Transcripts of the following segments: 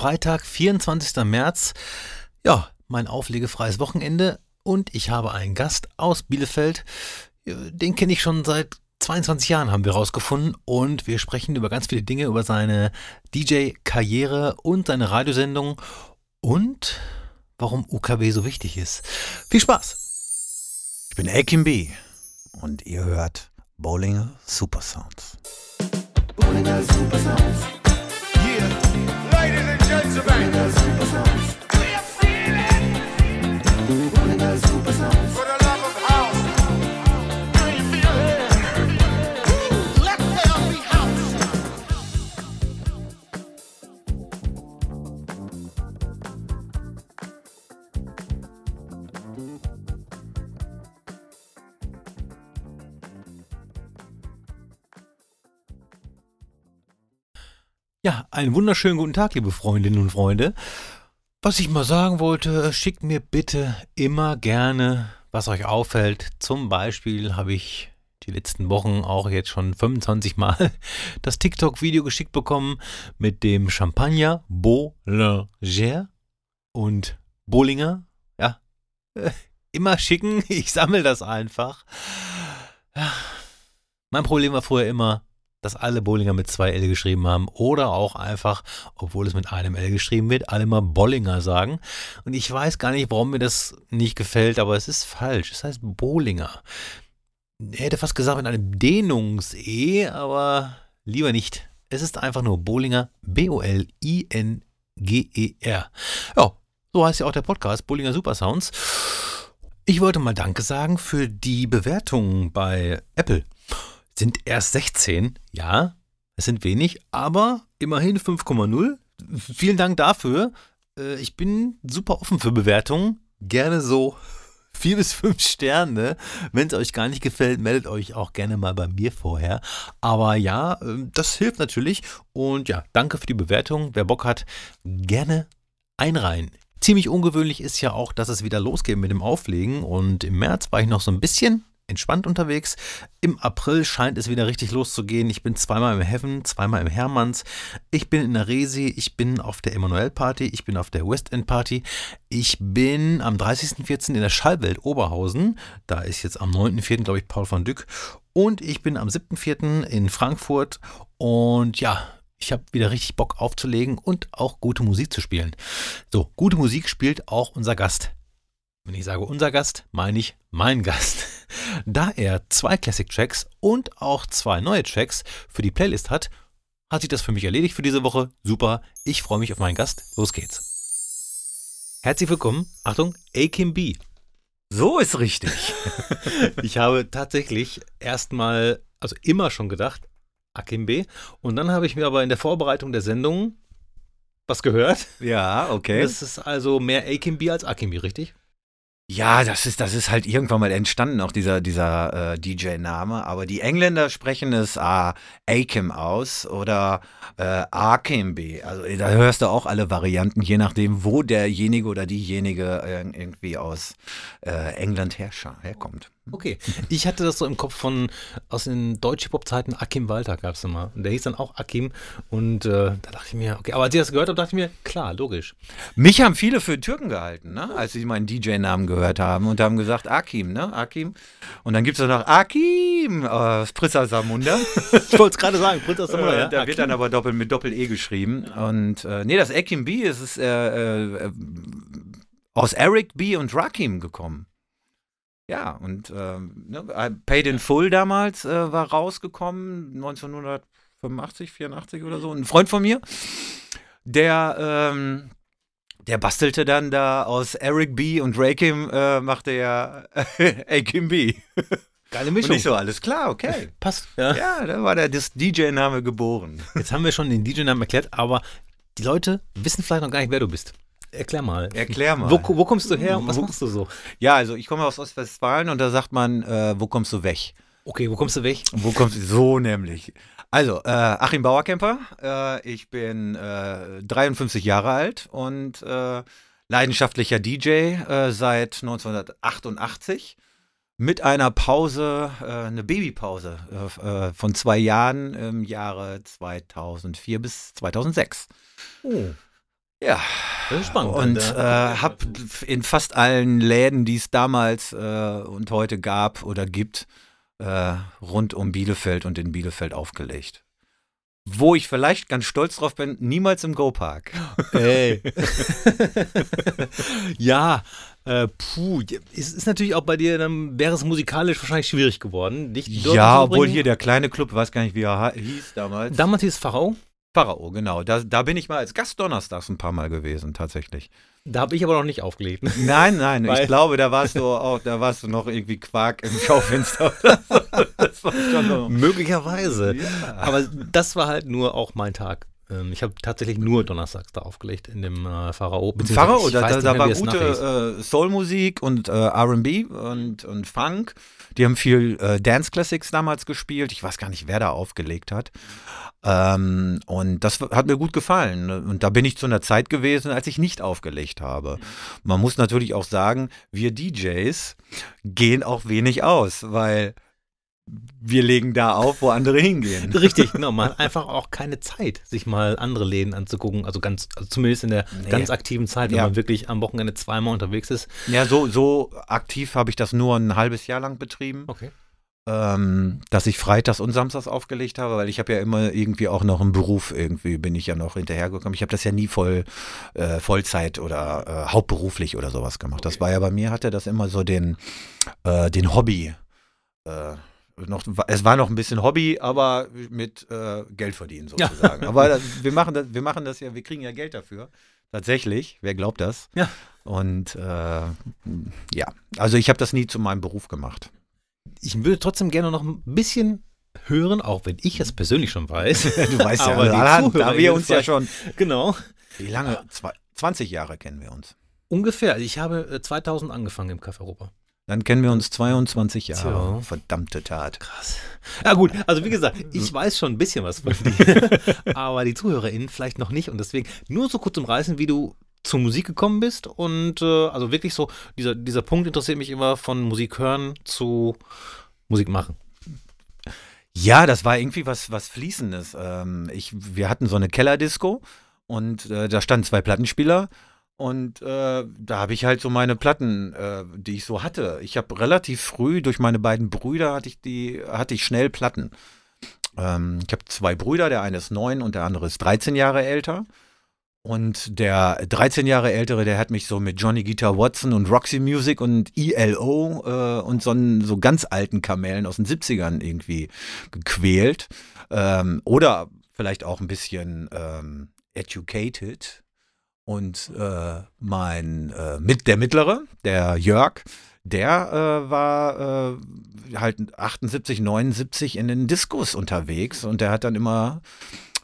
Freitag, 24. März. Ja, mein auflegefreies Wochenende und ich habe einen Gast aus Bielefeld. Den kenne ich schon seit 22 Jahren, haben wir rausgefunden. Und wir sprechen über ganz viele Dinge, über seine DJ-Karriere und seine Radiosendung und warum UKW so wichtig ist. Viel Spaß! Ich bin Akin B. und ihr hört Bowlinger Super Sounds. Bowlinger Super Sounds. Yeah, Pennsylvania. Ja, einen wunderschönen guten Tag, liebe Freundinnen und Freunde. Was ich mal sagen wollte, schickt mir bitte immer gerne, was euch auffällt. Zum Beispiel habe ich die letzten Wochen auch jetzt schon 25 Mal das TikTok-Video geschickt bekommen mit dem Champagner Bollinger und Bollinger. Ja, immer schicken. Ich sammle das einfach. Ja. Mein Problem war früher immer, dass alle Bollinger mit zwei L geschrieben haben oder auch einfach, obwohl es mit einem L geschrieben wird, alle mal Bollinger sagen. Und ich weiß gar nicht, warum mir das nicht gefällt, aber es ist falsch. Es heißt Bollinger. Ich hätte fast gesagt mit einem Dehnungs-E, aber lieber nicht. Es ist einfach nur Bollinger, B-O-L-I-N-G-E-R. Ja, so heißt ja auch der Podcast, Bollinger Super Sounds. Ich wollte mal Danke sagen für die Bewertungen bei Apple sind erst 16. Ja, es sind wenig, aber immerhin 5,0. Vielen Dank dafür. Äh, ich bin super offen für Bewertungen. Gerne so 4 bis 5 Sterne. Wenn es euch gar nicht gefällt, meldet euch auch gerne mal bei mir vorher. Aber ja, ähm, das hilft natürlich. Und ja, danke für die Bewertung. Wer Bock hat, gerne einreihen. Ziemlich ungewöhnlich ist ja auch, dass es wieder losgeht mit dem Auflegen. Und im März war ich noch so ein bisschen entspannt unterwegs. Im April scheint es wieder richtig loszugehen. Ich bin zweimal im Heaven, zweimal im Hermanns. Ich bin in der Resi, ich bin auf der Emanuel Party, ich bin auf der West End Party. Ich bin am 30.04. in der Schallwelt Oberhausen. Da ist jetzt am 9.04. glaube ich Paul van Dyck. Und ich bin am 7.04. in Frankfurt. Und ja, ich habe wieder richtig Bock aufzulegen und auch gute Musik zu spielen. So, gute Musik spielt auch unser Gast. Wenn ich sage unser Gast, meine ich mein Gast. Da er zwei Classic Tracks und auch zwei neue Tracks für die Playlist hat, hat sich das für mich erledigt für diese Woche. Super, ich freue mich auf meinen Gast. Los geht's. Herzlich willkommen, Achtung, Akim B. So ist richtig. ich habe tatsächlich erstmal, also immer schon gedacht, Akim B. Und dann habe ich mir aber in der Vorbereitung der Sendung was gehört. Ja, okay. Das ist also mehr Akim B als Akim B, richtig? Ja, das ist, das ist halt irgendwann mal entstanden, auch dieser, dieser äh, DJ-Name. Aber die Engländer sprechen es äh, Akim aus oder äh, Akimbe. Also da hörst du auch alle Varianten, je nachdem, wo derjenige oder diejenige äh, irgendwie aus äh, England herkommt. Okay, ich hatte das so im Kopf von aus den Deutsch-Hip-Hop-Zeiten, Akim Walter gab es immer. Und der hieß dann auch Akim. Und äh, da dachte ich mir, okay, aber als ich das gehört habe, dachte ich mir, klar, logisch. Mich haben viele für Türken gehalten, ne? als sie meinen DJ-Namen gehört haben und haben gesagt, Akim, ne? Akim. Und dann gibt es noch Akim aus Prinzer Samunda. ich wollte es gerade sagen, Prinzer Samunda, ja. Da Akim. wird dann aber doppelt mit Doppel-E geschrieben. Und äh, nee, das Akim B ist, ist äh, äh, aus Eric B und Rakim gekommen. Ja, und ähm, ne, Paid in Full damals äh, war rausgekommen, 1985, 84 oder so. Ein Freund von mir, der, ähm, der bastelte dann da aus Eric B. und Rakim, äh, machte ja Akim B. Geile Mischung. Und ich so, alles klar, okay. Passt. Ja, ja da war der DJ-Name geboren. Jetzt haben wir schon den DJ-Namen erklärt, aber die Leute wissen vielleicht noch gar nicht, wer du bist. Erklär mal. Erklär mal. Wo, wo kommst du her und was wo, machst du so? Ja, also ich komme aus Ostwestfalen und da sagt man, äh, wo kommst du weg? Okay, wo kommst du weg? Wo kommst du so nämlich? Also, äh, Achim Bauerkemper, äh, ich bin 53 Jahre alt und äh, leidenschaftlicher DJ äh, seit 1988 mit einer Pause, äh, eine Babypause von zwei Jahren im Jahre 2004 bis 2006. Oh. Ja. Das ist spannend. Und äh, habe in fast allen Läden, die es damals äh, und heute gab oder gibt, äh, rund um Bielefeld und in Bielefeld aufgelegt. Wo ich vielleicht ganz stolz drauf bin, niemals im Go-Park. Ey. ja, äh, puh, es ist natürlich auch bei dir, dann wäre es musikalisch wahrscheinlich schwierig geworden, dich dort Ja, obwohl hier der kleine Club, weiß gar nicht, wie er hieß damals. Damals hieß es Pharao, Pharao, genau. Da, da bin ich mal als Gast donnerstags ein paar Mal gewesen, tatsächlich. da habe ich aber noch nicht aufgelegt. ne? Nein, nein, Weil- ich glaube, da warst du auch, da warst du noch irgendwie Quark im Schaufenster. so. das war schon noch. Möglicherweise. Ja. Aber das war halt nur auch mein Tag. Ähm, Ich habe tatsächlich nur donnerstags da aufgelegt in dem äh, Pharao. Pharao, da, da, da mehr, war gute äh, Soul-Musik und äh, RB und, und Funk. Die haben viel äh, Dance Classics damals gespielt. Ich weiß gar nicht, wer da aufgelegt hat. Ähm, und das hat mir gut gefallen. Und da bin ich zu einer Zeit gewesen, als ich nicht aufgelegt habe. Man muss natürlich auch sagen, wir DJs gehen auch wenig aus, weil wir legen da auf, wo andere hingehen. Richtig, genau. Man hat einfach auch keine Zeit, sich mal andere Läden anzugucken. Also ganz, also zumindest in der Nee. ganz aktiven Zeit, wenn Ja. man wirklich am Wochenende zweimal unterwegs ist. Ja, so, so aktiv habe ich das nur ein halbes Jahr lang betrieben. Okay. ähm, dass ich freitags und samstags aufgelegt habe, weil ich habe ja immer irgendwie auch noch einen Beruf irgendwie, bin ich ja noch hinterhergekommen. Ich habe das ja nie voll äh, Vollzeit oder äh, hauptberuflich oder sowas gemacht. Das war ja bei mir, hatte das immer so den, äh, den Hobby. Äh, noch, es war noch ein bisschen Hobby, aber mit äh, Geld verdienen sozusagen. Aber das, wir, machen das, wir machen das ja, wir kriegen ja Geld dafür. Tatsächlich, wer glaubt das? Ja. Und äh, ja, also ich habe das nie zu meinem Beruf gemacht. Ich würde trotzdem gerne noch ein bisschen hören, auch wenn ich es persönlich schon weiß. Du weißt ja, Aber Zuhörer da wir uns ja schon. genau. Wie lange? Zwei, 20 Jahre kennen wir uns. Ungefähr. Ich habe äh, 2000 angefangen im Café Europa. Dann kennen wir uns 22 Jahre. Tja. Verdammte Tat. Krass. Ja gut, also wie gesagt, ich weiß schon ein bisschen was von dir, aber die ZuhörerInnen vielleicht noch nicht und deswegen nur so kurz umreißen, wie du zur Musik gekommen bist und äh, also wirklich so, dieser, dieser Punkt interessiert mich immer von Musik hören zu Musik machen. Ja, das war irgendwie was, was Fließendes. Ähm, ich, wir hatten so eine Kellerdisco und äh, da standen zwei Plattenspieler und äh, da habe ich halt so meine Platten, äh, die ich so hatte. Ich habe relativ früh durch meine beiden Brüder hatte ich die, hatte ich schnell Platten. Ähm, ich habe zwei Brüder, der eine ist neun und der andere ist 13 Jahre älter. Und der 13 Jahre ältere, der hat mich so mit Johnny Guitar Watson und Roxy Music und ELO äh, und so, so ganz alten Kamellen aus den 70ern irgendwie gequält. Ähm, oder vielleicht auch ein bisschen ähm, educated. Und äh, mein äh, mit der mittlere, der Jörg, der äh, war äh, halt 78, 79 in den Diskos unterwegs. Und der hat dann immer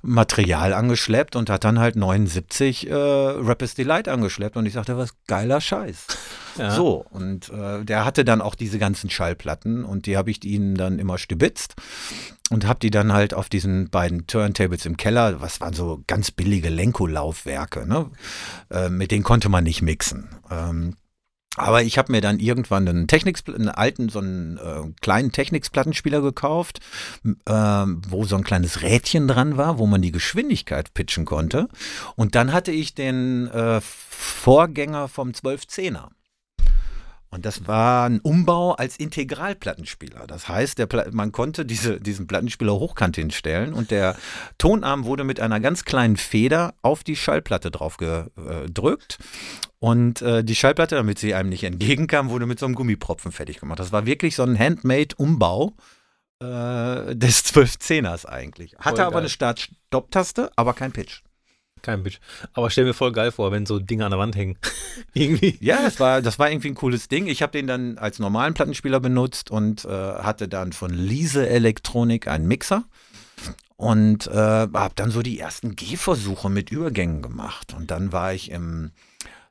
Material angeschleppt und hat dann halt 79 äh, Rappers Delight angeschleppt und ich sagte, was geiler Scheiß. Ja. So, und äh, der hatte dann auch diese ganzen Schallplatten und die habe ich ihnen dann immer stibitzt und habe die dann halt auf diesen beiden Turntables im Keller, was waren so ganz billige Lenko-Laufwerke, ne? äh, mit denen konnte man nicht mixen. Ähm, aber ich habe mir dann irgendwann einen Technics, einen alten, so einen äh, kleinen Technics-Plattenspieler gekauft, ähm, wo so ein kleines Rädchen dran war, wo man die Geschwindigkeit pitchen konnte. Und dann hatte ich den äh, Vorgänger vom 1210er. Und das war ein Umbau als Integralplattenspieler. Das heißt, man konnte diese, diesen Plattenspieler hochkant hinstellen und der Tonarm wurde mit einer ganz kleinen Feder auf die Schallplatte drauf gedrückt. Und äh, die Schallplatte, damit sie einem nicht entgegenkam, wurde mit so einem Gummipropfen fertig gemacht. Das war wirklich so ein Handmade-Umbau äh, des 1210ers eigentlich. Hatte aber eine Start-Stopp-Taste, aber kein Pitch. Kein Bitch. Aber stell mir voll geil vor, wenn so Dinge an der Wand hängen. Irgendwie. Ja, das war, das war irgendwie ein cooles Ding. Ich habe den dann als normalen Plattenspieler benutzt und äh, hatte dann von Liese Elektronik einen Mixer und äh, habe dann so die ersten Gehversuche mit Übergängen gemacht. Und dann war ich im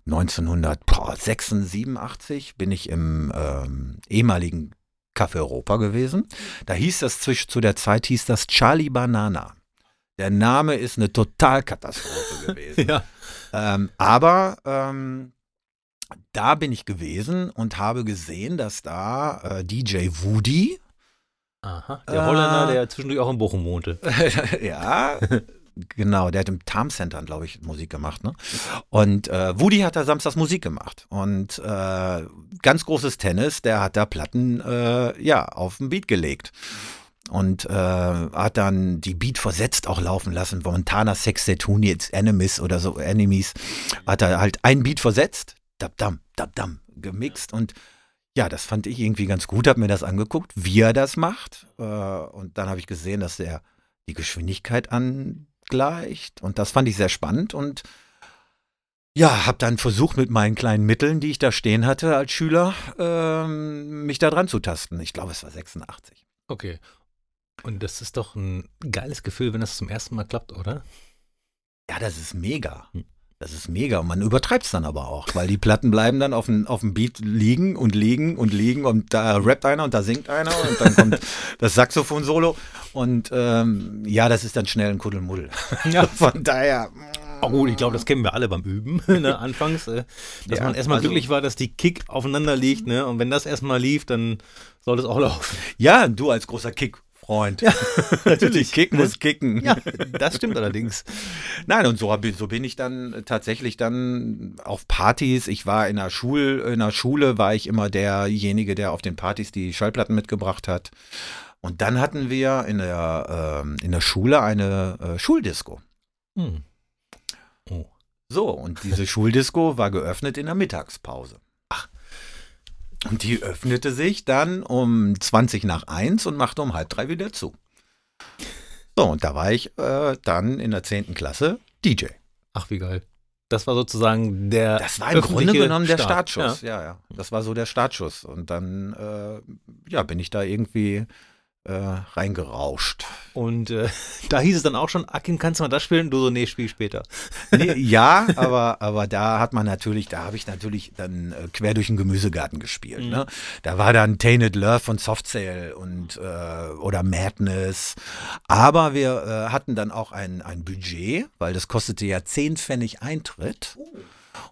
1986, 87 bin ich im ähm, ehemaligen Café Europa gewesen. Da hieß das zu der Zeit hieß das Charlie Banana. Der Name ist eine Totalkatastrophe gewesen. Ja. Ähm, aber ähm, da bin ich gewesen und habe gesehen, dass da äh, DJ Woody, Aha. Der Äh, Holländer, der zwischendurch auch in Bochum wohnte. ja, Genau, der hat im Tarm Center, glaube ich, Musik gemacht. Ne? Und äh, Woody hat da samstags Musik gemacht. Und äh, ganz großes Tennis, der hat da Platten äh, ja, auf den Beat gelegt. Und äh, hat dann die Beat versetzt auch laufen lassen. Montana Sex Setunians Enemies oder so, Enemies. Hat er halt ein Beat versetzt, dab dam, dab dam, gemixt. Und ja, das fand ich irgendwie ganz gut, habe mir das angeguckt, wie er das macht. Äh, und dann habe ich gesehen, dass er die Geschwindigkeit angleicht. Und das fand ich sehr spannend. Und ja, habe dann versucht, mit meinen kleinen Mitteln, die ich da stehen hatte als Schüler, ähm, mich da dran zu tasten. Ich glaube, es war 86. Okay. Und das ist doch ein geiles Gefühl, wenn das zum ersten Mal klappt, oder? Ja, das ist mega. Hm. Das ist mega. Und man übertreibt es dann aber auch, weil die Platten bleiben dann auf dem, auf dem Beat liegen und liegen und liegen und da rappt einer und da singt einer und dann kommt das Saxophon-Solo. Und ähm, ja, das ist dann schnell ein Kuddelmuddel. Ja. Von daher. Oh gut, ich glaube, das kennen wir alle beim Üben, ne, anfangs, äh, dass ja, man erstmal also, glücklich war, dass die Kick aufeinander liegt, ne? Und wenn das erstmal lief, dann soll das auch laufen. Ja, du als großer Kick Freund. Ja, natürlich. Kick muss kicken. Ja, das stimmt allerdings. Nein, und so, so bin ich dann tatsächlich dann auf Partys. Ich war in der, Schul, in der Schule, war ich immer derjenige, der auf den Partys die Schallplatten mitgebracht hat. Und dann hatten wir in der, äh, in der Schule eine äh, Schuldisco. Hm. Oh. So, und diese Schuldisco war geöffnet in der Mittagspause. Und die öffnete sich dann um 20 nach 1 und machte um halb drei wieder zu. So, und da war ich äh, dann in der 10. Klasse DJ. Ach, wie geil. Das war sozusagen der. Das war im Grunde genommen der Start. Startschuss. Ja. ja, ja. Das war so der Startschuss. Und dann, äh, ja, bin ich da irgendwie äh, reingerauscht. Und äh, da hieß es dann auch schon, Akin, kannst du mal das spielen? Du so, nee, spiel später. Nee, ja, aber, aber da hat man natürlich, da habe ich natürlich dann äh, quer durch den Gemüsegarten gespielt. Mhm. Ne? Da war dann Tainted Love von Soft Sale und äh, oder Madness. Aber wir äh, hatten dann auch ein, ein Budget, weil das kostete ja 10 Pfennig Eintritt. Oh.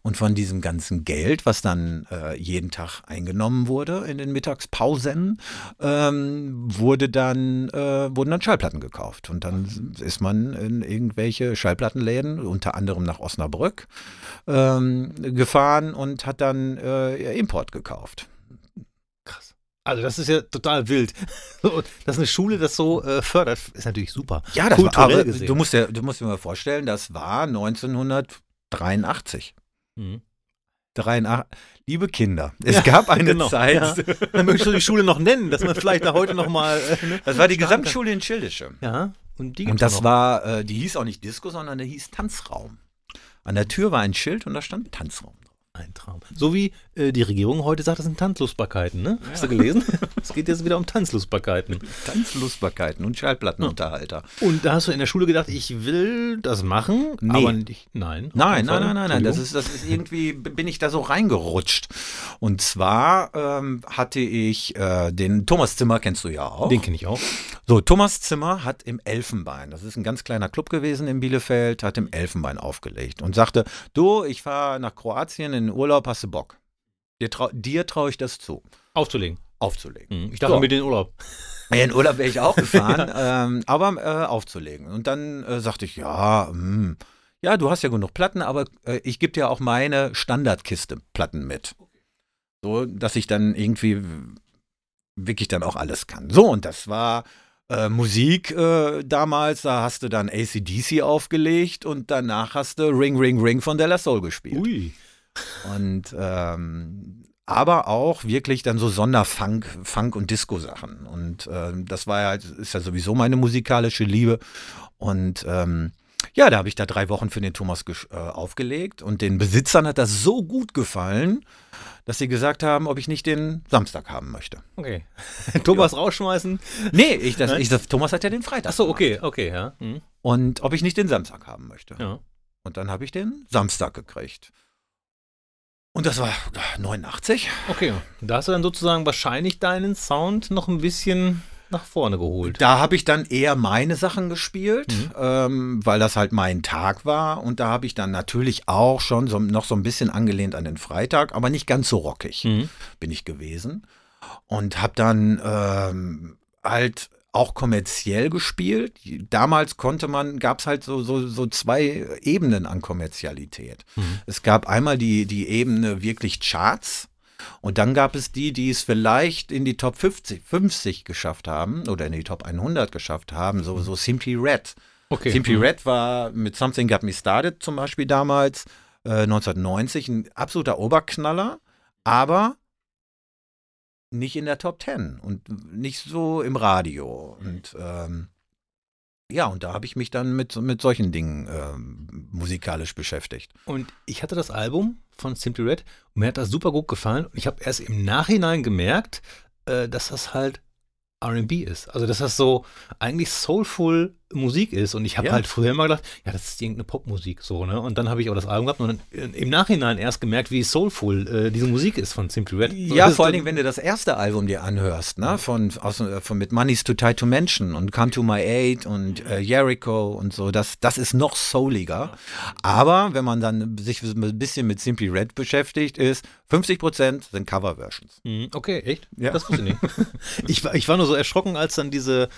Und von diesem ganzen Geld, was dann äh, jeden Tag eingenommen wurde in den Mittagspausen, ähm, wurde dann, äh, wurden dann Schallplatten gekauft. Und dann ist man in irgendwelche Schallplattenläden, unter anderem nach Osnabrück, ähm, gefahren und hat dann äh, Import gekauft. Krass. Also das ist ja total wild. Dass eine Schule das so äh, fördert, ist natürlich super. Ja, das war, aber du musst, dir, du musst dir mal vorstellen, das war 1983. Mhm. 83. Liebe Kinder, es ja, gab eine genau, Zeit. Ja. Dann möchtest du die Schule noch nennen, dass man vielleicht da heute noch mal. Äh, ne, das war die Gesamtschule in Schildische. Ja. Und, die und das war, äh, die hieß auch nicht Disco, sondern die hieß Tanzraum. An der Tür war ein Schild und da stand Tanzraum. Ein Traum. So wie äh, die Regierung heute sagt, das sind Tanzlustbarkeiten, ne? Ja. Hast du gelesen? es geht jetzt wieder um Tanzlustbarkeiten. Tanzlustbarkeiten und Schallplattenunterhalter. Und da hast du in der Schule gedacht, ich will das machen, nee. aber nicht, nein. Nein, nein, nein, nein, nein. Das ist, das ist irgendwie, bin ich da so reingerutscht. Und zwar ähm, hatte ich äh, den Thomas Zimmer, kennst du ja auch. Den kenne ich auch. So, Thomas Zimmer hat im Elfenbein, das ist ein ganz kleiner Club gewesen in Bielefeld, hat im Elfenbein aufgelegt und sagte, du, ich fahre nach Kroatien in in Urlaub, hast du Bock? Dir, trau, dir traue ich das zu. Aufzulegen. Aufzulegen. Mhm. Ich dachte so. mit in den Urlaub. In Urlaub wäre ich auch gefahren, ja. ähm, aber äh, aufzulegen. Und dann äh, sagte ich, ja, mh, hm, ja, du hast ja genug Platten, aber äh, ich gebe dir auch meine Standardkiste Platten mit. So, dass ich dann irgendwie wirklich dann auch alles kann. So, und das war äh, Musik äh, damals, da hast du dann ACDC aufgelegt und danach hast du Ring, Ring, Ring von Della Soul gespielt. Ui. Und ähm, aber auch wirklich dann so Sonderfunk, Funk und Disco-Sachen. Und ähm, das war ja, ist ja sowieso meine musikalische Liebe. Und ähm, ja, da habe ich da drei Wochen für den Thomas äh, aufgelegt und den Besitzern hat das so gut gefallen, dass sie gesagt haben, ob ich nicht den Samstag haben möchte. Okay. Thomas ja. rausschmeißen? Nee, ich, das, ich, das, Thomas hat ja den Freitag. Achso, okay, okay, ja. Mhm. Und ob ich nicht den Samstag haben möchte. Ja. Und dann habe ich den Samstag gekriegt. Und das war 89. Okay, da hast du dann sozusagen wahrscheinlich deinen Sound noch ein bisschen nach vorne geholt. Da habe ich dann eher meine Sachen gespielt, mhm. ähm, weil das halt mein Tag war. Und da habe ich dann natürlich auch schon so, noch so ein bisschen angelehnt an den Freitag, aber nicht ganz so rockig mhm. bin ich gewesen. Und habe dann ähm, halt auch kommerziell gespielt. Damals konnte man, gab es halt so, so, so zwei Ebenen an Kommerzialität. Mhm. Es gab einmal die, die Ebene wirklich Charts. Und dann gab es die, die es vielleicht in die Top 50, 50 geschafft haben oder in die Top 100 geschafft haben, so, so Simply Red. Okay. Simply Mhm. Red war mit Something Got Me Started zum Beispiel damals, äh, 1990, ein absoluter Oberknaller, aber nicht in der Top 10 und nicht so im Radio. Und ähm, ja, und da habe ich mich dann mit, mit solchen Dingen ähm, musikalisch beschäftigt. Und ich hatte das Album von Simply Red und mir hat das super gut gefallen. Und ich habe erst im Nachhinein gemerkt, äh, dass das halt RB ist. Also, dass das so eigentlich soulful Musik ist. Und ich habe Ja. halt früher immer gedacht, ja, das ist irgendeine Popmusik so, ne? Und dann habe ich auch das Album gehabt und dann im Nachhinein erst gemerkt, wie soulful äh, diese Musik ist von Simply Red. So, Ja, vor allen Dingen, wenn du das erste Album dir anhörst, ne, von, aus, äh, von mit Money's Too Tight to Mention und Come to My Aid und äh, Jericho und so, das, das ist noch souliger. Aber wenn man dann sich ein bisschen mit Simply Red beschäftigt, ist 50% sind Coverversions. Mhm, Okay, echt? Ja. Das wusste ich nicht. ich, war, ich war nur so erschrocken, als dann diese,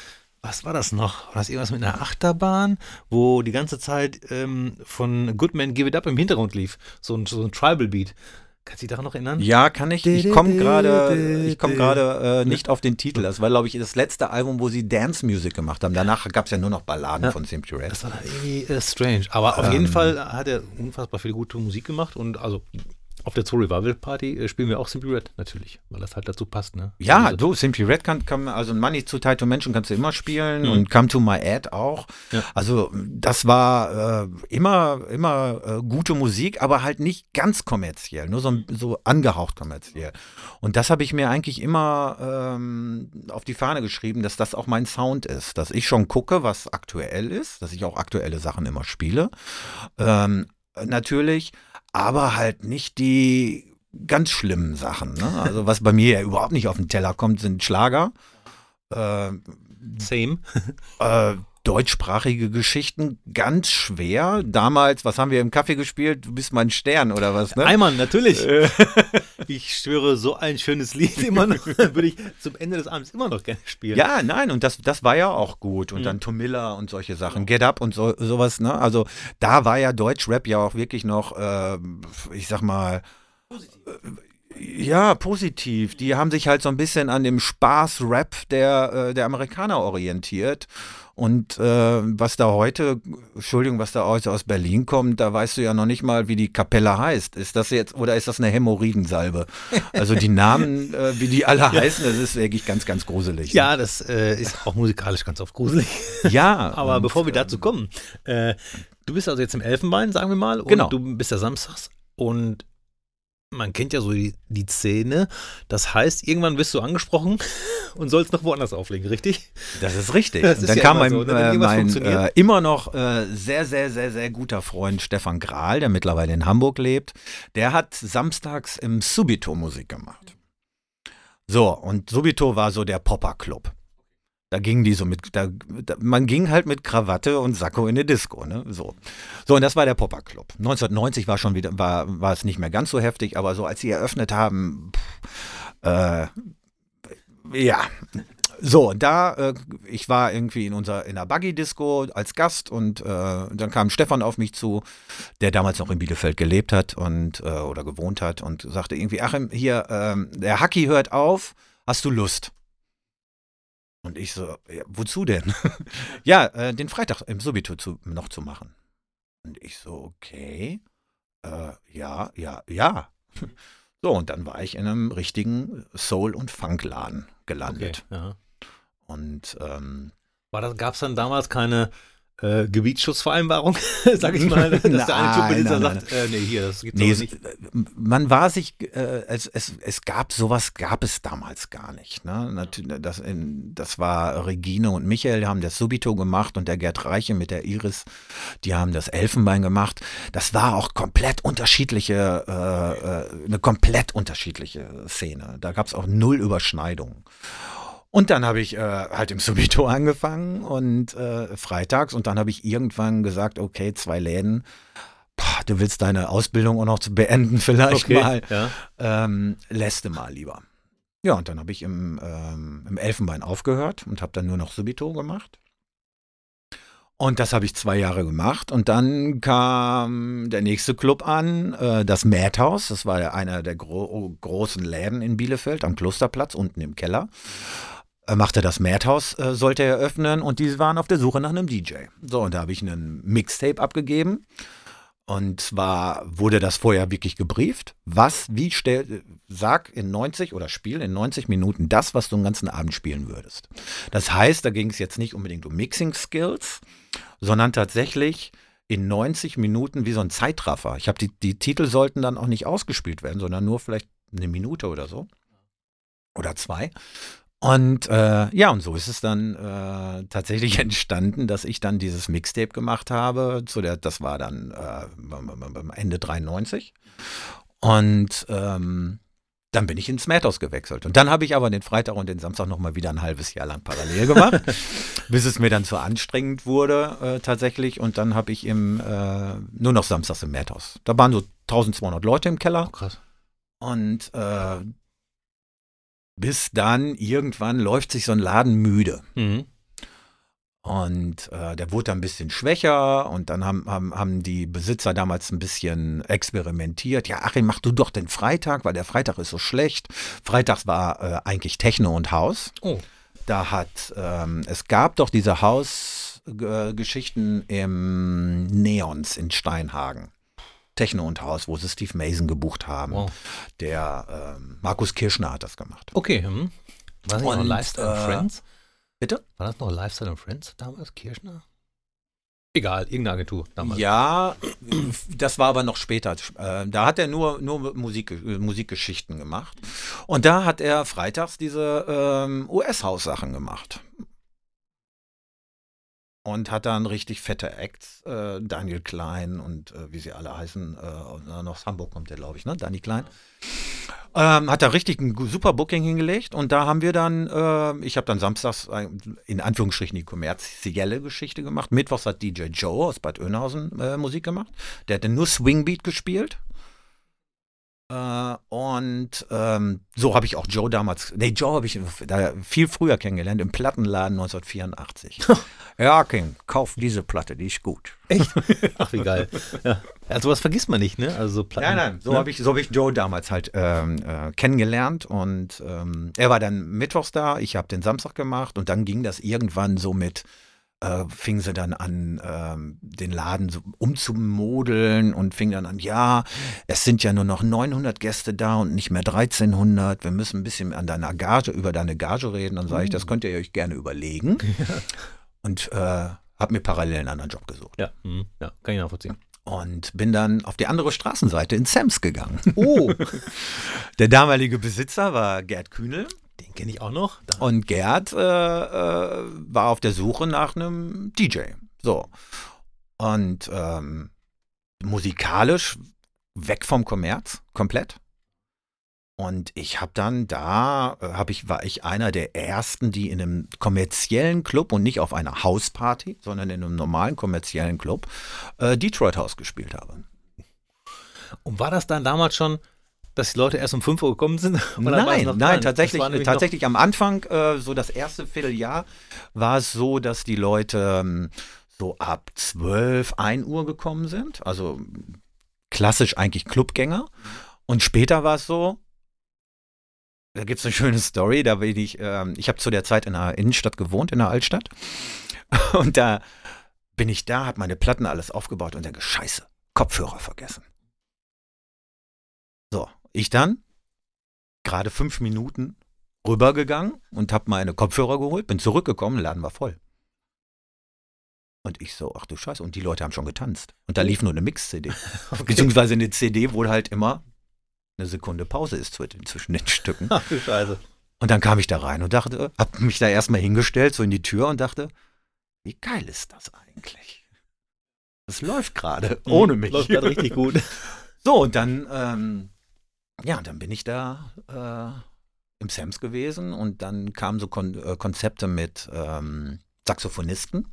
was war das noch? War das irgendwas mit einer Achterbahn, wo die ganze Zeit ähm, von Goodman Give It Up im Hintergrund lief? So ein, so ein Tribal-Beat. Kannst du dich daran noch erinnern? Ja, kann ich. Ich komme gerade, ich komme gerade äh, nicht auf den Titel. Das war, glaube ich, das letzte Album, wo sie Dance Music gemacht haben. Danach gab es ja nur noch Balladen Ja. von Simply Red. Das war irgendwie äh, strange. Aber auf Ähm. jeden Fall hat er unfassbar viel gute Musik gemacht und also auf der Zoo Revival Party äh, spielen wir auch Simply Red natürlich, weil das halt dazu passt, ne? Ja, Also, du, Simply Red kann, kann also Money to Tight to Menschen kannst du immer spielen Mhm. und Come to My Ad auch. Ja. Also das war äh, immer, immer äh, gute Musik, aber halt nicht ganz kommerziell, nur so, so angehaucht kommerziell. Und das habe ich mir eigentlich immer ähm, auf die Fahne geschrieben, dass das auch mein Sound ist, dass ich schon gucke, was aktuell ist, dass ich auch aktuelle Sachen immer spiele. Ähm, natürlich, aber halt nicht die ganz schlimmen Sachen. Ne? Also was bei mir ja überhaupt nicht auf den Teller kommt, sind Schlager. Äh, Same. äh, deutschsprachige Geschichten, ganz schwer. Damals, was haben wir im Kaffee gespielt? Du bist mein Stern oder was, ne? Eimann, natürlich. ich schwöre, so ein schönes Lied immer noch, würde ich zum Ende des Abends immer noch gerne spielen. Ja, nein, und das, das war ja auch gut. Und Mhm. dann Tomilla und solche Sachen, Get Up und so, sowas, ne? Also da war ja Deutschrap ja auch wirklich noch, äh, ich sag mal, äh, ja, positiv. Die haben sich halt so ein bisschen an dem Spaß-Rap der, äh, der Amerikaner orientiert. Und äh, was da heute, Entschuldigung, was da heute aus Berlin kommt, da weißt du ja noch nicht mal, wie die Kapelle heißt. Ist das jetzt, oder ist das eine Hämorrhoidensalbe? Also die Namen, äh, wie die alle heißen, das ist wirklich ganz, ganz gruselig. ne? Ja, das äh, ist auch musikalisch ganz oft gruselig. Ja, Aber und, bevor wir ähm, dazu kommen, äh, du bist also jetzt im Elfenbein, sagen wir mal, und Genau. du bist ja samstags und man kennt ja so die, die Szene. Das heißt, irgendwann bist du angesprochen und sollst noch woanders auflegen, richtig? Das ist richtig. Das ist dann ja kam immer mein, so, ne? Wenn äh, mein äh, immer noch äh, sehr, sehr, sehr, sehr guter Freund Stefan Grahl, der mittlerweile in Hamburg lebt. Der hat samstags im Subito Musik gemacht. So, und Subito war so der Popper-Club. Da ging die so mit, da, da, man ging halt mit Krawatte und Sakko in eine Disco, ne? So. So, und das war der Popper Club. 1990 war schon wieder, war, war es nicht mehr ganz so heftig, aber so als sie eröffnet haben, pff, äh, ja. So, da, äh, ich war irgendwie in unserer, in der Buggy-Disco als Gast und äh, dann kam Stefan auf mich zu, der damals noch in Bielefeld gelebt hat und äh, oder gewohnt hat und sagte irgendwie, Achim, hier, ähm, der Hacki hört auf, hast du Lust? Und ich so, ja, wozu denn? ja, äh, den Freitag im Subito zu, noch zu machen. Und ich so, okay, äh, ja, ja, ja. So, und dann war ich in einem richtigen Soul- und Funkladen gelandet. Ja. Und ähm, War das, gab es dann damals keine äh, Gebietsschutzvereinbarung, sag ich mal, dass der eine Clubbesitzer Nein, nein, sagt, äh, nee, hier, das gibt's nee, es, nicht. man war sich, äh, es, es, es gab sowas, gab es damals gar nicht. Ne? Das, in, das war Regine und Michael, die haben das Subito gemacht und der Gerd Reiche mit der Iris, die haben das Elfenbein gemacht. Das war auch komplett unterschiedliche, äh, äh, eine komplett unterschiedliche Szene. Da gab es auch null Überschneidungen. Und dann habe ich äh, halt im Subito angefangen und äh, freitags und dann habe ich irgendwann gesagt, okay, zwei Läden. Boah, du willst deine Ausbildung auch noch zu beenden vielleicht Okay, mal. ja. Ähm, lässt mal lieber. Ja, und dann habe ich im, ähm, im Elfenbein aufgehört und habe dann nur noch Subito gemacht. Und das habe ich zwei Jahre gemacht. Und dann kam der nächste Club an, äh, das Madhouse. Das war einer der gro großen Läden in Bielefeld am Klosterplatz, unten im Keller. Er machte das Madhouse, äh, sollte er öffnen. Und die waren auf der Suche nach einem DJ. So, und da habe ich einen Mixtape abgegeben. Und zwar wurde das vorher wirklich gebrieft. Was, wie stell, sag in 90 oder spiel in 90 Minuten das, was du den ganzen Abend spielen würdest. Das heißt, da ging es jetzt nicht unbedingt um Mixing Skills, sondern tatsächlich in 90 Minuten wie so ein Zeitraffer. Ich habe die, die Titel sollten dann auch nicht ausgespielt werden, sondern nur vielleicht eine Minute oder so. Oder zwei. Und äh, ja, und so ist es dann äh, tatsächlich entstanden, dass ich dann dieses Mixtape gemacht habe. Zu der, das war dann äh, Ende 93. Und ähm, dann bin ich ins Madhouse gewechselt. Und dann habe ich aber den Freitag und den Samstag nochmal wieder ein halbes Jahr lang parallel gemacht, bis es mir dann zu anstrengend wurde äh, tatsächlich. Und dann habe ich im, äh, nur noch samstags im Madhouse. Da waren so 1200 Leute im Keller. Oh, krass. Und äh, bis dann irgendwann läuft sich so ein Laden müde. Mhm. Und äh, der wurde dann ein bisschen schwächer und dann haben, haben, haben die Besitzer damals ein bisschen experimentiert. Ja, Achim, mach du doch den Freitag, weil der Freitag ist so schlecht. Freitags war äh, eigentlich Techno und Haus. Oh. Da hat, ähm, es gab doch diese Hausgeschichten im Neons in Steinhagen. Techno und Haus, wo sie Steve Mason gebucht haben. Wow. Der ähm, Markus Kirschner hat das gemacht. Okay. Hm. War das nicht noch Und, Lifestyle äh, Friends? Bitte? War das noch Lifestyle and Friends damals? Kirschner? Egal, irgendeine Agentur damals. Ja, das war aber noch später. Äh, Da hat er nur, nur Musik, äh, Musikgeschichten gemacht. Und da hat er freitags diese ähm, US-Haus-Sachen gemacht. Und hat dann richtig fette Acts, äh, Daniel Klein und äh, wie sie alle heißen, äh, und, äh, noch aus Hamburg kommt der, glaube ich, ne? Danny Klein. Ähm, hat da richtig ein super Booking hingelegt und da haben wir dann, äh, ich habe dann samstags äh, in Anführungsstrichen die kommerzielle Geschichte gemacht. Mittwochs hat DJ Joe aus Bad Oeynhausen äh, Musik gemacht. Der hat dann nur Swingbeat gespielt. Äh, und ähm, so habe ich auch Joe damals, nee, Joe habe ich da viel früher kennengelernt, im Plattenladen 1984. ja, King, kauf diese Platte, die ist gut. Echt? Ach, wie geil. Ja. ja, sowas vergisst man nicht, ne? Also so Platten, Nein, nein, so ne? habe ich, so hab ich Joe damals halt ähm, äh, kennengelernt und ähm, er war dann mittwochs da, ich habe den Samstag gemacht und dann ging das irgendwann so mit, äh, fing sie dann an, ähm, den Laden so umzumodeln und fing dann an, ja, es sind ja nur noch 900 Gäste da und nicht mehr 1300, wir müssen ein bisschen an deiner Gage, über deine Gage reden, dann sage ich, das könnt ihr euch gerne überlegen und äh, habe mir parallel einen anderen Job gesucht. Ja, hm, ja, kann ich nachvollziehen. Und bin dann auf die andere Straßenseite in Sams gegangen. Oh, Der damalige Besitzer war Gerd Kühnel. Kenne ich auch noch. Da, Und Gerd äh, äh, war auf der Suche nach einem DJ. So. Und ähm, musikalisch weg vom Kommerz, komplett. Und ich habe dann da, äh, hab ich, war ich einer der ersten, die in einem kommerziellen Club und nicht auf einer Hausparty, sondern in einem normalen kommerziellen Club äh, Detroit House gespielt habe. und war das dann damals schon, dass die Leute erst um 5 Uhr gekommen sind? Nein, nein, tatsächlich, tatsächlich am Anfang, äh, so das erste Vierteljahr, war es so, dass die Leute ähm, so ab 12, 1 Uhr gekommen sind. Also klassisch eigentlich Clubgänger. Und später war es so, da gibt es eine schöne Story, da bin ich, ähm, ich habe zu der Zeit in der Innenstadt gewohnt, in der Altstadt. Und da bin ich da, habe meine Platten alles aufgebaut und denke, scheiße, Kopfhörer vergessen. So, ich dann gerade fünf Minuten rübergegangen und habe meine Kopfhörer geholt, bin zurückgekommen, Laden war voll. Und ich so, ach du Scheiße, und die Leute haben schon getanzt. Und da lief nur eine Mix-CD. Beziehungsweise eine CD, wo halt immer eine Sekunde Pause ist zwi- zwischen den Stücken. Ach du Scheiße. Und dann kam ich da rein und dachte, hab mich da erstmal hingestellt, so in die Tür und dachte, wie geil ist das eigentlich? Das läuft gerade, ohne mich. Mhm. Läuft gerade richtig gut. So, und dann, ähm, ja, dann bin ich da äh, im Sams gewesen und dann kamen so Kon äh, Konzepte mit ähm, Saxophonisten.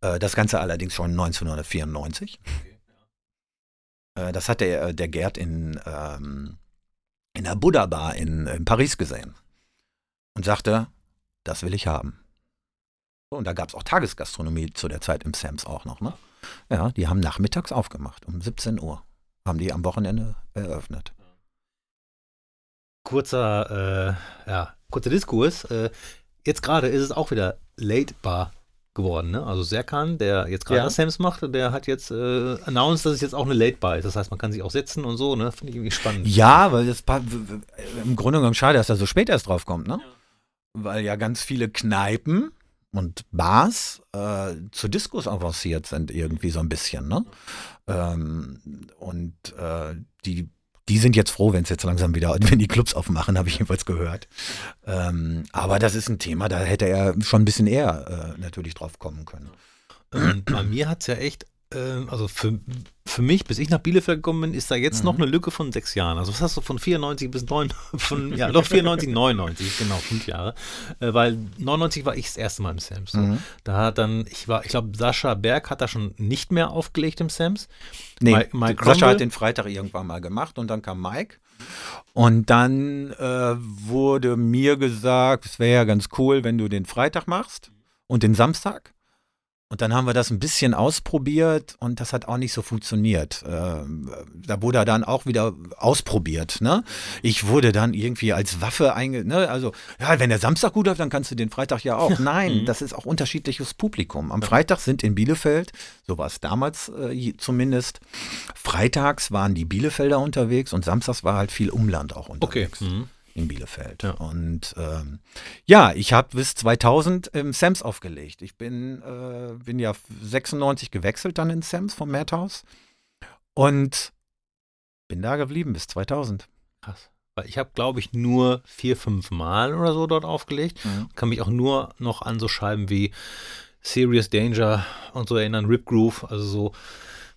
Äh, das Ganze allerdings schon 1994. Äh, das hat der, der Gerd in, ähm, in der Buddha Bar in, in Paris gesehen und sagte, das will ich haben. Und da gab es auch Tagesgastronomie zu der Zeit im Sams auch noch. Ne? Ja, die haben nachmittags aufgemacht, um 17 Uhr. Haben die am Wochenende eröffnet. Kurzer, äh, ja, kurzer Diskurs. Äh, jetzt gerade ist es auch wieder Late Bar geworden. Ne? Also Serkan, der jetzt gerade Ja. das Sams macht, der hat jetzt äh, announced, dass es jetzt auch eine Late Bar ist. Das heißt, man kann sich auch setzen und so. Ne? Finde ich irgendwie spannend. Ja, weil das im Grunde genommen schade, dass er so spät erst drauf kommt, ne? Weil ja ganz viele Kneipen und Bars äh, zu Diskos avanciert sind, irgendwie so ein bisschen, ne? Ähm, und äh, die, die sind jetzt froh, wenn es jetzt langsam wieder, wenn die Clubs aufmachen, habe ich jedenfalls gehört. Ähm, aber das ist ein Thema, da hätte er schon ein bisschen eher äh, natürlich drauf kommen können. Bei mir hat es ja echt, also für, für mich, bis ich nach Bielefeld gekommen bin, ist da jetzt Mhm. noch eine Lücke von sechs Jahren. Also was hast du von 94 bis 9, von, ja, doch 94, 99, genau, fünf Jahre. Äh, weil 99 war ich das erste Mal im Sams. Mhm. Da hat dann, ich war, ich glaube, Sascha Berg hat da schon nicht mehr aufgelegt im Sams. Nee, Mike- Mike Sascha Cromwell? hat den Freitag irgendwann mal gemacht und dann kam Mike. Und dann äh, wurde mir gesagt, es wäre ja ganz cool, wenn du den Freitag machst und den Samstag. Und dann haben wir das ein bisschen ausprobiert und das hat auch nicht so funktioniert. Ähm, da wurde er dann auch wieder ausprobiert. Ne? Ich wurde dann irgendwie als Waffe einge... Ne? Also, ja, wenn der Samstag gut läuft, dann kannst du den Freitag ja auch. Nein, Mhm. das ist auch unterschiedliches Publikum. Am Freitag sind in Bielefeld, so war es damals äh, zumindest, freitags waren die Bielefelder unterwegs und samstags war halt viel Umland auch Okay. unterwegs Mhm. In Bielefeld. Ja. Und ähm, ja, ich habe bis 2000 im Sams aufgelegt. Ich bin, äh, bin ja 96 gewechselt dann in Sams vom Madhouse und bin da geblieben bis 2000. Krass. Weil ich habe, glaube ich, nur vier, fünf Mal oder so dort aufgelegt. Kann mich auch nur noch an so Scheiben wie Serious Danger und so erinnern, Rip Groove, also so,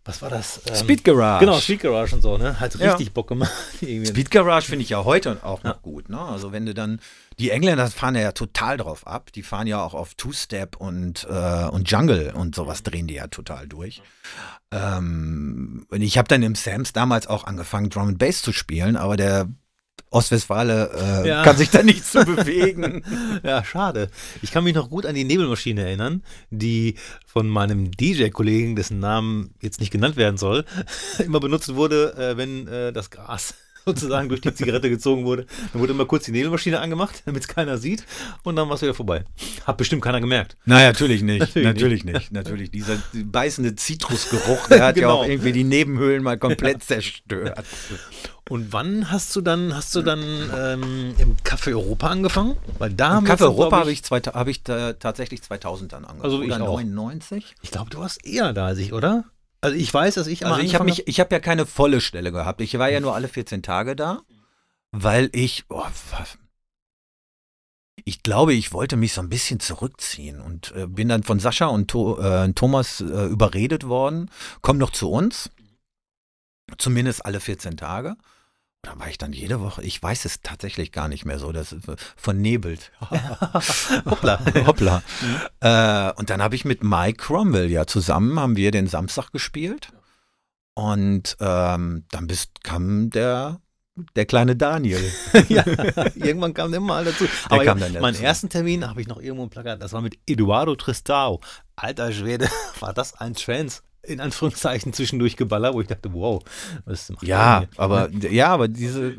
was war das? Ähm, Speed Garage. Genau, Speed Garage und so, ne? Hat Ja. richtig Bock gemacht. Irgendwie. Speed Garage finde ich ja heute auch noch Ja. gut. Ne? Also wenn du dann, die Engländer fahren ja total drauf ab. Die fahren ja auch auf Two-Step und, äh, und Jungle und sowas drehen die ja total durch. Ähm, und ich habe dann im Sams damals auch angefangen, Drum and Bass zu spielen, aber der Ostwestfale äh, Ja. kann sich da nicht zu bewegen. Ja, schade. Ich kann mich noch gut an die Nebelmaschine erinnern, die von meinem DJ-Kollegen, dessen Namen jetzt nicht genannt werden soll, immer benutzt wurde, äh, wenn äh, das Gras sozusagen durch die Zigarette gezogen wurde. Dann wurde immer kurz die Nebelmaschine angemacht, damit es keiner sieht und dann war es wieder vorbei. Hat bestimmt keiner gemerkt. Nein, natürlich nicht. Natürlich Natürlich, nicht. Natürlich. Dieser beißende Zitrusgeruch, der hat ja Genau. auch irgendwie die Nebenhöhlen mal komplett zerstört. Und wann hast du dann, hast du dann ähm, im Café Europa angefangen? Weil da wir Café Europa habe ich, zwei- hab ich da, tatsächlich 2000 dann angefangen. Also ich Oder auch. 99? Ich glaube, du warst eher da als ich, oder? Also ich weiß, dass ich Also ich habe mich, ich habe ja keine volle Stelle gehabt. Ich war ja nur alle 14 Tage da, weil ich, oh, ich glaube, ich wollte mich so ein bisschen zurückziehen und äh, bin dann von Sascha und to, äh, Thomas äh, überredet worden, komm doch zu uns, zumindest alle 14 Tage. Da war ich dann jede Woche, ich weiß es tatsächlich gar nicht mehr so, das ist vernebelt. Hoppla. Hoppla. Äh, und dann habe ich mit Mike Cromwell ja zusammen, haben wir den Samstag gespielt. Und ähm, dann bist, kam der, der kleine Daniel. ja, irgendwann kam der mal dazu. Aber kam dann meinen dazu. ersten Termin habe ich noch irgendwo im Plakat, das war mit Eduardo Tristao. Alter Schwede, war das ein Trance, in Anführungszeichen, zwischendurch geballert, wo ich dachte, wow, was macht Ja, aber ja, aber diese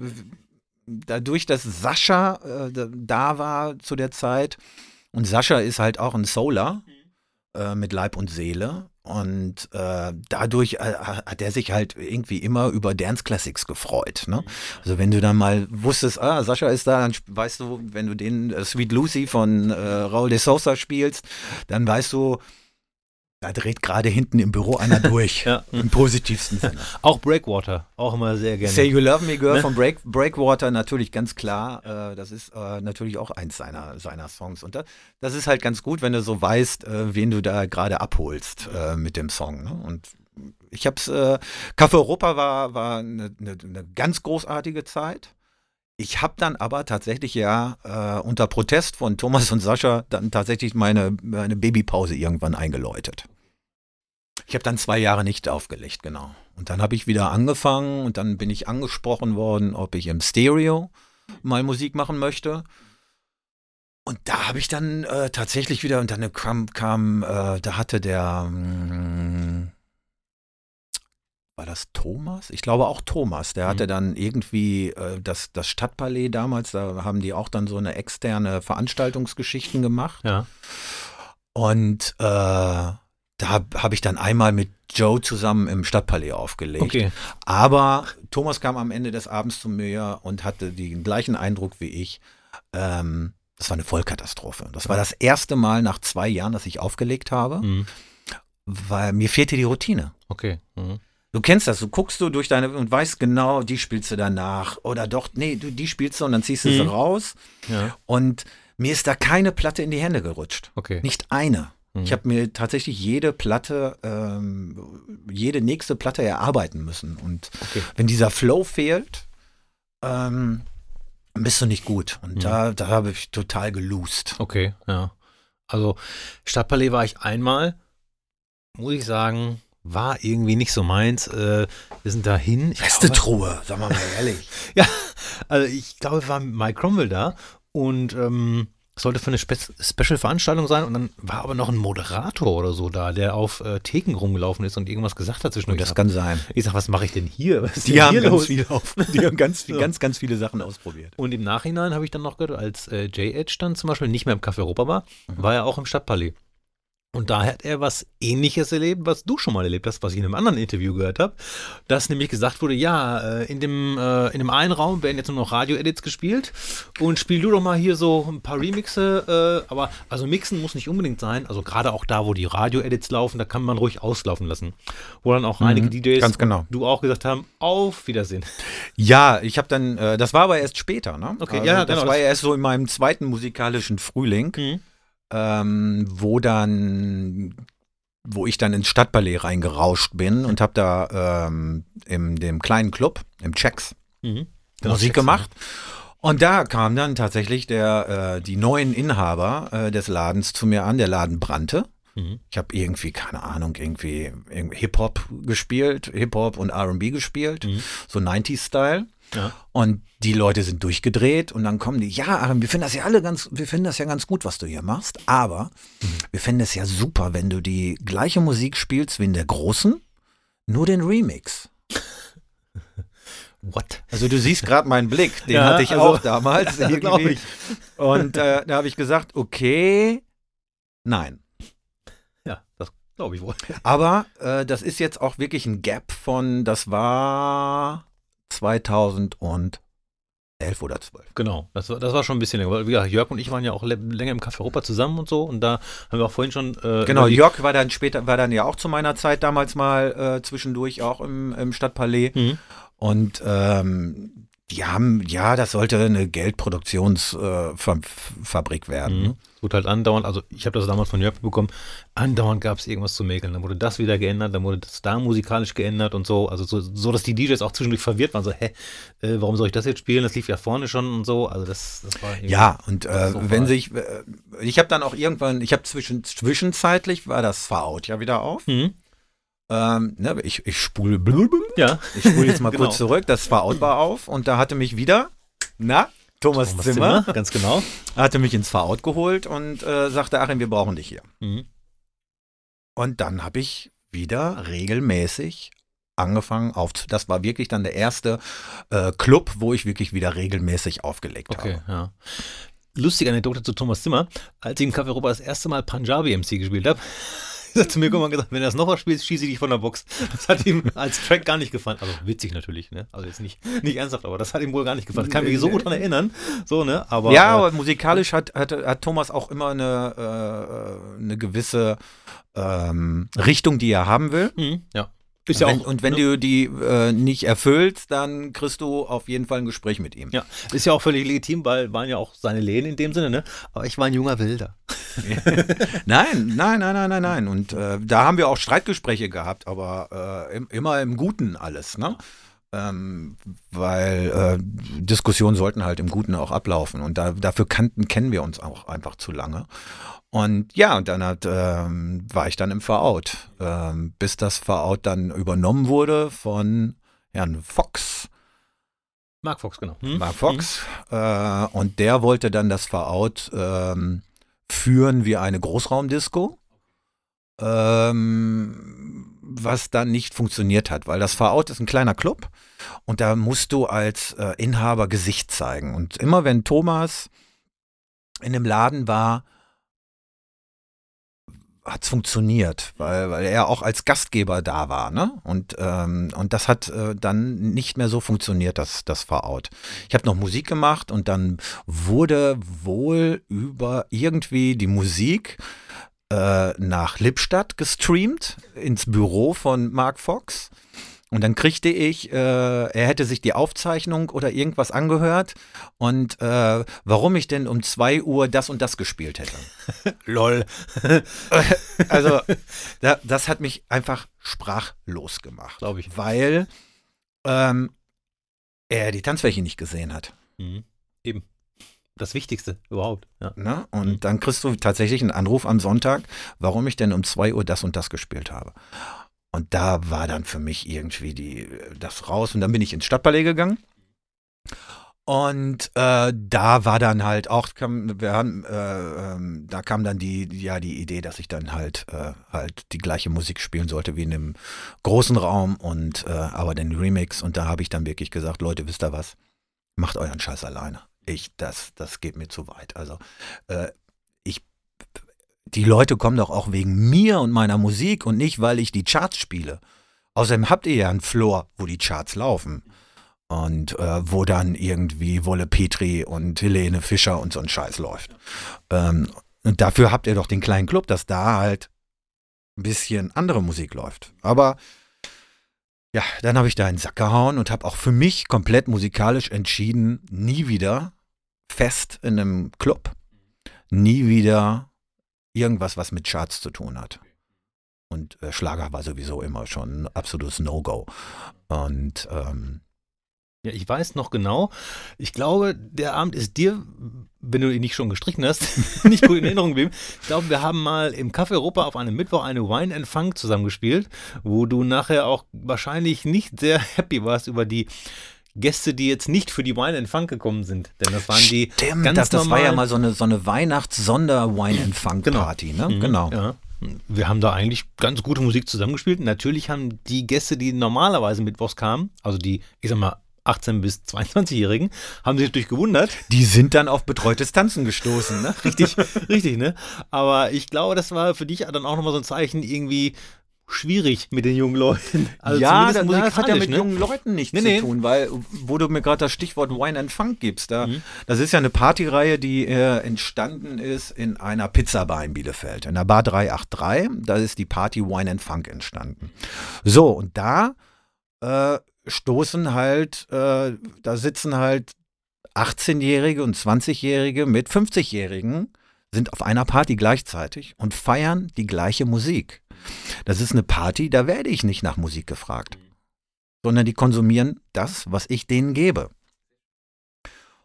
dadurch, dass Sascha äh, da- war zu der Zeit und Sascha ist halt auch ein Solar äh, mit Leib und Seele und äh, dadurch äh, hat er sich halt irgendwie immer über Dance Classics gefreut. Ne? Also wenn du dann mal wusstest, ah, Sascha ist da, dann weißt du, wenn du den äh, Sweet Lucy von äh, Raul de Sousa spielst, dann weißt du, da dreht gerade hinten im Büro einer durch. Ja. Im positivsten Sinne. Auch Breakwater, auch immer sehr gerne. Say You Love Me Girl Ne? von Break, Breakwater natürlich ganz klar. Äh, das ist äh, natürlich auch eins seiner, seiner Songs. Und da, das ist halt ganz gut, wenn du so weißt, äh, wen du da gerade abholst äh, mit dem Song. Ne? Und ich hab's, äh, Café Europa war, war eine, eine, eine ganz großartige Zeit. Ich habe dann aber tatsächlich ja äh, unter Protest von Thomas und Sascha dann tatsächlich meine, meine Babypause irgendwann eingeläutet. Ich habe dann zwei Jahre nicht aufgelegt, genau. Und dann habe ich wieder angefangen und dann bin ich angesprochen worden, ob ich im Stereo mal Musik machen möchte. Und da habe ich dann äh, tatsächlich wieder, und dann kam, kam äh, da hatte der, mh, war das Thomas? Ich glaube auch Thomas. Der hatte Mhm. dann irgendwie äh, das, das Stadtpalais damals, da haben die auch dann so eine externe Veranstaltungsgeschichten gemacht. Ja. Und äh, da habe ich dann einmal mit Joe zusammen im Stadtpalais aufgelegt. Okay. Aber Thomas kam am Ende des Abends zu mir und hatte den gleichen Eindruck wie ich. Ähm, das war eine Vollkatastrophe. Das war das erste Mal nach zwei Jahren, dass ich aufgelegt habe, Mhm. weil mir fehlte die Routine. Okay. Mhm. Du kennst das, du guckst du durch deine und weißt genau, die spielst du danach oder doch, nee, du, die spielst du und dann ziehst du sie Mhm. raus Ja. und mir ist da keine Platte in die Hände gerutscht. Okay. Nicht eine. Mhm. Ich habe mir tatsächlich jede Platte, ähm, jede nächste Platte erarbeiten müssen. Und Okay. wenn dieser Flow fehlt, ähm, bist du nicht gut. Und Mhm. da, da habe ich total geloost. Okay, ja. Also Stadtpalais war ich einmal, muss ich sagen, war irgendwie nicht so meins. Äh, wir sind dahin. Ich Beste glaube, Truhe, sagen wir mal ehrlich. ja, also ich glaube, es war Mike Cromwell da und ähm, es sollte für eine Spe Special-Veranstaltung sein und dann war aber noch ein Moderator oder so da, der auf äh, Theken rumgelaufen ist und irgendwas gesagt hat zwischendurch. Das kann sein. ich sag, was mache ich denn hier? Was Die denn haben hier ganz viel auf, die haben ganz, viel, ganz, ganz viele Sachen ausprobiert. Und im Nachhinein habe ich dann noch gehört, als äh, J-Edge dann zum Beispiel nicht mehr im Café Europa war, Mhm. war er auch im Stadtpalais. Und da hat er was ähnliches erlebt, was du schon mal erlebt hast, was ich in einem anderen Interview gehört habe. Dass nämlich gesagt wurde, ja, äh, in dem, äh, in dem einen Raum werden jetzt nur noch Radio-Edits gespielt und spiel du doch mal hier so ein paar Remixe, äh, aber also mixen muss nicht unbedingt sein. Also gerade auch da, wo die Radio-Edits laufen, da kann man ruhig auslaufen lassen. Wo dann auch einige DJs, Mhm. ganz genau. du auch gesagt haben, auf Wiedersehen. Ja, ich habe dann, das war aber erst später, ne? Okay, also, ja, Das genau, war das- ja erst so in meinem zweiten musikalischen Frühling, Mhm. Ähm, wo dann, wo ich dann ins Stadtballet reingerauscht bin und habe da ähm, in dem kleinen Club, im Checks, Mhm. Musik Checks, gemacht. Und da kam dann tatsächlich der, äh, die neuen Inhaber äh, des Ladens zu mir an. Der Laden brannte. Mhm. Ich habe irgendwie, keine Ahnung, irgendwie, irgendwie Hip-Hop gespielt, Hip-Hop und RB gespielt, Mhm. so 90s-Style. Ja. Und die Leute sind durchgedreht und dann kommen die, ja, Aaron, wir finden das ja alle ganz, wir finden das ja ganz gut, was du hier machst, aber wir finden es ja super, wenn du die gleiche Musik spielst wie in der großen, nur den Remix. What? Also du siehst gerade meinen Blick, den Ja, hatte ich also- auch damals. Ja, glaub irgendwie. ich. Und äh, da habe ich gesagt, okay, nein. Ja, das glaube ich wohl. Aber äh, das ist jetzt auch wirklich ein Gap von, das war 2011 oder 12. Genau, das war, das war schon ein bisschen länger. Weil, wie gesagt, Jörg und ich waren ja auch länger im Café Europa zusammen und so. Und da haben wir auch vorhin schon. Äh, Genau, Jörg war dann später, war dann ja auch zu meiner Zeit damals mal äh, zwischendurch auch im, im Stadtpalais. Mhm. Und ähm, die haben, ja, das sollte eine Geldproduktionsfabrik äh, Fabrik werden. Mhm. Wurde halt andauernd, also ich habe das damals von Jörg bekommen, andauernd gab es irgendwas zu mäkeln. Dann wurde das wieder geändert, dann wurde das da musikalisch geändert und so. Also so, so dass die DJs auch zwischendurch verwirrt waren. So, hä, äh, warum soll ich das jetzt spielen? Das lief ja vorne schon und so. Also das, das war Ja, und äh, So wenn sich, äh, ich habe dann auch irgendwann, ich habe zwischen, zwischenzeitlich war das V-Out ja wieder auf. Mhm. Ähm, ne, ich, ich spule, Ja. ich spule jetzt mal Genau. kurz zurück, das V-Out war auf und da hatte mich wieder, na, Thomas, Thomas Zimmer, Zimmer, ganz genau. hatte mich ins V-Out geholt und äh, sagte, Achim, wir brauchen dich hier. Mhm. Und dann habe ich wieder regelmäßig angefangen auf, das war wirklich dann der erste äh, Club, wo ich wirklich wieder regelmäßig aufgelegt Okay, habe. ja. Lustige Anekdote zu Thomas Zimmer. Als ich im Café Europa das erste Mal Punjabi MC gespielt habe, hat er zu mir gekommen und gesagt, wenn du das noch was spielst, schieße ich dich von der Box. Das hat ihm als Track gar nicht gefallen. Also witzig natürlich, ne? Also jetzt nicht, nicht ernsthaft, aber das hat ihm wohl gar nicht gefallen. Kann mich so gut daran erinnern. So, ne? Aber, ja, äh, aber musikalisch hat, hat, hat Thomas auch immer eine, äh, eine gewisse ähm, Richtung, die er haben will. mhm, ja. Ist ja wenn, auch, und wenn ne? du die äh, nicht erfüllst, dann kriegst du auf jeden Fall ein Gespräch mit ihm. Ja, ist ja auch völlig legitim, weil waren ja auch seine Lehen in dem Sinne, ne? Aber ich war ein junger Wilder. Nein, nein, nein, nein, nein, nein. Und äh, da haben wir auch Streitgespräche gehabt, aber äh, im, immer im Guten alles. Ne? Ähm, weil äh, Diskussionen sollten halt im Guten auch ablaufen und da, dafür kannten, kennen wir uns auch einfach zu lange. Und ja, und dann hat, ähm, war ich dann im Verout, ähm, bis das Verout dann übernommen wurde von Herrn Fox. Mark Fox, genau. Hm? Mark Fox. Hm. Äh, und der wollte dann das Verout ähm, führen wie eine Großraumdisco. Ähm, was dann nicht funktioniert hat, weil das Verout ist ein kleiner Club und da musst du als äh, Inhaber Gesicht zeigen. Und immer wenn Thomas in dem Laden war, hat es funktioniert, weil, weil er auch als Gastgeber da war, ne? Und, ähm, und das hat äh, dann nicht mehr so funktioniert, das, das Verout. Ich habe noch Musik gemacht und dann wurde wohl über irgendwie die Musik äh, nach Lippstadt gestreamt, ins Büro von Mark Fox. Und dann kriegte ich, äh, er hätte sich die Aufzeichnung oder irgendwas angehört und äh, warum ich denn um 2 Uhr das und das gespielt hätte. Lol. also, da, das hat mich einfach sprachlos gemacht. Glaube ich. Weil ähm, er die Tanzfläche nicht gesehen hat. Mhm. Eben. Das Wichtigste überhaupt. Ja. Na? Und mhm. dann kriegst du tatsächlich einen Anruf am Sonntag, warum ich denn um 2 Uhr das und das gespielt habe. Und da war dann für mich irgendwie die, das raus. Und dann bin ich ins Stadtpalais gegangen. Und äh, da war dann halt auch, kam, wir haben, äh, äh, da kam dann die, ja, die Idee, dass ich dann halt, äh, halt die gleiche Musik spielen sollte wie in dem großen Raum und äh, aber den Remix. Und da habe ich dann wirklich gesagt, Leute, wisst ihr was? Macht euren Scheiß alleine. Ich, das, das geht mir zu weit. Also äh, die Leute kommen doch auch wegen mir und meiner Musik und nicht, weil ich die Charts spiele. Außerdem habt ihr ja einen Floor, wo die Charts laufen. Und äh, wo dann irgendwie Wolle Petri und Helene Fischer und so ein Scheiß läuft. Ähm, und dafür habt ihr doch den kleinen Club, dass da halt ein bisschen andere Musik läuft. Aber ja, dann habe ich da einen Sack gehauen und habe auch für mich komplett musikalisch entschieden, nie wieder fest in einem Club, nie wieder irgendwas, was mit Charts zu tun hat. Und äh, Schlager war sowieso immer schon ein absolutes No-Go. Und ähm, ja, ich weiß noch genau. Ich glaube, der Abend ist dir, wenn du ihn nicht schon gestrichen hast, nicht gut in Erinnerung geblieben. Ich glaube, wir haben mal im Café Europa auf einem Mittwoch eine Wine and Funk zusammengespielt, wo du nachher auch wahrscheinlich nicht sehr happy warst über die Gäste, die jetzt nicht für die Wine and Funk gekommen sind. Denn das waren die Stimmt, ganz das, das war ja mal so eine, so eine Weihnachts-Sonder-Wine and Funk-Party, genau. ne? Mhm, genau. Ja. Wir haben da eigentlich ganz gute Musik zusammengespielt. Natürlich haben die Gäste, die normalerweise mittwochs kamen, also die, ich sag mal, 18- bis 22-Jährigen, haben sich natürlich gewundert. Die sind dann auf betreutes Tanzen gestoßen, ne? richtig, richtig, ne? Aber ich glaube, das war für dich dann auch nochmal so ein Zeichen, irgendwie schwierig mit den jungen Leuten. Also ja, das, das, hat ja mit ne? jungen Leuten nichts nee, zu nee. tun, weil, wo du mir gerade das Stichwort Wine and Funk gibst, da, mhm. das ist ja eine Partyreihe, die äh, entstanden ist in einer Pizzabar in Bielefeld, in der Bar 383, da ist die Party Wine and Funk entstanden. So, und da äh, stoßen halt, äh, da sitzen halt 18-Jährige und 20-Jährige mit 50-Jährigen, sind auf einer Party gleichzeitig und feiern die gleiche Musik. Das ist eine Party, da werde ich nicht nach Musik gefragt, sondern die konsumieren das, was ich denen gebe.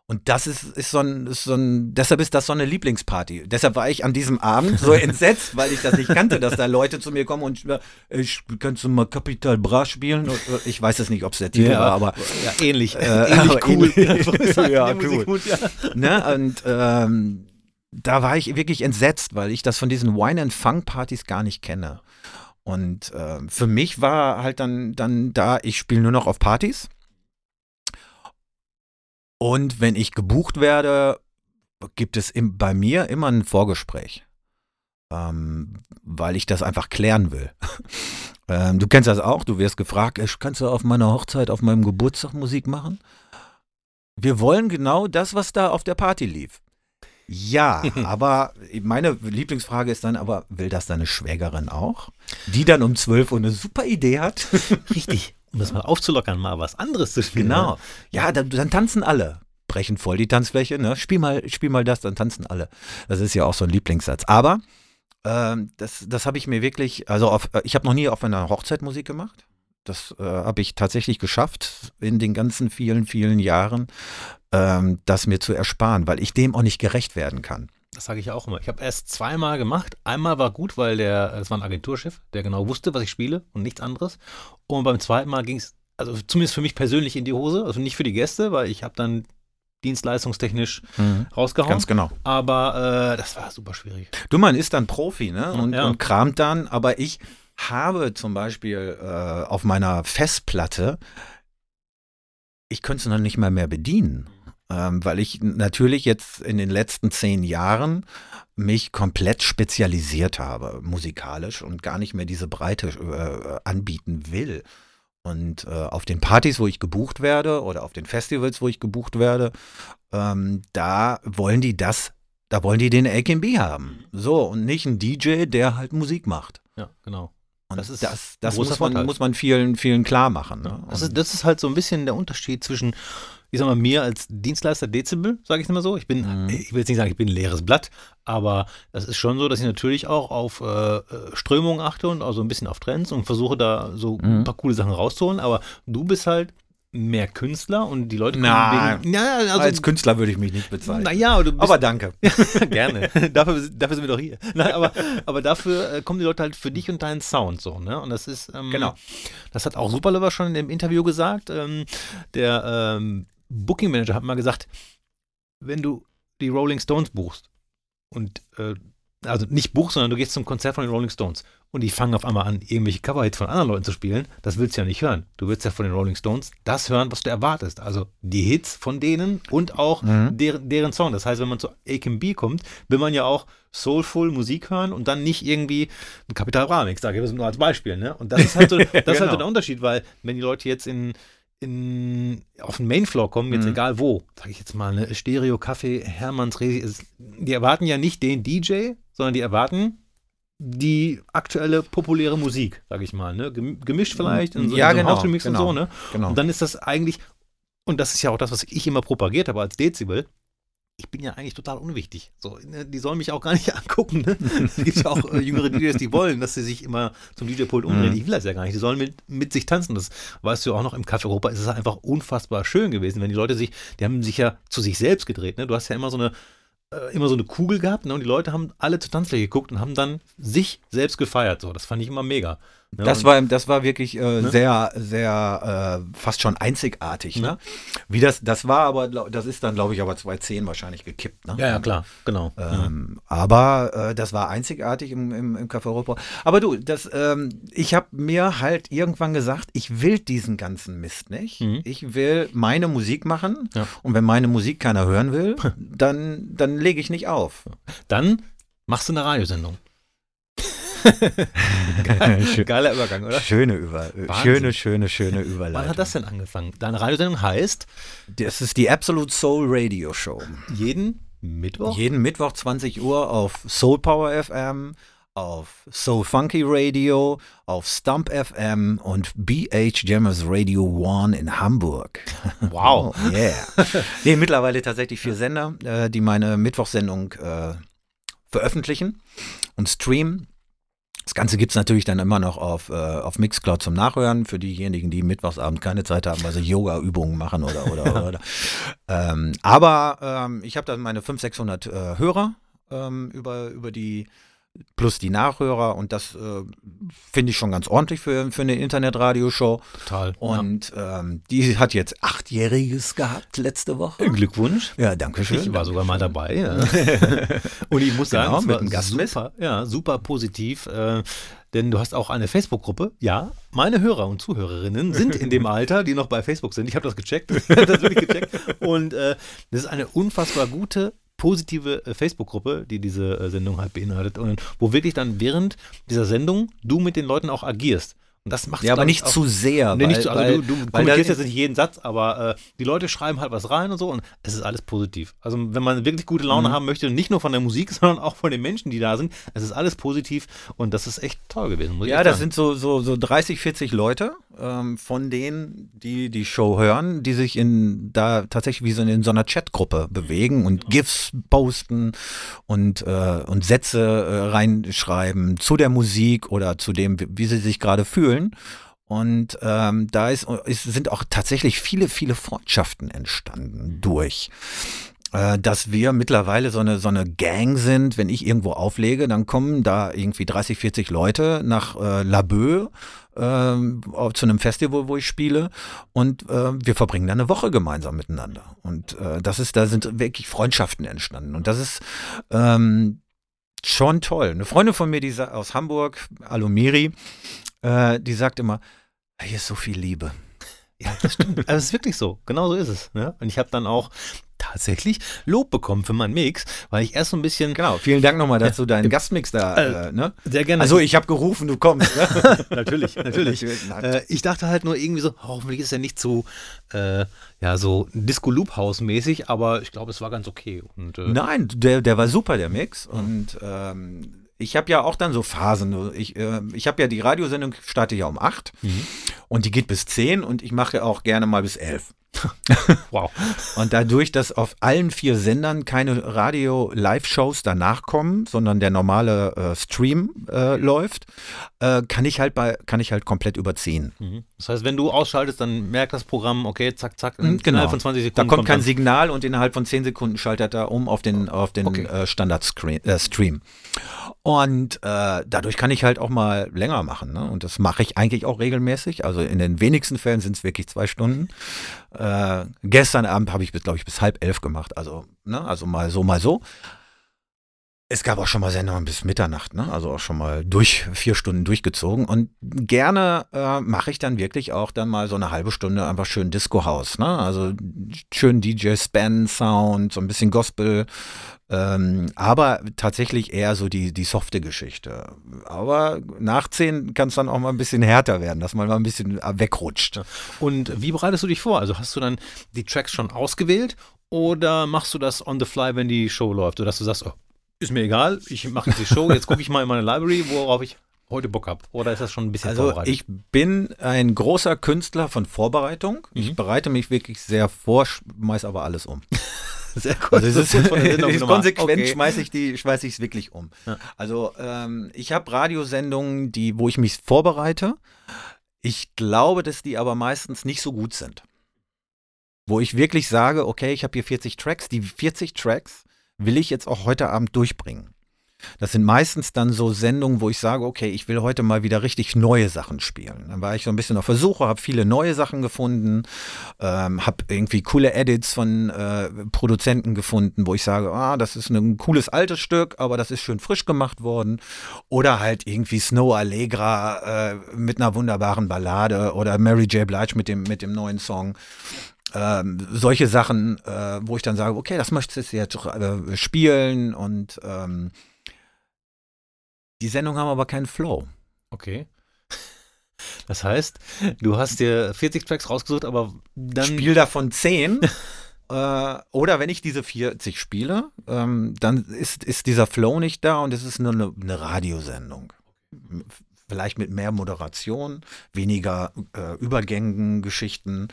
Und das ist, ist, so ein, ist so ein, deshalb ist das so eine Lieblingsparty. Deshalb war ich an diesem Abend so entsetzt, weil ich das nicht kannte, dass da Leute zu mir kommen und ich kannst du mal Capital Bra spielen? Ich weiß es nicht, ob es der Titel ja, war, aber ja, ähnlich, äh, ähnlich cool. Ähnlich, ja, cool. Gut, ja. Ne? Und ähm, da war ich wirklich entsetzt, weil ich das von diesen Wine and Funk Partys gar nicht kenne. Und äh, für mich war halt dann, dann da, ich spiele nur noch auf Partys. Und wenn ich gebucht werde, gibt es im, bei mir immer ein Vorgespräch. Ähm, weil ich das einfach klären will. ähm, du kennst das auch, du wirst gefragt, kannst du auf meiner Hochzeit, auf meinem Geburtstag Musik machen? Wir wollen genau das, was da auf der Party lief. Ja, aber meine Lieblingsfrage ist dann, aber will das deine Schwägerin auch? Die dann um 12 Uhr eine super Idee hat? Richtig, um das mal aufzulockern, mal was anderes zu spielen. Genau. Ne? Ja, dann, dann tanzen alle. Brechen voll die Tanzfläche, ne? Spiel mal, spiel mal das, dann tanzen alle. Das ist ja auch so ein Lieblingssatz. Aber ähm, das, das habe ich mir wirklich, also auf, ich habe noch nie auf einer Hochzeit Musik gemacht. Das äh, habe ich tatsächlich geschafft in den ganzen vielen, vielen Jahren, ähm, das mir zu ersparen, weil ich dem auch nicht gerecht werden kann. Das sage ich auch immer. Ich habe erst zweimal gemacht. Einmal war gut, weil der, es war ein Agenturchef, der genau wusste, was ich spiele und nichts anderes. Und beim zweiten Mal ging es, also zumindest für mich persönlich in die Hose, also nicht für die Gäste, weil ich habe dann dienstleistungstechnisch mhm. rausgehauen. Ganz genau. Aber äh, das war super schwierig. Du, man ist dann Profi, ne? Und, ja. und kramt dann, aber ich habe zum Beispiel äh, auf meiner Festplatte, ich könnte es noch nicht mal mehr bedienen. Ähm, weil ich natürlich jetzt in den letzten zehn Jahren mich komplett spezialisiert habe, musikalisch und gar nicht mehr diese Breite äh, anbieten will. Und äh, auf den Partys, wo ich gebucht werde oder auf den Festivals, wo ich gebucht werde, ähm, da wollen die das, da wollen die den AKB haben. So, und nicht einen DJ, der halt Musik macht. Ja, genau. Und das, ist das, das muss, man, muss man vielen, vielen klar machen. Ne? Das, ist, das ist halt so ein bisschen der Unterschied zwischen ich sag mal, mir als Dienstleister Dezibel, sage ich es mal so. Ich bin, mhm. ich will jetzt nicht sagen, ich bin ein leeres Blatt, aber das ist schon so, dass ich natürlich auch auf äh, äh Strömungen achte und auch so ein bisschen auf Trends und versuche da so mhm. ein paar coole Sachen rauszuholen. Aber du bist halt mehr Künstler und die Leute kommen wegen, ja, also, als Künstler würde ich mich nicht bezeichnen. Naja, aber danke. gerne. dafür, dafür sind wir doch hier. Nein, aber, aber dafür äh, kommen die Leute halt für dich und deinen Sound so, ne? Und das ist ähm, genau. Das hat auch Superlover schon in dem Interview gesagt. Ähm, der ähm, Booking Manager hat mal gesagt, wenn du die Rolling Stones buchst und äh, also nicht buchst, sondern du gehst zum Konzert von den Rolling Stones und die fangen auf einmal an, irgendwelche Coverhits von anderen Leuten zu spielen, das willst du ja nicht hören. Du willst ja von den Rolling Stones das hören, was du erwartest. Also die Hits von denen und auch mhm. deren, deren Song. Das heißt, wenn man zu AKB kommt, will man ja auch soulful Musik hören und dann nicht irgendwie ein Capital Bra Mix, sage ich das nur als Beispiel. Ne? Und das ist halt so, das genau. ist halt so genau. der Unterschied, weil wenn die Leute jetzt in in, auf den Mainfloor kommen, jetzt mhm. egal wo, sage ich jetzt mal, ne, Stereo, Kaffee, Hermanns, Resi, die erwarten ja nicht den DJ, sondern die erwarten die aktuelle populäre Musik, sage ich mal, ne? gemischt vielleicht in so, ja, in so genau, House genau, und so, ne? Genau. Und dann ist das eigentlich, und das ist ja auch das, was ich immer propagiert habe als Dezibel, ich bin ja eigentlich total unwichtig. So, ne, die sollen mich auch gar nicht angucken. Ne? Es gibt ja auch äh, jüngere DJs, die wollen, dass sie sich immer zum DJ-Pult umdrehen. Mhm. Ich will das ja gar nicht. Die sollen mit, mit sich tanzen. Das weißt du auch noch im Café Europa. Ist es einfach unfassbar schön gewesen, wenn die Leute sich, die haben sich ja zu sich selbst gedreht. Ne? Du hast ja immer so eine äh, immer so eine Kugel gehabt ne? und die Leute haben alle zur Tanzfläche geguckt und haben dann sich selbst gefeiert. So, das fand ich immer mega. Ja, das, war, das war wirklich äh, ne? sehr, sehr äh, fast schon einzigartig. Ne? Wie das, das war aber, das ist dann, glaube ich, aber 2010 wahrscheinlich gekippt. Ne? Ja, ja, klar, genau. Ähm, ja. Aber äh, das war einzigartig im, im, im Café Europa. Aber du, das, ähm, ich habe mir halt irgendwann gesagt, ich will diesen ganzen Mist nicht. Mhm. Ich will meine Musik machen. Ja. Und wenn meine Musik keiner hören will, dann, dann lege ich nicht auf. Dann machst du eine Radiosendung. Geiler Übergang, oder? Schöne Über schöne, schöne, schöne Überleitung. Wann hat das denn angefangen? Deine Radiosendung heißt? Das ist die Absolute Soul Radio Show. Jeden Mittwoch? Jeden Mittwoch 20 Uhr auf Soul Power FM, auf Soul Funky Radio, auf Stump FM und BH Jammers Radio One in Hamburg. Wow. oh, yeah. nee, mittlerweile tatsächlich vier Sender, äh, die meine Mittwochsendung äh, veröffentlichen und streamen. Das Ganze gibt es natürlich dann immer noch auf, äh, auf Mixcloud zum Nachhören für diejenigen, die Mittwochsabend keine Zeit haben, weil sie Yoga-Übungen machen oder oder oder. Ähm, aber ähm, ich habe da meine 500, 600 äh, Hörer ähm, über, über die plus die Nachhörer und das äh, finde ich schon ganz ordentlich für, für eine Internetradioshow. Total. Und ja. ähm, die hat jetzt achtjähriges gehabt letzte Woche. Glückwunsch. Ja, danke schön. Ich war sogar mal dabei. Ja. und ich muss sagen, genau, mit super, ja, super positiv. Äh, denn du hast auch eine Facebook-Gruppe. Ja, meine Hörer und Zuhörerinnen sind in dem Alter, die noch bei Facebook sind. Ich habe das gecheckt. das wirklich gecheckt. Und äh, das ist eine unfassbar gute positive äh, Facebook-Gruppe, die diese äh, Sendung halt beinhaltet und wo wirklich dann während dieser Sendung du mit den Leuten auch agierst. Und das macht Ja, aber nicht zu sehr. Nee, weil, nicht zu, also weil, du, du kommunizierst jetzt nicht jeden Satz, aber äh, die Leute schreiben halt was rein und so und es ist alles positiv. Also wenn man wirklich gute Laune mhm. haben möchte, nicht nur von der Musik, sondern auch von den Menschen, die da sind, es ist alles positiv und das ist echt toll gewesen. Ja, das sind so, so, so 30, 40 Leute ähm, von denen, die die Show hören, die sich in da tatsächlich wie so in so einer Chatgruppe bewegen und genau. GIFs posten und, äh, und Sätze äh, reinschreiben zu der Musik oder zu dem, wie sie sich gerade fühlen. Und ähm, da ist, ist, sind auch tatsächlich viele, viele Freundschaften entstanden durch äh, dass wir mittlerweile so eine, so eine Gang sind. Wenn ich irgendwo auflege, dann kommen da irgendwie 30, 40 Leute nach äh, Laboe äh, zu einem Festival, wo ich spiele und äh, wir verbringen dann eine Woche gemeinsam miteinander. Und äh, das ist, da sind wirklich Freundschaften entstanden. Und das ist ähm, schon toll. Eine Freundin von mir, die aus Hamburg, Alumiri, äh, die sagt immer, hier ist so viel Liebe. Ja, das stimmt. Also es ist wirklich so. Genau so ist es. Ne? Und ich habe dann auch tatsächlich Lob bekommen für meinen Mix, weil ich erst so ein bisschen. Genau, vielen Dank nochmal, dass ja, du deinen Gastmix da. Äh, äh, ne? Sehr gerne. Also, ich habe gerufen, du kommst. Ne? natürlich, natürlich. äh, ich dachte halt nur irgendwie so, hoffentlich ist er nicht zu, äh, ja, so Disco Loop House mäßig, aber ich glaube, es war ganz okay. Und, äh, Nein, der, der war super, der Mix. Und ähm, ich habe ja auch dann so Phasen. Ich, äh, ich habe ja die Radiosendung, starte ja um 8 mhm. und die geht bis 10 und ich mache auch gerne mal bis 11. wow. Und dadurch, dass auf allen vier Sendern keine Radio-Live-Shows danach kommen, sondern der normale äh, Stream äh, läuft, äh, kann ich halt bei, kann ich halt komplett überziehen. Mhm. Das heißt, wenn du ausschaltest, dann merkt das Programm, okay, zack, zack, in, genau. innerhalb von 20 Sekunden. Da kommt, kommt kein Signal und innerhalb von 10 Sekunden schaltet er um auf den, auf den okay. Äh, Standard-Stream. Und äh, dadurch kann ich halt auch mal länger machen. Ne? Und das mache ich eigentlich auch regelmäßig. Also in den wenigsten Fällen sind es wirklich zwei Stunden. Äh, gestern Abend habe ich, glaube ich, bis halb elf gemacht. Also, ne? also mal so, mal so. Es gab auch schon mal Sendungen bis Mitternacht, ne? Also auch schon mal durch vier Stunden durchgezogen. Und gerne äh, mache ich dann wirklich auch dann mal so eine halbe Stunde einfach schön Disco House, ne? Also schön DJ Span Sound, so ein bisschen Gospel, ähm, aber tatsächlich eher so die, die softe Geschichte. Aber nach zehn kann es dann auch mal ein bisschen härter werden, dass man mal ein bisschen wegrutscht. Und wie bereitest du dich vor? Also hast du dann die Tracks schon ausgewählt oder machst du das on the fly, wenn die Show läuft? Oder dass du sagst, oh, ist mir egal, ich mache jetzt die Show, jetzt gucke ich mal in meine Library, worauf ich heute Bock habe? Oder ist das schon ein bisschen also vorbereitet? Ich bin ein großer Künstler von Vorbereitung. Mhm. Ich bereite mich wirklich sehr vor, schmeiß aber alles um. Sehr gut. Also ist, ist konsequent okay. schmeiße ich die, schmeiße ich es wirklich um. Ja. Also ähm, ich habe Radiosendungen, die, wo ich mich vorbereite. Ich glaube, dass die aber meistens nicht so gut sind. Wo ich wirklich sage, okay, ich habe hier 40 Tracks, die 40 Tracks will ich jetzt auch heute Abend durchbringen. Das sind meistens dann so Sendungen, wo ich sage, okay, ich will heute mal wieder richtig neue Sachen spielen. Dann war ich so ein bisschen auf Versuche, habe viele neue Sachen gefunden, ähm, habe irgendwie coole Edits von äh, Produzenten gefunden, wo ich sage, ah, das ist ein cooles altes Stück, aber das ist schön frisch gemacht worden. Oder halt irgendwie Snow Allegra äh, mit einer wunderbaren Ballade oder Mary J. Blige mit dem, mit dem neuen Song. Ähm, solche Sachen, äh, wo ich dann sage, okay, das möchtest du jetzt äh, spielen und ähm, die Sendungen haben aber keinen Flow. Okay. Das heißt, du hast dir 40 Tracks rausgesucht, aber dann. Spiel davon 10. äh, oder wenn ich diese 40 spiele, ähm, dann ist, ist dieser Flow nicht da und es ist nur eine, eine Radiosendung. Vielleicht mit mehr Moderation, weniger äh, Übergängen, Geschichten.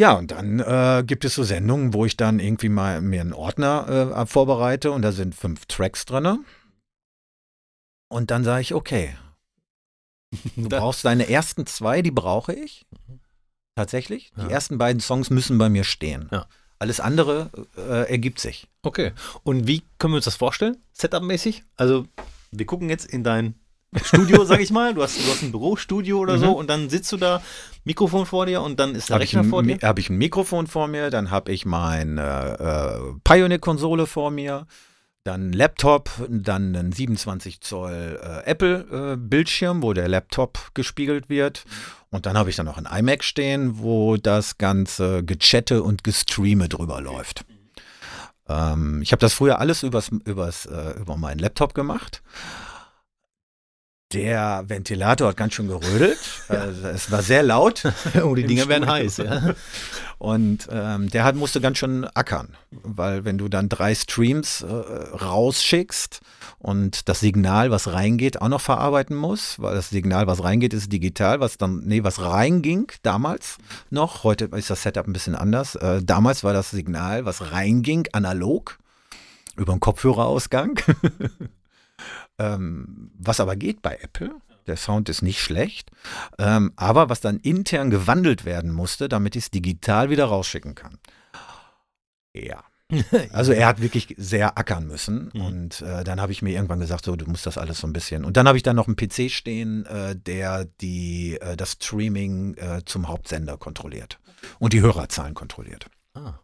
Ja, und dann äh, gibt es so Sendungen, wo ich dann irgendwie mal mir einen Ordner äh, vorbereite und da sind fünf Tracks drin. Und dann sage ich, okay, du brauchst deine ersten zwei, die brauche ich. Tatsächlich. Die ja. ersten beiden Songs müssen bei mir stehen. Ja. Alles andere äh, ergibt sich. Okay. Und wie können wir uns das vorstellen? Setup-mäßig? Also, wir gucken jetzt in dein Studio, sag ich mal. Du hast, du hast ein Bürostudio oder mhm. so und dann sitzt du da, Mikrofon vor dir und dann ist der hab Rechner ein, vor dir. Habe ich ein Mikrofon vor mir, dann habe ich meine äh, Pioneer-Konsole vor mir dann Laptop, dann ein 27 Zoll äh, Apple-Bildschirm, äh, wo der Laptop gespiegelt wird. Und dann habe ich dann noch ein iMac stehen, wo das ganze Gechatte und Gestreame drüber läuft. Ähm, ich habe das früher alles übers, übers, äh, über meinen Laptop gemacht. Der Ventilator hat ganz schön gerödelt. Also, es war sehr laut. oh, die Dinger werden heiß, ja. Und ähm, der hat, musste ganz schön ackern, weil wenn du dann drei Streams äh, rausschickst und das Signal, was reingeht, auch noch verarbeiten muss, weil das Signal, was reingeht, ist digital, was dann, nee, was reinging damals noch, heute ist das Setup ein bisschen anders. Äh, damals war das Signal, was reinging, analog über den Kopfhörerausgang. Ähm, was aber geht bei Apple, Der Sound ist nicht schlecht. Ähm, aber was dann intern gewandelt werden musste, damit ich es digital wieder rausschicken kann. Ja. Also er hat wirklich sehr ackern müssen Mhm. und äh, dann habe ich mir irgendwann gesagt, so du musst das alles so ein bisschen. Und dann habe ich dann noch einen PC stehen, äh, der die äh, das Streaming äh, zum Hauptsender kontrolliert und die Hörerzahlen kontrolliert. Ah.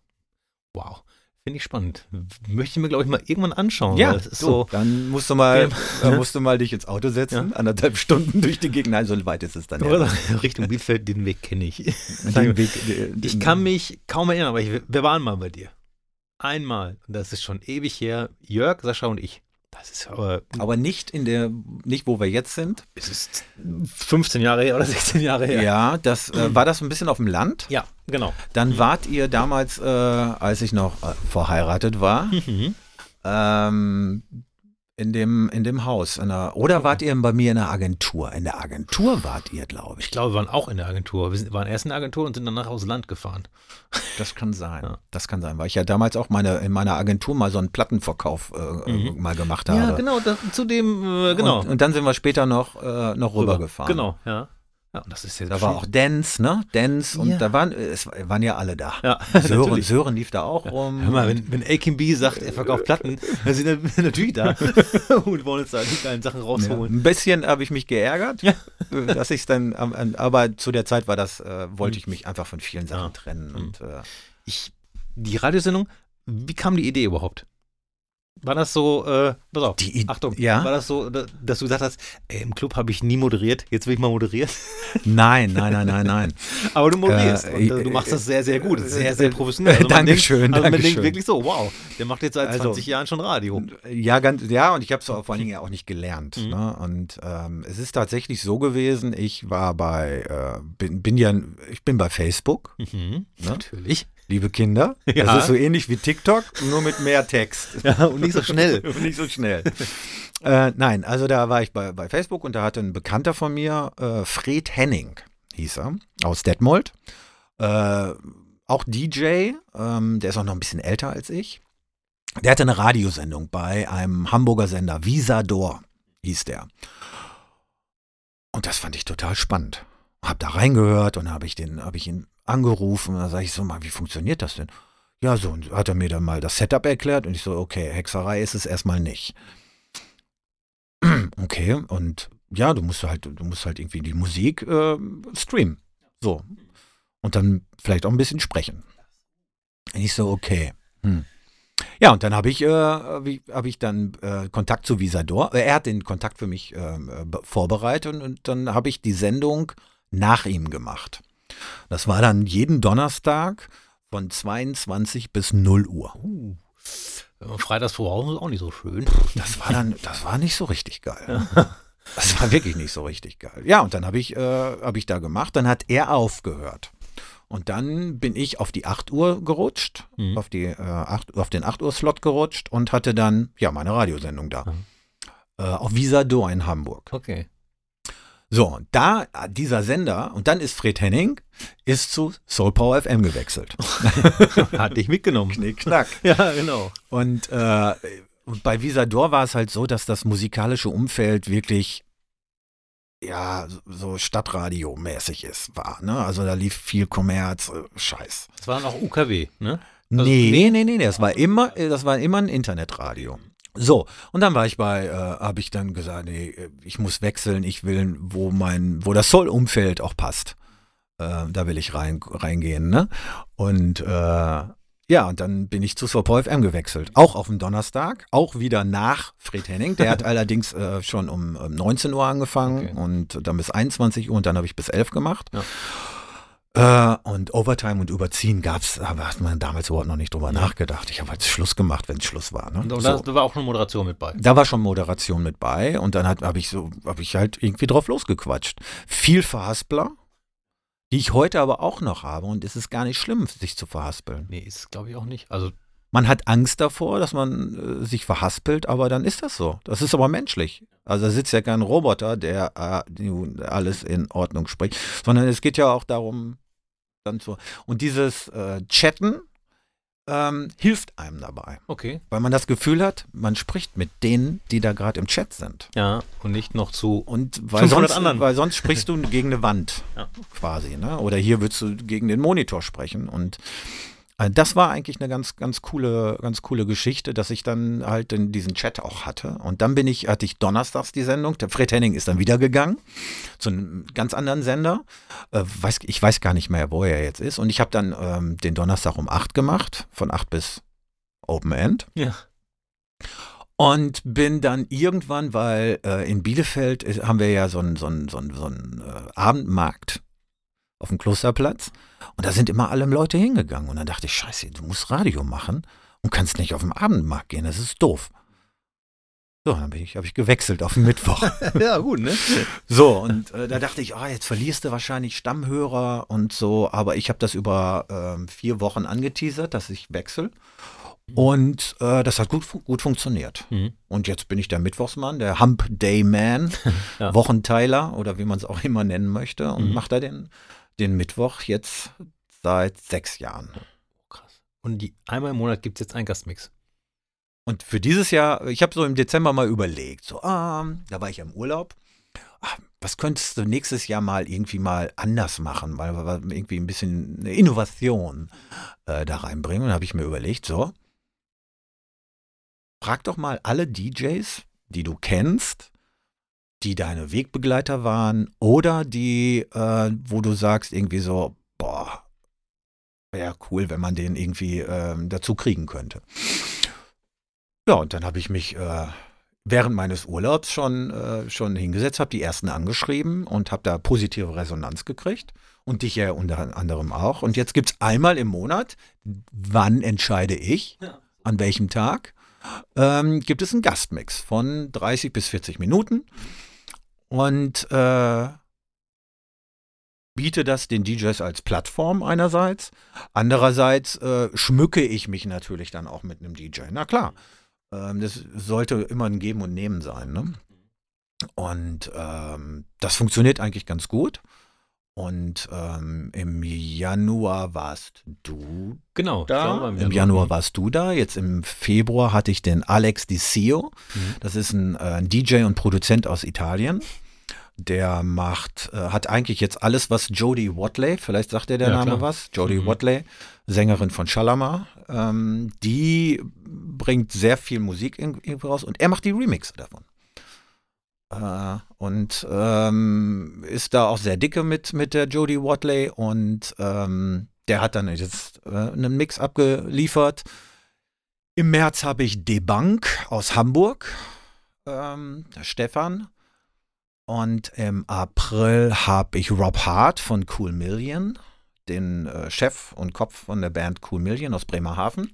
Wow. Finde ich spannend. Möchte ich mir, glaube ich, mal irgendwann anschauen. Ja, es ist du, so. dann musst du mal, Ja. musst du mal dich ins Auto setzen, anderthalb Stunden durch die Gegend. Nein, so weit ist es dann ja. Richtung Bielefeld, den Weg kenne ich. Den Weg, den- Ich kann mich kaum erinnern, aber ich, wir waren mal bei dir. Einmal. Und das ist schon ewig her. Jörg, Sascha und ich. Das ist aber, aber nicht in der, nicht wo wir jetzt sind. es ist 15 Jahre her oder 16 Jahre her. Ja, das äh, war das ein bisschen auf dem Land. Ja, genau. Dann wart ihr damals, äh, als ich noch äh, verheiratet war, Mhm. ähm, in dem, in dem Haus. In der, oder wart ihr bei mir in der Agentur? In der Agentur wart ihr, glaube Ich ich. glaube, wir waren auch in der Agentur. Wir sind, waren erst in der Agentur und sind danach aufs Land gefahren. Das kann sein. Ja. Das kann sein, weil ich ja damals auch meine, in meiner Agentur mal so einen Plattenverkauf äh, Mhm. mal gemacht habe. Ja, genau. Da, zu dem, äh, genau. Und, und dann sind wir später noch, äh, noch Rüber. rübergefahren. Genau, ja. Ja, und das ist jetzt Da war auch Dance, ne? Dance und Ja. da waren, es waren ja alle da. Ja, Sören, natürlich. Sören lief da auch rum. Hör mal, wenn, wenn Akin B sagt, er verkauft Platten, dann sind wir natürlich da und wollen uns da die geilen Sachen rausholen. ein bisschen habe ich mich geärgert, äh, dass ich es dann, aber zu der Zeit war das, äh, wollte ich mich einfach von vielen Sachen trennen. Mhm. Und, äh, Ich, die Radiosendung, wie kam die Idee überhaupt? War das so, äh, pass auf, Die Achtung, ja? war das so, da- dass du gesagt hast, ey, im Club habe ich nie moderiert, jetzt will ich mal moderieren? nein, nein, nein, nein, nein. Aber du moderierst Äh, und äh, du machst das sehr, sehr gut, sehr, sehr professionell. Also Dankeschön, denkt, also man denkt Dankeschön. wirklich so, wow, der macht jetzt seit Also- 20 Jahren schon Radio. Ja, ganz, ja, und ich habe es vor allen Dingen ja auch nicht gelernt. Mhm. Ne? Und ähm, es ist tatsächlich so gewesen, ich war bei, äh, bin, bin ja, ich bin bei Facebook, Mhm, Ne? Natürlich. Liebe Kinder. Ja. Das ist so ähnlich wie TikTok, nur mit mehr Text. Ja, und nicht so schnell. Und nicht so schnell. äh, nein, also da war ich bei, bei Facebook und da hatte ein Bekannter von mir, äh, Fred Henning, hieß er, aus Detmold. Äh, auch DJ, ähm, der ist auch noch ein bisschen älter als ich. Der hatte eine Radiosendung bei einem Hamburger Sender, Visador hieß der. Und das fand ich total spannend. Hab da reingehört und habe ich den, habe ich ihn angerufen. Da sage ich so mal, wie funktioniert das denn? Ja, so, und hat er mir dann mal das Setup erklärt und ich so, okay, Hexerei ist es erstmal nicht. Okay, und ja, du musst halt, du musst halt irgendwie die Musik äh, streamen. So. Und dann vielleicht auch ein bisschen sprechen. Und ich so, okay. Hm. Ja, und dann habe ich, äh, hab ich, dann äh, Kontakt zu Visador. Äh, Er hat den Kontakt für mich ähm, äh, be- vorbereitet und, und dann habe ich die Sendung nach ihm gemacht. Das war dann jeden Donnerstag von 22 bis 0 Uhr. Uh, freitags voraus ist auch nicht so schön. Das war dann, das war nicht so richtig geil. Das war wirklich nicht so richtig geil. Ja, und dann habe ich, äh, hab ich da gemacht. Dann hat er aufgehört. Und dann bin ich auf die 8 Uhr gerutscht, Mhm. auf, die, äh, 8, auf den 8 Uhr Slot gerutscht und hatte dann, ja, meine Radiosendung da. Mhm. Äh, auf Visador in Hamburg. Okay. So, und da, äh, dieser Sender, und dann ist Fred Henning, ist zu Soul Power FM gewechselt. Hat dich mitgenommen. Knick, knack. Ja, genau. Und, äh, und bei Visador war es halt so, dass das musikalische Umfeld wirklich ja so Stadtradio-mäßig ist, war. Ne? Also da lief viel Kommerz, äh, Scheiß. Das war noch UKW, ne? Also, nee, nee. nee, nee, nee, das war immer, das war immer ein Internetradio. So, und dann war ich bei, äh, habe ich dann gesagt, nee, äh, ich muss wechseln, ich will, wo mein, wo das Soul-Umfeld auch passt. Äh, da will ich rein, reingehen, ne? Und äh, ja, und dann bin ich zu Soul FM gewechselt. Auch auf dem Donnerstag, auch wieder nach Fred Henning. Der hat allerdings äh, schon um, um 19 Uhr angefangen Okay. und dann bis 21 Uhr und dann habe ich bis 11 gemacht. Ja. Äh, und Overtime und Überziehen gab es, aber hat man damals überhaupt noch nicht drüber nachgedacht. Ich habe halt Schluss gemacht, wenn es Schluss war. Ne? Und So. da, da war auch eine Moderation mit bei. Da war schon Moderation mit bei und dann habe ich so, habe ich halt irgendwie drauf losgequatscht. Viel Verhaspler, die ich heute aber auch noch habe und es ist gar nicht schlimm, sich zu verhaspeln. Nee, ist glaube ich auch nicht. Also, Man hat Angst davor, dass man äh, sich verhaspelt, aber dann ist das so. Das ist aber menschlich. Also da sitzt ja kein Roboter, der äh, alles in Ordnung spricht, sondern es geht ja auch darum, dann so. Und dieses äh, Chatten, ähm, hilft einem dabei. Okay. Weil man das Gefühl hat, man spricht mit denen, die da gerade im Chat sind. Ja, und nicht noch zu. Und weil 500 sonst, anderen. weil sonst sprichst du gegen eine Wand Ja. quasi. Ne? Oder hier würdest du gegen den Monitor sprechen. Und das war eigentlich eine ganz, ganz coole, ganz coole Geschichte, dass ich dann halt in diesen Chat auch hatte. Und dann bin ich, hatte ich donnerstags die Sendung. Der Fred Henning ist dann wieder gegangen zu einem ganz anderen Sender. Äh, weiß, ich weiß gar nicht mehr, wo er jetzt ist. Und ich habe dann ähm, den Donnerstag um 8 gemacht, von 8 bis Open End. Ja. Und bin dann irgendwann, weil äh, in Bielefeld ist, haben wir ja so einen so einen- so einen- so einen, äh, Abendmarkt auf dem Klosterplatz. Und da sind immer alle Leute hingegangen. Und dann dachte ich, scheiße, du musst Radio machen und kannst nicht auf den Abendmarkt gehen. Das ist doof. So, dann bin ich, habe ich gewechselt auf den Mittwoch. ja, gut, ne? So, und äh, da dachte ich, ah, jetzt verlierst du wahrscheinlich Stammhörer und so, aber ich habe das über ähm, vier Wochen angeteasert, dass ich wechsle. Und äh, das hat gut, gut funktioniert. Mhm. Und jetzt bin ich der Mittwochsmann, der Hump Day Man, Ja. Wochenteiler oder wie man es auch immer nennen möchte und Mhm. mache da den, den Mittwoch jetzt seit sechs Jahren. Krass. Und die, einmal im Monat gibt es jetzt einen Gastmix. Und für dieses Jahr, ich habe so im Dezember mal überlegt, so, ah, da war ich im Urlaub. Ah, was könntest du nächstes Jahr mal irgendwie mal anders machen, weil wir irgendwie ein bisschen eine Innovation äh, da reinbringen. Und da habe ich mir überlegt, so, frag doch mal alle DJs, die du kennst, die deine Wegbegleiter waren oder die, äh, wo du sagst irgendwie so, boah, wäre cool, wenn man den irgendwie ähm, dazu kriegen könnte. Ja, und dann habe ich mich äh, während meines Urlaubs schon, äh, schon hingesetzt, habe die ersten angeschrieben und habe da positive Resonanz gekriegt. Und dich ja unter anderem auch. Und jetzt gibt es einmal im Monat, wann entscheide ich, Ja. an welchem Tag, ähm, gibt es einen Gastmix von 30 bis 40 Minuten. Und äh, biete das den DJs als Plattform einerseits. Andererseits äh, schmücke ich mich natürlich dann auch mit einem DJ. Na klar, ähm, das sollte immer ein Geben und Nehmen sein. Ne? Und ähm, das funktioniert eigentlich ganz gut. Und ähm, im Januar warst du Genau. da. mal. Im Januar warst du da. Jetzt im Februar hatte ich den Alex Dicio. Mhm. Das ist ein, äh, ein DJ und Produzent aus Italien. Der macht, äh, hat eigentlich jetzt alles, was Jodie Watley, vielleicht sagt er der Ja, Name klar. was, Jodie Mhm. Watley, Sängerin von Shalama, ähm, die bringt sehr viel Musik irgendwie raus und er macht die Remixe davon. Äh, und ähm, ist da auch sehr dicke mit, mit der Jodie Watley und ähm, der hat dann jetzt äh, einen Mix abgeliefert. Im März habe ich Debank aus Hamburg, ähm, der Stefan. Und im April habe ich Rob Hart von Cool Million, den äh, Chef und Kopf von der Band Cool Million aus Bremerhaven.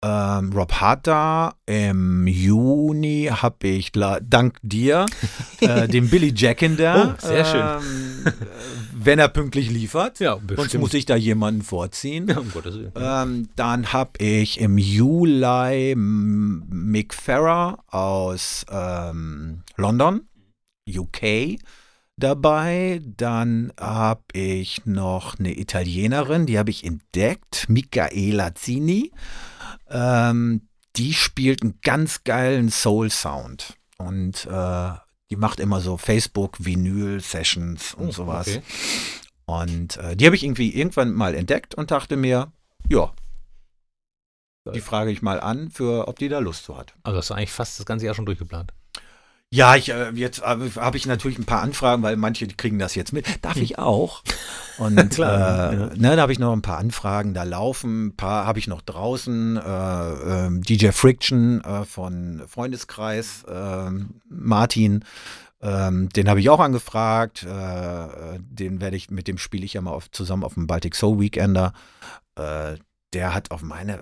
Ähm, Rob Hart da. Im Juni habe ich, dank dir, äh, den Billy Jackin da. Oh, sehr schön. Ähm, äh, wenn er pünktlich liefert. Ja, Sonst bestimmt. muss ich da jemanden vorziehen. Ja, um Gottes Willen. Ähm, dann habe ich im Juli Mick Farrer aus ähm, London, UK dabei. Dann habe ich noch eine Italienerin, die habe ich entdeckt, Michaela Zini. Ähm, die spielt einen ganz geilen Soul-Sound. Und äh, die macht immer so Facebook-Vinyl-Sessions und Oh, sowas. okay. Und äh, die habe ich irgendwie irgendwann mal entdeckt und dachte mir, ja, die frage ich mal an, für ob die da Lust zu hat. Also hast du eigentlich fast das ganze Jahr schon durchgeplant. Ja, ich, äh, jetzt äh, habe ich natürlich ein paar Anfragen, weil manche kriegen das jetzt mit. Darf ich auch? Und Klar, äh, ja. ne, da habe ich noch ein paar Anfragen, da laufen, ein paar habe ich noch draußen. Äh, ähm, DJ Friction äh, von Freundeskreis, ähm, Martin, ähm, den habe ich auch angefragt. Äh, äh, den werde ich, mit dem spiele ich ja mal auf, zusammen auf dem Baltic Soul Weekender. Äh, der hat auf meine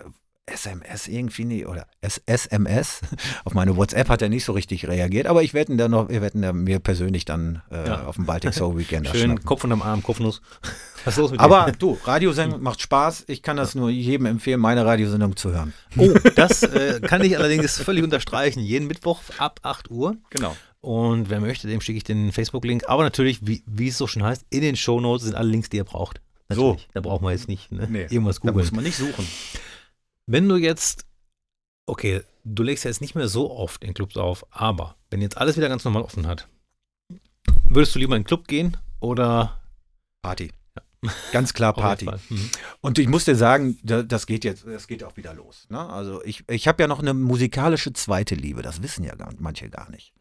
SMS irgendwie nie, oder SMS, auf meine WhatsApp hat er nicht so richtig reagiert, aber ich werde ihn dann noch, wir werden da mir persönlich dann äh, Ja. auf dem Baltic Soul Weekender Schön schnappen. Kopf unterm Arm, Kopfnuss. Was ist los mit Aber du, Radiosendung macht Spaß. Ich kann das nur jedem empfehlen, meine Radiosendung zu hören. dir? Oh, das äh, kann ich allerdings völlig unterstreichen. Jeden Mittwoch ab 8 Uhr. Genau. Und wer möchte, dem schicke ich den Facebook-Link. Aber natürlich, wie, wie es so schon heißt, in den Shownotes sind alle Links, die ihr braucht. So. Natürlich. Da brauchen wir jetzt nicht ne? Nee, irgendwas Da googeln. muss man nicht suchen. Wenn du jetzt, okay, du legst ja jetzt nicht mehr so oft in Clubs auf, aber wenn jetzt alles wieder ganz normal offen hat, würdest du lieber in den Club gehen oder Party. Ganz klar Party. Mhm. Und ich muss dir sagen, da- das geht jetzt, das geht auch wieder los. Ne? Also ich, ich habe ja noch eine musikalische zweite Liebe, das wissen ja gar, manche gar nicht.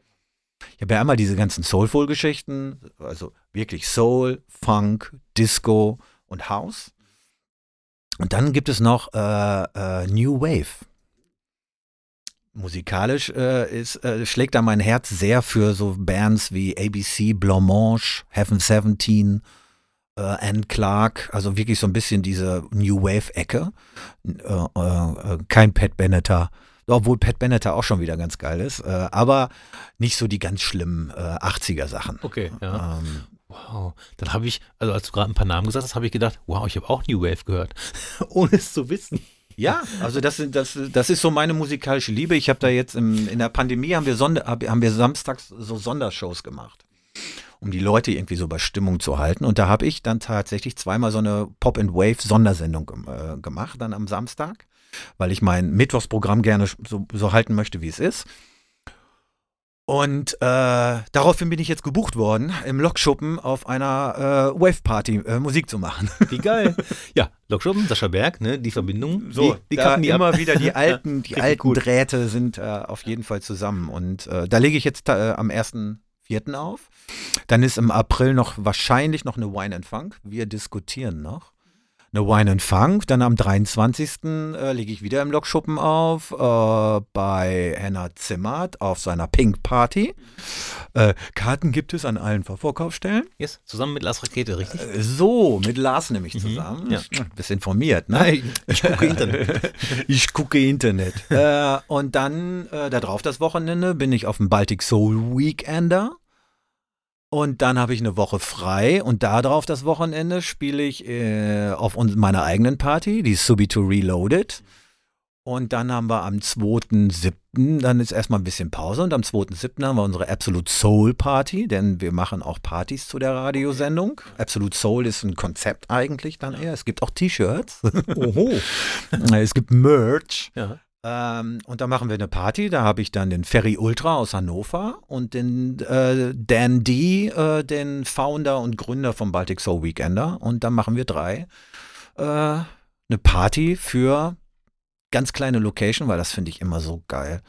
Ich habe ja einmal diese ganzen Soulful-Geschichten, also wirklich Soul, Funk, Disco und House. Und dann gibt es noch äh, äh, New Wave. Musikalisch äh, ist, äh, schlägt da mein Herz sehr für so Bands wie ABC, Blancmange, Heaven 17, äh, Anne Clark, also wirklich so ein bisschen diese New Wave-Ecke. Äh, kein Pat Benatar, obwohl Pat Benatar auch schon wieder ganz geil ist, aber nicht so die ganz schlimmen äh, 80er-Sachen. Okay, ja. Ähm, Wow. Dann habe ich, also als du gerade ein paar Namen gesagt hast, habe ich gedacht, wow, ich habe auch New Wave gehört. Ohne es zu wissen. ja, also das, das, das ist so meine musikalische Liebe. Ich habe da jetzt im, in der Pandemie haben wir, Sonder, hab- haben wir samstags so Sondershows gemacht, um die Leute irgendwie so bei Stimmung zu halten. Und da habe ich dann tatsächlich zweimal so eine Pop and Wave Sondersendung äh, gemacht, dann am Samstag, weil ich mein Mittwochsprogramm gerne so, so halten möchte, wie es ist. Und äh, daraufhin bin ich jetzt gebucht worden, im Lokschuppen auf einer äh, Wave-Party äh, Musik zu machen. Wie geil. ja, Lokschuppen, Sascha Berg, ne, die Verbindung. So, die, die die immer ab. wieder die alten, die alten gut. Drähte sind äh, auf jeden Fall zusammen. Und äh, da lege ich jetzt äh, am 1.4. auf. Dann ist im April noch wahrscheinlich noch eine Wine and Funk. Wir diskutieren noch. Eine Wine and Funk. Dann am 23. Äh, lege ich wieder im Lokschuppen auf. Äh, bei Henna Zimmert auf seiner Pink Party. Äh, Karten gibt es an allen Verkaufsstellen. Yes, zusammen mit Lars Rakete, richtig? Äh, so, mit Lars nämlich Mhm, zusammen. ja. Bist informiert, ne? Nein, ich gucke Internet. ich gucke Internet. äh, und dann, äh, da drauf das Wochenende, bin ich auf dem Baltic Soul Weekender. Und dann habe ich eine Woche frei und da drauf das Wochenende spiele ich äh, auf uns, meiner eigenen Party, die Subito Reloaded. Und dann haben wir am 2.7., dann ist erstmal ein bisschen Pause und am 2.7. haben wir unsere Absolute Soul Party, denn wir machen auch Partys zu der Radiosendung. Absolute Soul ist ein Konzept eigentlich dann eher. Es gibt auch T-Shirts. Oho. es gibt Merch. Ja. Ähm, und da machen wir eine Party. Da habe ich dann den Ferry Ultra aus Hannover und den äh, Dan D, äh, den Founder und Gründer vom Baltic Soul Weekender. Und dann machen wir drei äh, eine Party für ganz kleine Location, weil das finde ich immer so geil.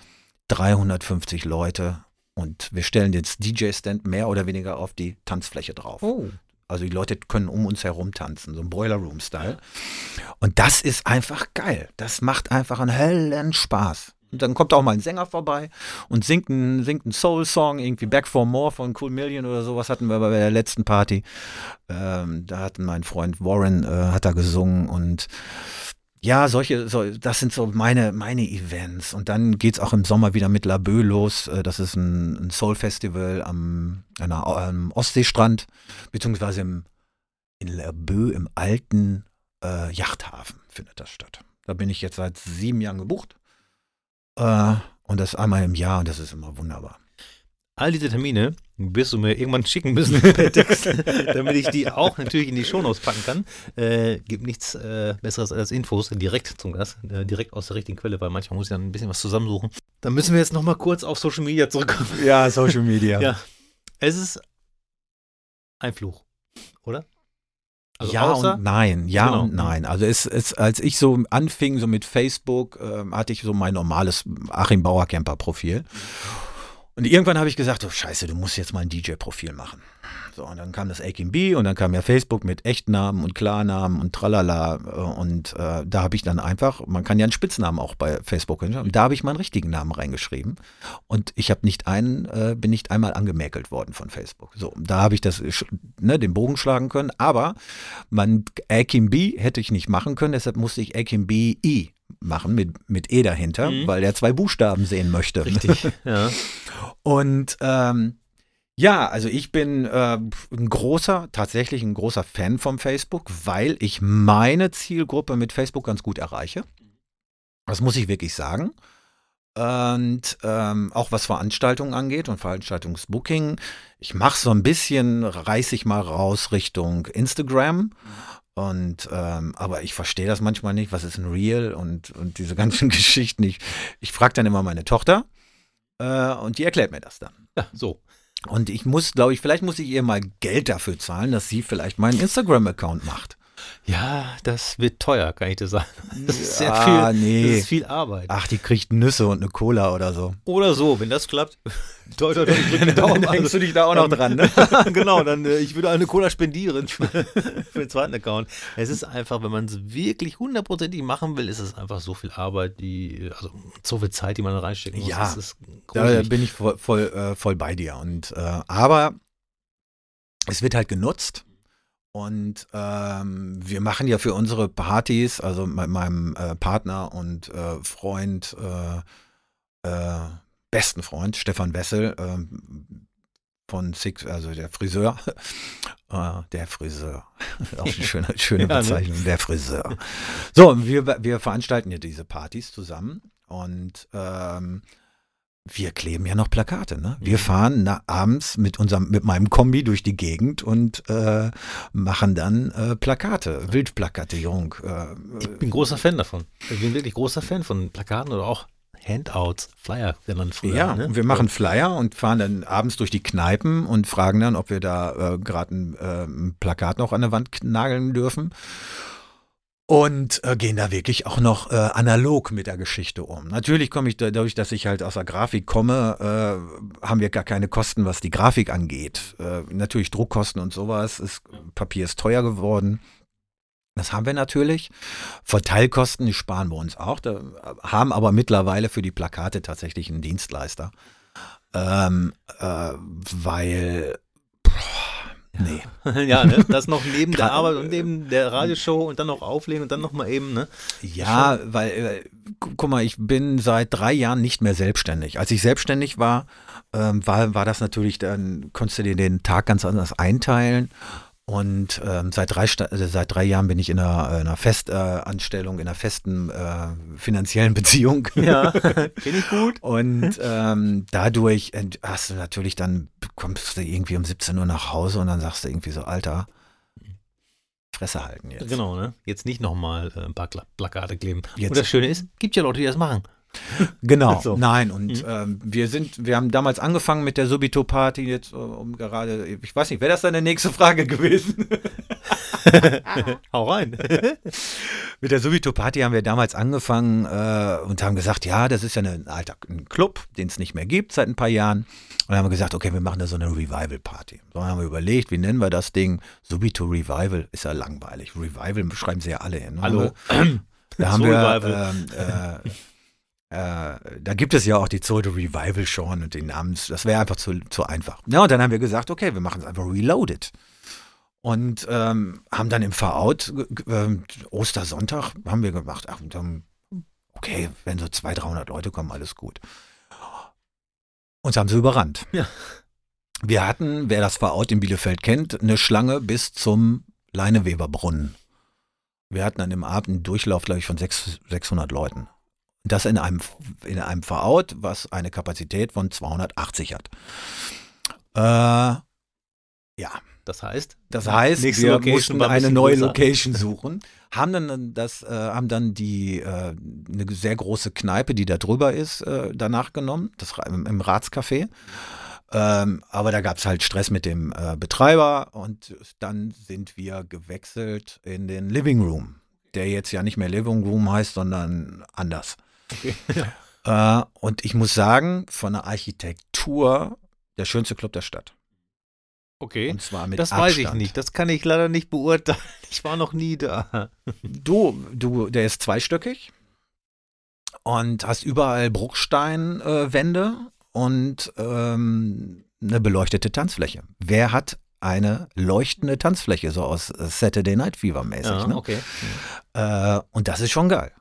350 Leute und wir stellen jetzt DJ-Stand mehr oder weniger auf die Tanzfläche drauf. Oh. Also die Leute können um uns herum tanzen, so ein Boiler Room-Style. Und das ist einfach geil. Das macht einfach einen hellen Spaß. Und dann kommt auch mal ein Sänger vorbei und singt einen, singt einen Soul-Song, irgendwie Back for More von Cool Million oder sowas hatten wir bei der letzten Party. Ähm, da hat mein Freund Warren, äh, hat da gesungen und ja, solche, so, das sind so meine, meine Events. Und dann geht's auch im Sommer wieder mit La Bœuf los. Äh, Das ist ein, ein Soul-Festival am, am Ostseestrand, beziehungsweise im, in La Bœuf im alten äh, Yachthafen findet das statt. Da bin ich jetzt seit sieben Jahren gebucht. Äh, und das einmal im Jahr und das ist immer wunderbar. All diese Termine wirst du mir irgendwann schicken müssen per Text, damit ich die auch natürlich in die Shownotes packen kann. Äh, gibt nichts äh, Besseres als Infos direkt zum Gast, äh, direkt aus der richtigen Quelle, weil manchmal muss ich dann ein bisschen was zusammensuchen. Dann müssen wir jetzt nochmal kurz auf Social Media zurückkommen. Ja, Social Media. Ja. Es ist ein Fluch, oder? Also ja außer, und nein, ja Genau. und nein. Also es, es, als ich so anfing, so mit Facebook, ähm, hatte ich so mein normales Achim Bauer Camper Profil. Und irgendwann habe ich gesagt, oh scheiße, du musst jetzt mal ein DJ-Profil machen. So, und dann kam das Akin B und dann kam ja Facebook mit Echtnamen und Klarnamen und tralala. äh, Und äh, da habe ich dann einfach, man kann ja einen Spitznamen auch bei Facebook, und da habe ich meinen richtigen Namen reingeschrieben. Und ich habe nicht einen, äh, bin nicht einmal angemäkelt worden von Facebook. So, da habe ich das, ne, den Bogen schlagen können. Aber man, Akim B hätte ich nicht machen können, deshalb musste ich Akim B I machen mit, mit E dahinter, Mhm. weil er zwei Buchstaben sehen möchte. Richtig, ja. Und ähm, ja, also ich bin äh, ein großer, tatsächlich ein großer Fan vom Facebook, weil ich meine Zielgruppe mit Facebook ganz gut erreiche. Das muss ich wirklich sagen. Und ähm, auch was Veranstaltungen angeht und Veranstaltungsbooking, ich mache so ein bisschen, reiß ich mal raus Richtung Instagram. Und ähm, aber ich verstehe das manchmal nicht, was ist ein Real und, und diese ganzen Geschichten. Ich, ich frage dann immer meine Tochter äh, und die erklärt mir das dann. Ja, so. Und ich muss, glaube ich, vielleicht muss ich ihr mal Geld dafür zahlen, dass sie vielleicht meinen Instagram-Account macht. Ja, das wird teuer, kann ich dir sagen. Das ist sehr Ja, viel, nee. das ist viel Arbeit. Ach, die kriegt Nüsse und eine Cola oder so. Oder so, wenn das klappt. Toi, toi, toi, ich drück die Daumen. Dann hängst du dich da auch noch dran, ne? genau, dann äh, ich würde eine Cola spendieren für, den zweiten Account. Es ist einfach, wenn man es wirklich hundertprozentig machen will, ist es einfach so viel Arbeit, die, also so viel Zeit, die man da reinstecken muss. Ja, das ist Da bin ich voll, voll, äh, voll bei dir. Und, äh, aber es wird halt genutzt. Und ähm, wir machen ja für unsere Partys, also mit meinem äh, Partner und äh, Freund, äh, äh, besten Freund, Stefan Wessel, ähm, von Six, also der Friseur. Äh, der Friseur. Auch eine schöne, schöne Ja, ne? Bezeichnung, der Friseur. So, wir, wir veranstalten ja diese Partys zusammen und ähm, wir kleben ja noch Plakate, ne? Wir Mhm. fahren na, abends mit unserem, mit meinem Kombi durch die Gegend und äh, machen dann äh, Plakate, Wildplakatierung. Äh, Ich bin großer Fan davon. Ich bin wirklich großer Fan von Plakaten oder auch Handouts, Flyer, genannt früher. ja, ne? und wir machen Flyer und fahren dann abends durch die Kneipen und fragen dann, ob wir da äh, gerade ein, äh, ein Plakat noch an der Wand nageln dürfen. Und äh, gehen da wirklich auch noch äh, analog mit der Geschichte um. Natürlich komme ich da, dadurch, dass ich halt aus der Grafik komme, äh, haben wir gar keine Kosten, was die Grafik angeht. Äh, natürlich Druckkosten und sowas. Ist, Papier ist teuer geworden. Das haben wir natürlich. Verteilkosten, die sparen wir uns auch. Da haben aber mittlerweile für die Plakate tatsächlich einen Dienstleister. Ähm, äh, weil, nee. ja, ne? das noch neben der Arbeit und neben der Radioshow und dann noch auflegen und dann noch mal eben, ne? Ja, weil, äh, gu- guck mal, ich bin seit drei Jahren nicht mehr selbstständig. Als ich selbstständig war, ähm, war, war das natürlich, dann konntest du dir den Tag ganz anders einteilen. Und ähm, seit, drei, äh, seit drei Jahren bin ich in einer, äh, einer Festanstellung, in einer festen äh, finanziellen Beziehung. Ja, kenne ich gut. Und ähm, dadurch hast du natürlich dann, kommst du irgendwie um 17 Uhr nach Hause und dann sagst du irgendwie so, Alter, Fresse halten jetzt. Genau, ne? Jetzt nicht nochmal äh, ein paar Kla Plakate kleben. Jetzt- Und das Schöne ist, gibt ja Leute, die das machen. Genau, So. nein, und Mhm. ähm, wir sind, wir haben damals angefangen mit der Subito-Party jetzt, äh, um gerade, ich weiß nicht, wäre das deine nächste Frage gewesen? Hau rein. mit der Subito-Party haben wir damals angefangen äh, und haben gesagt, ja, das ist ja eine, ein alter ein Club, den es nicht mehr gibt seit ein paar Jahren. Und dann haben wir gesagt, okay, wir machen da so eine Revival-Party. So haben wir überlegt, wie nennen wir das Ding? Subito Revival ist ja langweilig. Revival beschreiben sie ja alle hin. Hallo. Da haben wir, ähm, äh, äh, da gibt es ja auch die Zote Revival schon und den Namens, das wäre einfach zu, zu einfach. Ja, und dann haben wir gesagt, okay, wir machen es einfach reloaded. Und ähm, haben dann im Verout, ähm, Ostersonntag, haben wir gemacht, ach, dann, okay, wenn so 200, 300 Leute kommen, alles gut. Uns haben sie überrannt. Ja. Wir hatten, wer das Verout in Bielefeld kennt, eine Schlange bis zum Leineweberbrunnen. Wir hatten an dem Abend einen Durchlauf, glaube ich, von sechs- 600 Leuten. Das in einem, in einem Verout, was eine Kapazität von 280 hat. Äh, ja, Das heißt, das heißt, wir Location mussten eine neue größer. Location suchen, haben dann das, äh, haben dann die äh, eine sehr große Kneipe, die da drüber ist, äh, danach genommen, das im, im Ratscafé. Ähm, aber da gab es halt Stress mit dem äh, Betreiber und dann sind wir gewechselt in den Living Room, der jetzt ja nicht mehr Living Room heißt, sondern anders. Okay. Äh, und ich muss sagen, von der Architektur der schönste Club der Stadt. Okay. Und zwar mit Das Abstand. weiß ich nicht. Das kann ich leider nicht beurteilen. Ich war noch nie da. Du, du, der ist zweistöckig und hast überall Bruchsteinwände äh, und ähm, eine beleuchtete Tanzfläche. Wer hat eine leuchtende Tanzfläche, so aus Saturday Night Fever mäßig? Ja, ne? okay. Äh, und das ist schon geil.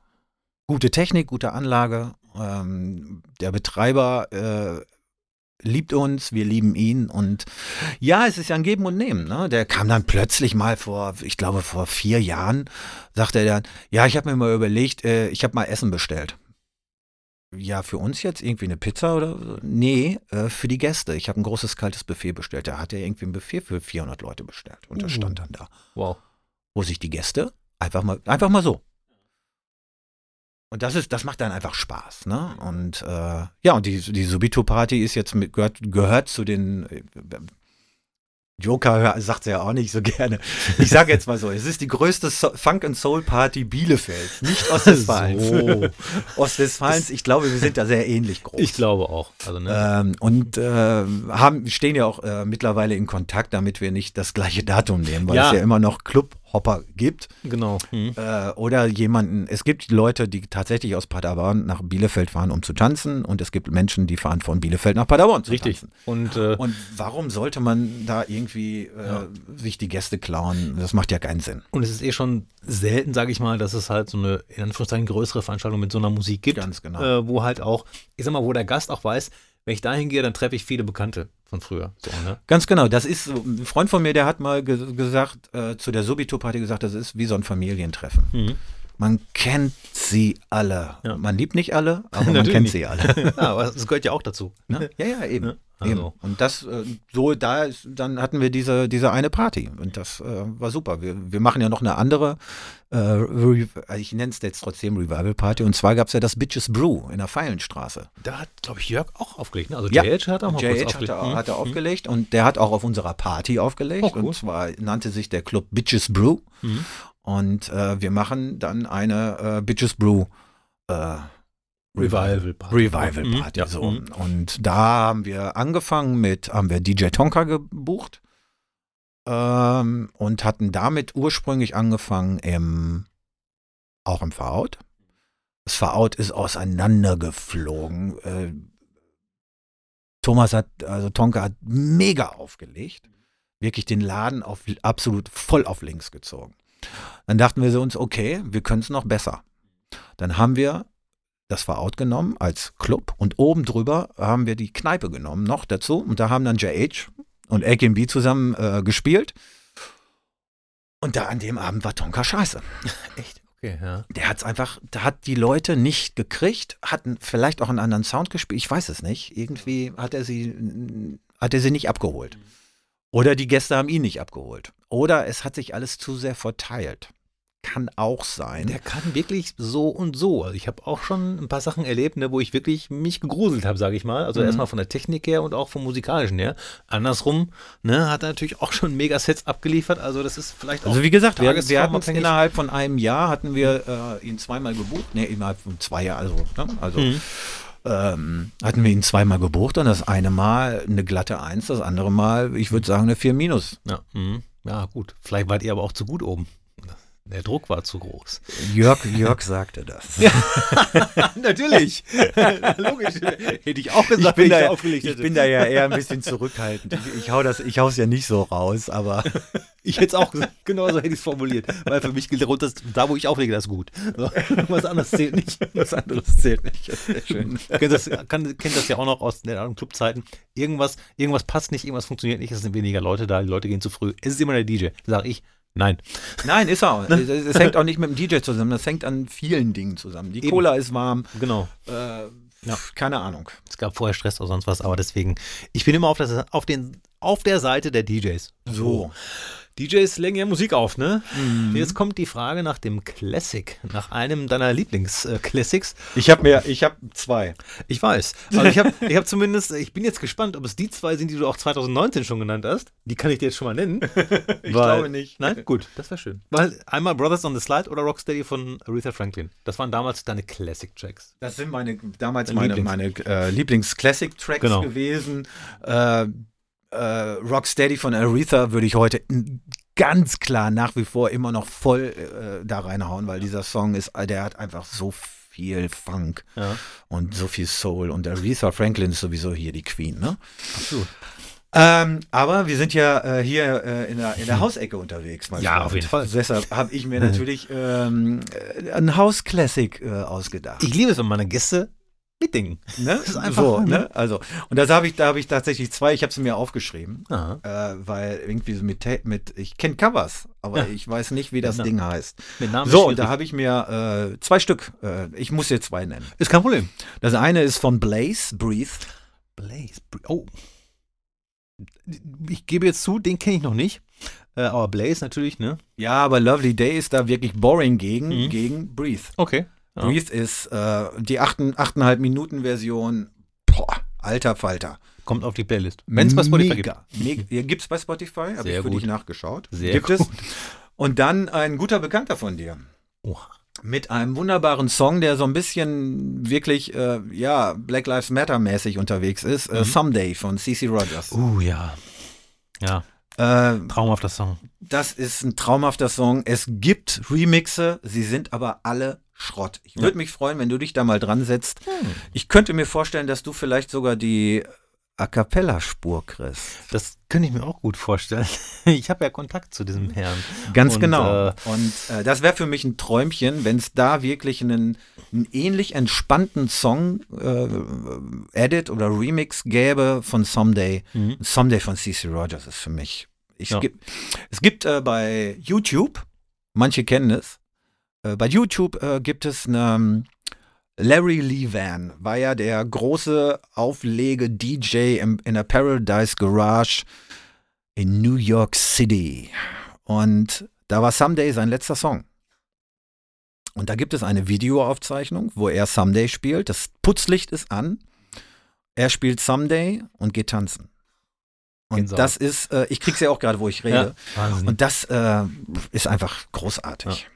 Gute Technik, gute Anlage. Ähm, der Betreiber äh, liebt uns, wir lieben ihn. Und ja, es ist ja ein Geben und Nehmen. Ne? Der kam dann plötzlich mal vor, ich glaube vor vier Jahren, sagte er dann, ja, ich habe mir mal überlegt, äh, ich habe mal Essen bestellt. Ja, für uns jetzt irgendwie eine Pizza oder so? Nee, äh, für die Gäste. Ich habe ein großes kaltes Buffet bestellt. Da hat er irgendwie ein Buffet für 400 Leute bestellt. Und das Uh. stand dann da. Wow. wo sich die Gäste einfach mal, einfach mal so. Und das ist, das macht dann einfach Spaß, ne? Und äh, ja, und die, die Subito-Party ist jetzt mit, gehört, gehört zu den äh, Joker sagt ja auch nicht so gerne. Ich sage jetzt mal so, es ist die größte so Funk and Soul Party Bielefelds, nicht Ostwestfalens. So. Ostwestfalens, ich glaube, wir sind da sehr ähnlich groß. Ich glaube auch. Also, ne? ähm, und äh, haben, stehen ja auch äh, mittlerweile in Kontakt, damit wir nicht das gleiche Datum nehmen, weil ja. es ja immer noch Club Hopper gibt. Genau. Hm. Äh, oder jemanden, es gibt Leute, die tatsächlich aus Paderborn nach Bielefeld fahren, um zu tanzen. Und es gibt Menschen, die fahren von Bielefeld nach Paderborn zu Richtig. tanzen. Und, äh, und warum sollte man da irgendwie äh, ja. sich die Gäste klauen? Das macht ja keinen Sinn. Und es ist eh schon selten, sage ich mal, dass es halt so eine, in Anführungszeichen, größere Veranstaltung mit so einer Musik gibt. Ganz genau. Äh, wo halt auch, ich sag mal, wo der Gast auch weiß, wenn ich dahin gehe, dann treffe ich viele Bekannte von früher. So, ne? Ganz genau. Das ist ein Freund von mir, der hat mal ge gesagt, äh, zu der Subito-Party gesagt, das ist wie so ein Familientreffen. Mhm. Man kennt sie alle. Ja. Man liebt nicht alle, aber man kennt sie alle. ja, aber das gehört ja auch dazu. Ne? Ja, ja, eben. Ja. Also. Und das, äh, so, da ist, dann hatten wir diese, diese eine Party und das äh, war super. Wir, wir machen ja noch eine andere, äh, ich nenne es jetzt trotzdem Revival Party und zwar gab es ja das Bitches Brew in der Feilenstraße. Da hat, glaube ich, Jörg auch aufgelegt. Ne? Also ja, JH hat auch mal JH aufgelegt. Hat, er, hat er mhm. aufgelegt und der hat auch auf unserer Party aufgelegt oh, cool. und zwar nannte sich der Club Bitches Brew mhm. und äh, wir machen dann eine äh, Bitches Brew äh, Revival Party. Revival mhm. Party, mhm, so. Und da haben wir angefangen mit, haben wir DJ Tonka gebucht ähm, und hatten damit ursprünglich angefangen im, auch im Fahout. Das Fahout ist auseinandergeflogen. Äh, Thomas hat, also Tonka hat mega aufgelegt. Wirklich den Laden auf, absolut voll auf links gezogen. Dann dachten wir so uns, okay, wir können es noch besser. Dann haben wir das war out genommen als Club und oben drüber haben wir die Kneipe genommen noch dazu und da haben dann JH und AKB zusammen äh, gespielt. Und da an dem Abend war Tonka scheiße. Echt? Okay, ja. Der hat es einfach, der hat die Leute nicht gekriegt, hat vielleicht auch einen anderen Sound gespielt, ich weiß es nicht. Irgendwie hat er sie, hat er sie nicht abgeholt. Oder die Gäste haben ihn nicht abgeholt. Oder es hat sich alles zu sehr verteilt kann auch sein. Der kann wirklich so und so. Also ich habe auch schon ein paar Sachen erlebt, ne, wo ich wirklich mich gegruselt habe, sage ich mal. Also mhm. erstmal von der Technik her und auch vom musikalischen her. Andersrum ne, hat er natürlich auch schon Megasets abgeliefert. Also das ist vielleicht auch. Also wie gesagt, wir, wir hatten innerhalb von einem Jahr hatten wir äh, ihn zweimal gebucht. Ne, innerhalb von zwei Jahren. Also, ne, also mhm. ähm, hatten wir ihn zweimal gebucht und das eine Mal eine glatte Eins, das andere Mal, ich würde sagen, eine 4 minus. Ja, mhm. ja, gut. Vielleicht wart ihr aber auch zu gut oben. Der Druck war zu groß. Jörg, Jörg sagte das. Ja, natürlich. Logisch. Hätte ich auch gesagt, ich bin, da, ja, ich bin da ja eher ein bisschen zurückhaltend. Ich, ich hau das, ich hau's ja nicht so raus, aber. Ich hätte es auch gesagt, genauso hätte ich es formuliert. Weil für mich gilt der Grund, da wo ich auflege, das ist gut. So, was anderes zählt nicht. Was anderes zählt nicht. Sehr schön. kennt, das, kann, kennt das ja auch noch aus den Clubzeiten. Irgendwas, irgendwas passt nicht, irgendwas funktioniert nicht, es sind weniger Leute da, die Leute gehen zu früh. Es ist immer der DJ, sage ich. Nein. Nein, ist er. Ne? Es hängt auch nicht mit dem DJ zusammen, das hängt an vielen Dingen zusammen. Die Eben. Cola ist warm. Genau. Äh, ja. Keine Ahnung. Es gab vorher Stress oder sonst was, aber deswegen, ich bin immer auf, das, auf, den, auf der Seite der DJs. So. DJs legen ja Musik auf, ne? Mhm. Jetzt kommt die Frage nach dem Classic, nach einem deiner Lieblingsclassics. Äh, ich habe mir, ich habe zwei. Ich weiß. Also ich habe ich hab zumindest, ich bin jetzt gespannt, ob es die zwei sind, die du auch 2019 schon genannt hast. Die kann ich dir jetzt schon mal nennen. ich weil, glaube nicht. Nein? Gut, das wäre schön. Weil einmal Brothers on the Slide oder Rocksteady von Aretha Franklin. Das waren damals deine Classic-Tracks. Das sind meine, damals meine, Lieblings. meine äh, Lieblings-Classic-Tracks genau. gewesen. Äh, äh, Rocksteady von Aretha würde ich heute ganz klar nach wie vor immer noch voll äh, da reinhauen, weil dieser Song ist, der hat einfach so viel Funk ja. und so viel Soul und Aretha Franklin ist sowieso hier die Queen, ne? Absolut. Ähm, aber wir sind ja äh, hier äh, in, der, in der Hausecke unterwegs. ja, Freund. auf jeden Fall. Deshalb habe ich mir natürlich ähm, äh, ein Hausklassik äh, ausgedacht. Ich liebe es, wenn meine Gäste Meeting. Ne? Das ist einfach so, ne? Also, und das habe ich, da habe ich tatsächlich zwei, ich habe sie mir aufgeschrieben, äh, weil irgendwie so mit, mit ich kenne Covers, aber ja. ich weiß nicht, wie das Ding heißt. Mit Namen so, und da habe ich mir äh, zwei Stück, äh, ich muss dir zwei nennen. Ist kein Problem. Das eine ist von Blaze, Breathe. Blaze, oh. Ich gebe jetzt zu, den kenne ich noch nicht. Äh, Our Blaze natürlich, ne? Ja, aber Lovely Day ist da wirklich boring gegen, Mhm. gegen Breathe. Okay. Ja. Breathe ist äh, die achten- 8,5 Minuten Version. Boah, alter Falter. Kommt auf die Playlist. Wenn es bei Spotify gibt. Mega. Mega. Ja, gibt's bei Spotify? Habe ich für gut. dich nachgeschaut. Sehr Gibt gut. es. Und dann ein guter Bekannter von dir. Oh. Mit einem wunderbaren Song, der so ein bisschen wirklich, äh, ja, Black Lives Matter mäßig unterwegs ist. Äh, Mhm. Someday von CC Rogers. Uh, ja. Ja, Äh, traumhafter Song. das ist ein traumhafter Song. Es gibt Remixe, sie sind aber alle Schrott. Ich würde mich freuen, wenn du dich da mal dran setzt. Ich könnte mir vorstellen, dass du vielleicht sogar die A Cappella-Spur kriegst. Das könnte ich mir auch gut vorstellen. Ich habe ja Kontakt zu diesem Herrn. Ganz Und, genau. äh, Und äh, das wäre für mich ein Träumchen, wenn es da wirklich einen, einen ähnlich entspannten Song, äh, Edit oder Remix gäbe von Someday. Mhm. Someday von CC Rogers ist für mich. Ich Ja. es gibt äh, bei YouTube, manche kennen es, äh, bei YouTube äh, gibt es eine Larry Lee Van, war ja der große Auflege-DJ in der Paradise Garage in New York City. Und da war Someday sein letzter Song. Und da gibt es eine Videoaufzeichnung, wo er Someday spielt. Das Putzlicht ist an. Er spielt Someday und geht tanzen. Und Gänsehaut. das ist, äh, ich krieg's ja auch gerade, wo ich rede. Ja. Und das äh, ist einfach großartig.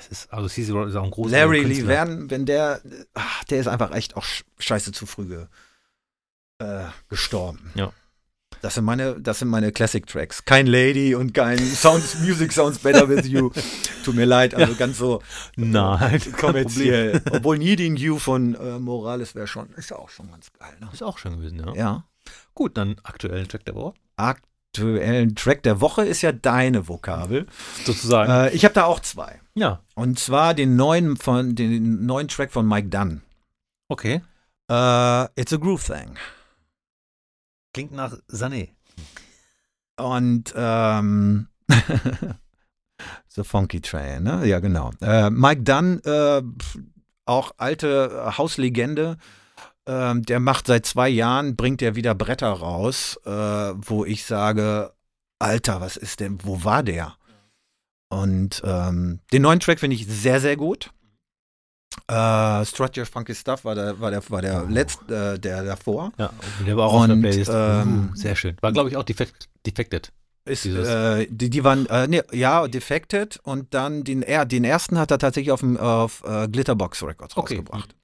Es ist, also Rock ist auch ein großer Larry Lee Künstler. Van, wenn der, ach, der ist einfach echt auch sch- scheiße zu früh ge, äh, gestorben. Ja. Das sind meine, das sind meine Classic Tracks. Kein Lady und kein Sounds, Music Sounds Better with You. Tut mir leid, also ganz so Nein, kein kommerziell. Obwohl Needing You von äh, Morales wäre schon, ist ja auch schon ganz geil. Ne? Ist auch schön gewesen, ja. Ja. Gut, dann aktuellen Track der Woche. Aktuellen Track der Woche ist ja deine Vokabel. Sozusagen. Äh, ich habe da auch zwei. ja, Und zwar den neuen von den neuen Track von Mike Dunn. okay. Äh, It's a Groove Thing. Klingt nach Sané. Und ähm, The Funky Train, ne? Ja, genau. Äh, Mike Dunn, äh, auch alte Hauslegende, ähm, der macht seit zwei Jahren, bringt er wieder Bretter raus, äh, wo ich sage, Alter, was ist denn, wo war der? Und ähm, den neuen Track finde ich sehr, sehr gut. Äh, Strut Your Funky Stuff war der, war der, war der Oh. letzte, äh, der davor. Ja, der war auch auf der Und, Playlist. ähm, uh, sehr schön. War, glaube ich, auch defect, Defected. Ist, äh, die, die waren, äh, nee, ja, Defected und dann den, er, den ersten hat er tatsächlich auf, dem, auf äh, Glitterbox Records Okay. rausgebracht.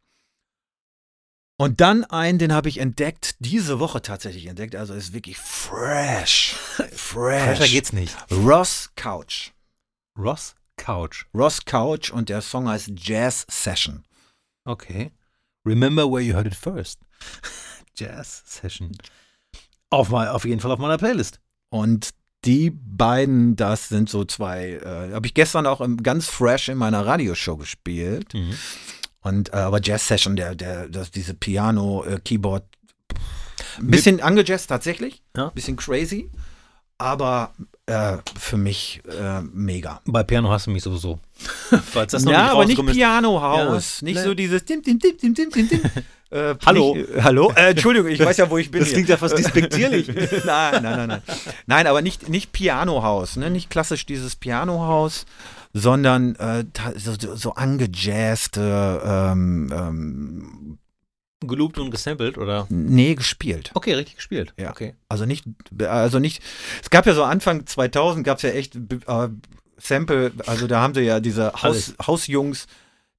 Und dann einen, den habe ich entdeckt, diese Woche tatsächlich entdeckt, also ist wirklich fresh. Fresh. Fresher geht's nicht. Ross Couch. Ross Couch. Ross Couch und der Song heißt Jazz Session. Okay. Remember where you heard it first. Jazz Session. Auf, mal, auf jeden Fall auf meiner Playlist. Und die beiden, das sind so zwei, äh, habe ich gestern auch im, ganz fresh in meiner Radioshow gespielt. Mhm. Und äh, aber Jazz Session, der, der, das, diese Piano, äh, Keyboard, ein bisschen angejazzt tatsächlich, Ja. bisschen crazy, aber äh, für mich äh, mega. Bei Piano hast du mich sowieso. Falls das noch ja, nicht aber nicht. Piano House, Ja, nicht ne. so dieses dim, dim, dim, dim, dim, dim, dim. Äh, Hallo. Nicht, äh, hallo? Äh, Entschuldigung, ich weiß ja, wo ich bin. Das hier. klingt ja fast despektierlich. nein, nein, nein, nein. Nein, aber nicht, nicht Piano-Haus, ne? nicht klassisch dieses Piano-Haus, sondern äh, so, so- angejazzte, ähm, ähm, Geloopt und gesampelt, oder? nee, gespielt. Okay, richtig gespielt. Ja. Okay. Also nicht, also nicht, es gab ja so Anfang 2000 gab es ja echt äh, Sample, also da haben sie ja diese Haus. Hausjungs,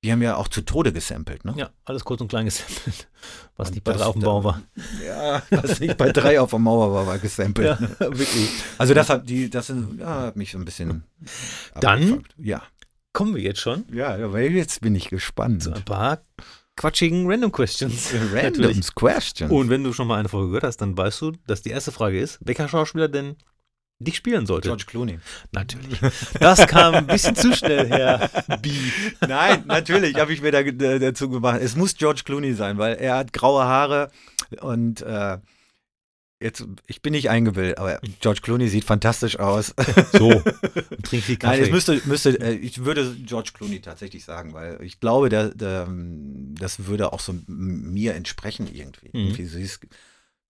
die haben ja auch zu Tode gesampelt, ne? Ja, alles kurz und klein gesampelt. Was Und nicht bei das drei auf dem Bau war. Ja, was nicht bei drei auf der Mauer war, war gesampelt. ne? wirklich. Also das hat die, das sind, ja, hat mich so ein bisschen Dann? Ja. Kommen wir jetzt schon Ja, weil jetzt bin ich gespannt. zu ein paar quatschigen Random Questions. Randoms Questions. Und wenn du schon mal eine Folge gehört hast, dann weißt du, dass die erste Frage ist, welcher Schauspieler denn dich spielen sollte. George Clooney. Natürlich. Das kam ein bisschen zu schnell her. B. Nein, natürlich habe ich mir da, äh, dazu gemacht. Es muss George Clooney sein, weil er hat graue Haare und äh, jetzt, ich bin nicht eingebildet, aber George Clooney sieht fantastisch aus. So. Trink viel Kaffee. Nein, es müsste, müsste äh, ich würde George Clooney tatsächlich sagen, weil ich glaube, der, der, das würde auch so mir entsprechen irgendwie. Mhm. Irgendwie so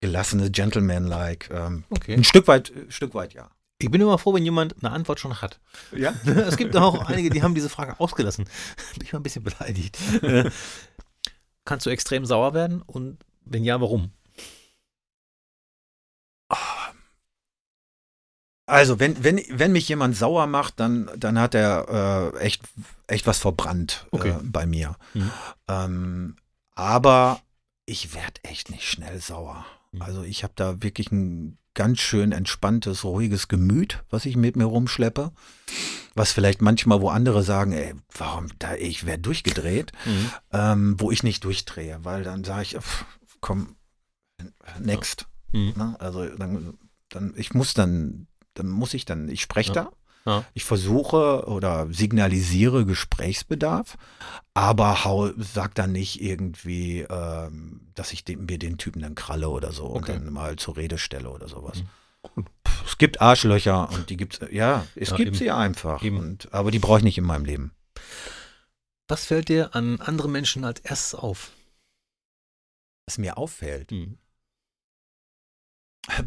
gelassene Gentleman-like. Ähm, okay. Ein Stück weit, äh, Stück weit ja. Ich bin immer froh, wenn jemand eine Antwort schon hat. Ja? Es gibt auch einige, die haben diese Frage ausgelassen. Bin ich mal ein bisschen beleidigt. Äh, Kannst du extrem sauer werden? Und wenn ja, warum? Also, wenn, wenn, wenn mich jemand sauer macht, dann, dann hat er äh, echt, echt was verbrannt Okay. äh, bei mir. Mhm. Ähm, aber ich werde echt nicht schnell sauer. Mhm. Also ich habe da wirklich ein ganz schön entspanntes, ruhiges Gemüt, was ich mit mir rumschleppe. Was vielleicht manchmal, wo andere sagen, ey, warum da, ich werde durchgedreht, Mhm. ähm, wo ich nicht durchdrehe, weil dann sage ich, pff, komm, next. Mhm. Ne? Also dann, dann, ich muss dann, dann muss ich dann, ich spreche Ja. da, Ja. ich versuche oder signalisiere Gesprächsbedarf, aber hau, sag dann nicht irgendwie, ähm, dass ich den, mir den Typen dann kralle oder so und Okay. dann mal zur Rede stelle oder sowas. Mhm. Es gibt Arschlöcher und die gibt's, ja, es Ja, gibt eben. sie einfach. Und, aber die brauche ich nicht in meinem Leben. Was fällt dir an anderen Menschen als erstes auf? Was mir auffällt, Mhm.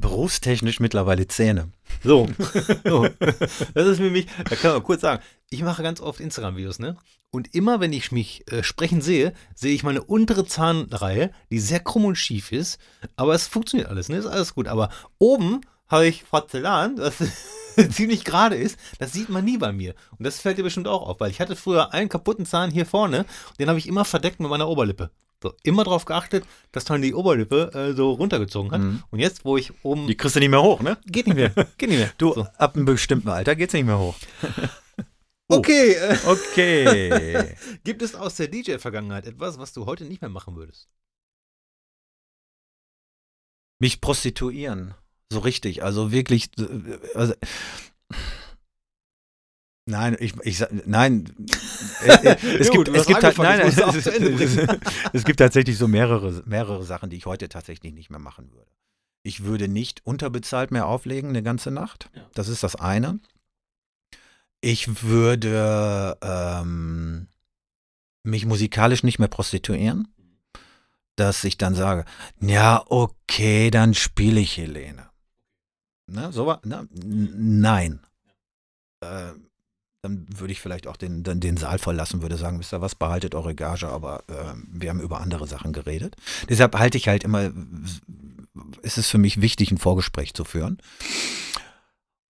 Berufstechnisch mittlerweile Zähne. So. so. Das ist nämlich, da kann man kurz sagen, ich mache ganz oft Instagram-Videos, ne? Und immer, wenn ich mich äh, sprechen sehe, sehe ich meine untere Zahnreihe, die sehr krumm und schief ist. Aber es funktioniert alles, ne? Ist alles gut. Aber oben habe ich Porzellan, das ziemlich gerade ist. Das sieht man nie bei mir. Und das fällt dir bestimmt auch auf, weil ich hatte früher einen kaputten Zahn hier vorne, den habe ich immer verdeckt mit meiner Oberlippe. So, immer darauf geachtet, dass dann die Oberlippe äh, so runtergezogen hat. Mhm. Und jetzt, wo ich oben. Die kriegst du nicht mehr hoch, ne? geht nicht mehr. Geht nicht mehr. Du, So. ab einem bestimmten Alter geht's nicht mehr hoch. Okay, äh, Okay. gibt es aus der DJ-Vergangenheit etwas, was du heute nicht mehr machen würdest? Mich prostituieren. So richtig. Also wirklich. Also, nein, ich, ich nein. Äh, äh, es, gibt, es, gibt nein, du es, bringen. es gibt tatsächlich so mehrere, mehrere Sachen, die ich heute tatsächlich nicht mehr machen würde. Ich würde nicht unterbezahlt mehr auflegen eine ganze Nacht. Ja. Das ist das eine. Ich würde ähm, mich musikalisch nicht mehr prostituieren, dass ich dann sage, ja, okay, dann spiele ich Helene. Ne, so ne, nein. Äh, dann würde ich vielleicht auch den, den, den Saal verlassen, würde sagen, wisst ihr was, behaltet eure Gage, aber äh, wir haben über andere Sachen geredet. Deshalb halte ich halt immer, ist es für mich wichtig, ein Vorgespräch zu führen.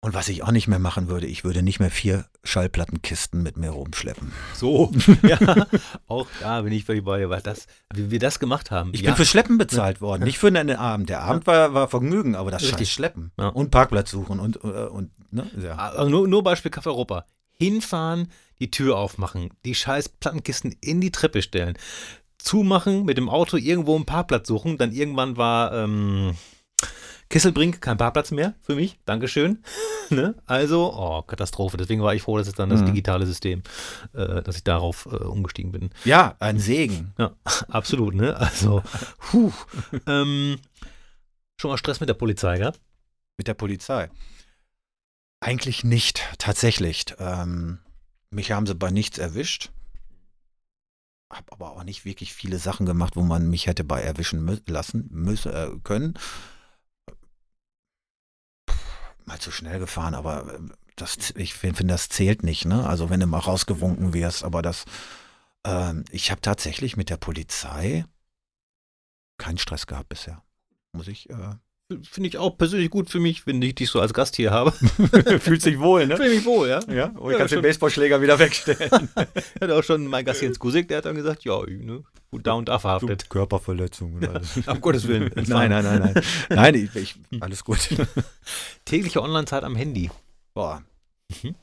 Und was ich auch nicht mehr machen würde, ich würde nicht mehr vier Schallplattenkisten mit mir rumschleppen. So, ja, auch da bin ich völlig bei dir, weil das, wie wir das gemacht haben. Ich ja, bin für Schleppen bezahlt worden, nicht für einen Abend. Der Abend war, war Vergnügen, aber das Richtig. scheiß Schleppen Ja. und Parkplatz suchen und, äh, und ne, ja. also nur, nur Beispiel Café Europa. Hinfahren, die Tür aufmachen, die scheiß Plattenkisten in die Treppe stellen, zumachen, mit dem Auto irgendwo einen Parkplatz suchen, dann irgendwann war ähm, Kisselbrink kein Parkplatz mehr für mich, Dankeschön. ne? Also, oh, Katastrophe. Deswegen war ich froh, dass es dann das Mhm. digitale System, äh, dass ich darauf äh, umgestiegen bin. ja, ein Segen. Ja, absolut, ne? Also, puh. ähm, schon mal Stress mit der Polizei gehabt? Mit der Polizei. Eigentlich nicht, tatsächlich. Ähm, mich haben sie bei nichts erwischt. Hab aber auch nicht wirklich viele Sachen gemacht, wo man mich hätte bei erwischen mü lassen müssen, äh, können. Mal zu schnell gefahren, aber äh, das, ich finde, find, das zählt nicht, ne? Also wenn du mal rausgewunken wirst, aber das, ähm, ich habe tatsächlich mit der Polizei keinen Stress gehabt bisher. Muss ich, äh, Finde ich auch persönlich gut für mich, wenn ich dich so als Gast hier habe. Fühlt sich wohl, ne? Fühle mich wohl, ja. Ja, oh, Ja, kannst schon. den Baseballschläger wieder wegstellen. Ich hatte auch schon mein Gast Jens Gusik, der hat dann gesagt, ja, ne, gut da und da verhaftet. Körperverletzung und alles. Um Gottes Willen. Nein, nein, nein, nein. Nein, ich, ich, alles gut. Tägliche Online-Zeit am Handy. Boah. Mhm.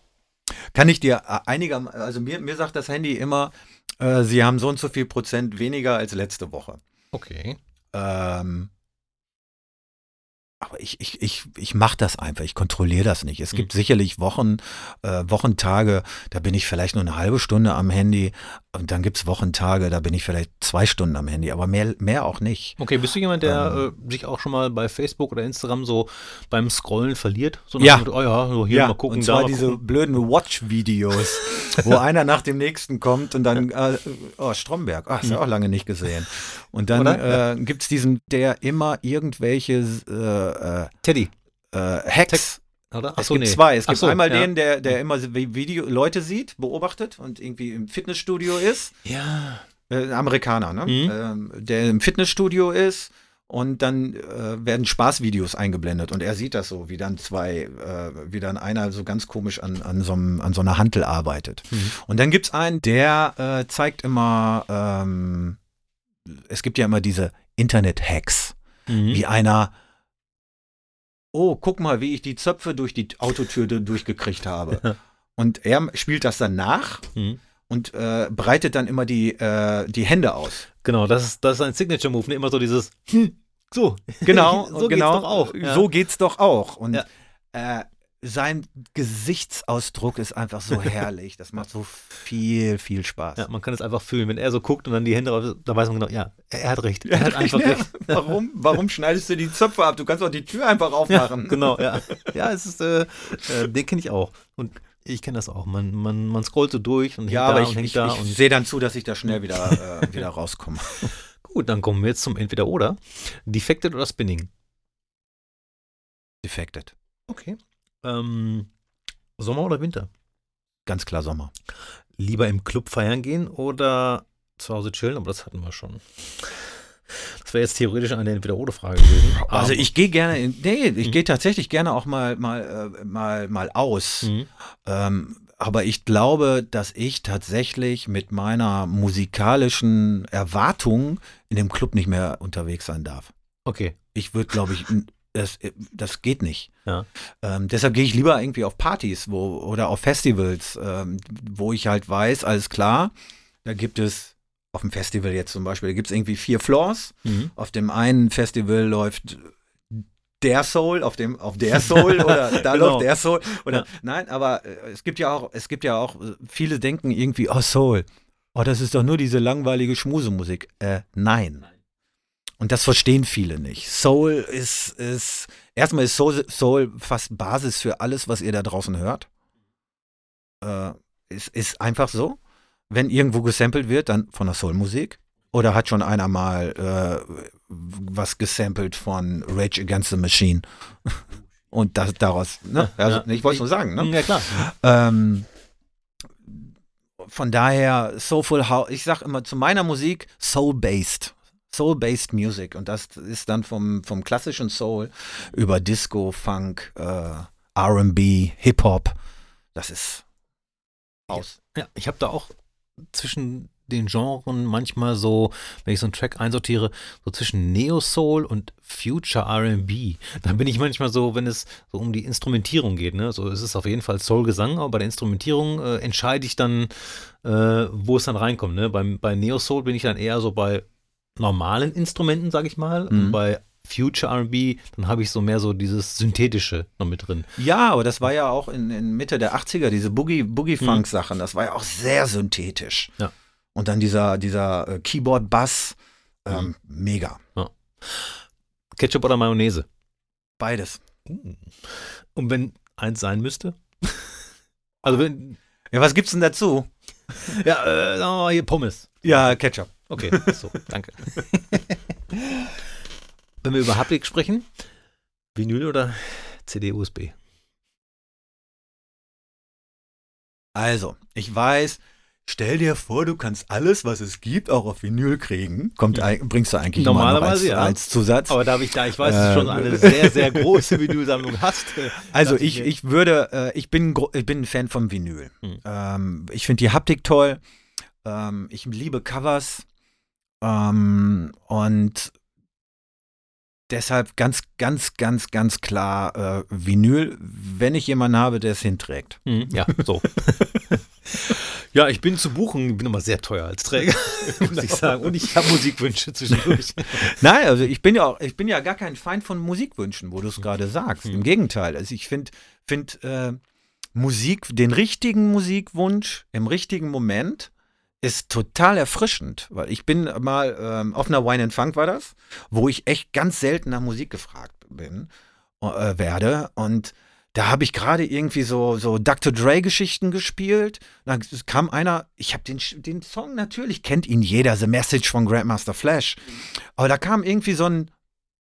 Kann ich dir äh, einiger, also mir, mir sagt das Handy immer, äh, sie haben so und so viel Prozent weniger als letzte Woche. Okay. Ähm, aber ich, ich, ich, ich mache das einfach, ich kontrolliere das nicht. Es Mhm. gibt sicherlich Wochen, äh, Wochentage, da bin ich vielleicht nur eine halbe Stunde am Handy und dann gibt es Wochentage, da bin ich vielleicht zwei Stunden am Handy, aber mehr, mehr auch nicht. Okay, bist du jemand, der äh, sich auch schon mal bei Facebook oder Instagram so beim Scrollen verliert? So Ja. Motto, oh ja, so hier mal gucken, und zwar diese gucken. blöden Watch-Videos, wo einer nach dem nächsten kommt und dann, äh, oh, Stromberg, ah, ist ja auch lange nicht gesehen. Und dann äh, gibt es diesen, der immer irgendwelche äh, äh, Teddy. äh, Hacks, oder? es gibt zwei. Es gibt so, einmal ja. den, der, der immer so Video Leute sieht, beobachtet und irgendwie im Fitnessstudio ist. Ja. Äh, ein Amerikaner, ne? Mhm. Ähm, der im Fitnessstudio ist und dann äh, werden Spaßvideos eingeblendet und er sieht das so, wie dann zwei, äh, wie dann einer so ganz komisch an, an, so, einem, an so einer Hantel arbeitet. Mhm. Und dann gibt's einen, der äh, zeigt immer, ähm, es gibt ja immer diese Internet-Hacks, Mhm. wie einer, oh, guck mal, wie ich die Zöpfe durch die Autotür du- durchgekriegt habe. Und er spielt das dann nach Mhm. und äh, breitet dann immer die, äh, die Hände aus. Genau, das ist, das ist ein Signature-Move, ne? immer so dieses, hm, so. Genau, so genau. geht's doch auch. Ja. So geht's doch auch. Und Ja. äh, sein Gesichtsausdruck ist einfach so herrlich. Das macht so viel, viel Spaß. Ja, man kann es einfach fühlen. Wenn er so guckt und dann die Hände raus, da weiß man genau, ja, er, er hat recht. Er hat einfach Ja, recht. Warum, warum schneidest du die Zöpfe ab? Du kannst doch die Tür einfach Ja, aufmachen. genau, ja. Ja, es ist, äh, äh, den kenne ich auch. Und ich kenne das auch. Man, man, man scrollt so durch und hängt Ja, aber ich, ich, ich sehe dann zu, dass ich da schnell wieder, äh, wieder rauskomme. gut, dann kommen wir jetzt zum Entweder-Oder. Defected oder Spinning? Defected. Okay. Ähm, Sommer oder Winter? Ganz klar Sommer. Lieber im Club feiern gehen oder zu Hause chillen? Aber das hatten wir schon. Das wäre jetzt theoretisch eine Entweder-Oder-Frage gewesen. Also Aber- ich gehe gerne in, nee, ich Mhm. gehe tatsächlich gerne auch mal, mal, äh, mal, mal aus. Mhm. Ähm, aber ich glaube, dass ich tatsächlich mit meiner musikalischen Erwartung in dem Club nicht mehr unterwegs sein darf. Okay. Ich würde, glaube ich, das, das geht nicht. Ja. Ähm, deshalb gehe ich lieber irgendwie auf Partys wo, oder auf Festivals, ähm, wo ich halt weiß, alles klar, da gibt es auf dem Festival jetzt zum Beispiel, da gibt es irgendwie vier Floors. Mhm. Auf dem einen Festival läuft der Soul, auf dem auf der Soul oder da Genau. läuft der Soul oder Ja. nein, aber äh, es gibt ja auch es gibt ja auch äh, viele denken irgendwie oh Soul. Oh, das ist doch nur diese langweilige Schmusemusik. Äh, nein. Und das verstehen viele nicht. Soul ist ist erstmal ist Soul, Soul fast Basis für alles, was ihr da draußen hört. Äh, ist, ist einfach so. Wenn irgendwo gesampelt wird, dann von der Soul-Musik. Oder hat schon einer mal äh, was gesampelt von Rage Against the Machine? Und das, daraus, ne? Also, ja. ich wollte es nur sagen, ne? Ja, klar. Ähm, von daher, Soulful House, ich sag immer zu meiner Musik Soul-based. Soul-based Music. Und das ist dann vom, vom klassischen Soul über Disco, Funk, äh, RB, Hip-Hop. Das ist aus. Ja, ich habe da auch zwischen den Genren manchmal so, wenn ich so einen Track einsortiere, so zwischen Neo-Soul und Future R&B. Da bin ich manchmal so, wenn es so um die Instrumentierung geht, ne, so es ist auf jeden Fall Soul-Gesang, aber bei der Instrumentierung äh, entscheide ich dann, äh, wo es dann reinkommt, ne. Beim, bei Neo-Soul bin ich dann eher so bei normalen Instrumenten, sag ich mal, und Mhm. bei Future R&B, dann habe ich so mehr so dieses Synthetische noch mit drin. Ja, aber das war ja auch in, in Mitte der 80er, diese Boogie- Boogie-Funk-Sachen, das war ja auch sehr synthetisch. Ja. Und dann dieser, dieser äh, Keyboard-Bass, ähm, mega. Ketchup oder Mayonnaise? Beides. Uh. Und wenn eins sein müsste? Also wenn, Ja, was gibt's denn dazu? ja, äh, mal hier Pommes. Ja, Ketchup. Okay, so, danke. wenn wir über Haptik sprechen, Vinyl oder CD-USB? Also, ich weiß, stell dir vor, du kannst alles, was es gibt, auch auf Vinyl kriegen. Kommt, Ja. bringst du eigentlich Normalerweise als, ja. als Zusatz. Aber da habe ich da, ich weiß, dass du Äh, schon eine sehr, sehr große Vinylsammlung hast. äh, Also ich, mir, ich würde, äh, ich bin, ich bin ein Fan vom Vinyl. Hm. Ähm, ich finde die Haptik toll. Ähm, ich liebe Covers. Ähm, und deshalb ganz, ganz, ganz, ganz klar äh, Vinyl, wenn ich jemanden habe, der es hinträgt. Hm, ja, so. ja, ich bin zu buchen, bin immer sehr teuer als Träger, muss ich sagen. Und ich habe Musikwünsche zwischendurch. Nein, also ich bin ja auch, ich bin ja gar kein Feind von Musikwünschen, wo du es gerade sagst. Hm. Im Gegenteil. Also ich finde find, äh, Musik, den richtigen Musikwunsch im richtigen Moment ist total erfrischend, weil ich bin mal ähm, auf einer Wine and Funk war das, wo ich echt ganz selten nach Musik gefragt bin, äh, werde und da habe ich gerade irgendwie so, so Dr. Dre-Geschichten gespielt. Dann kam einer, ich habe den, den Song natürlich, kennt ihn jeder, The Message von Grandmaster Flash. Aber da kam irgendwie so ein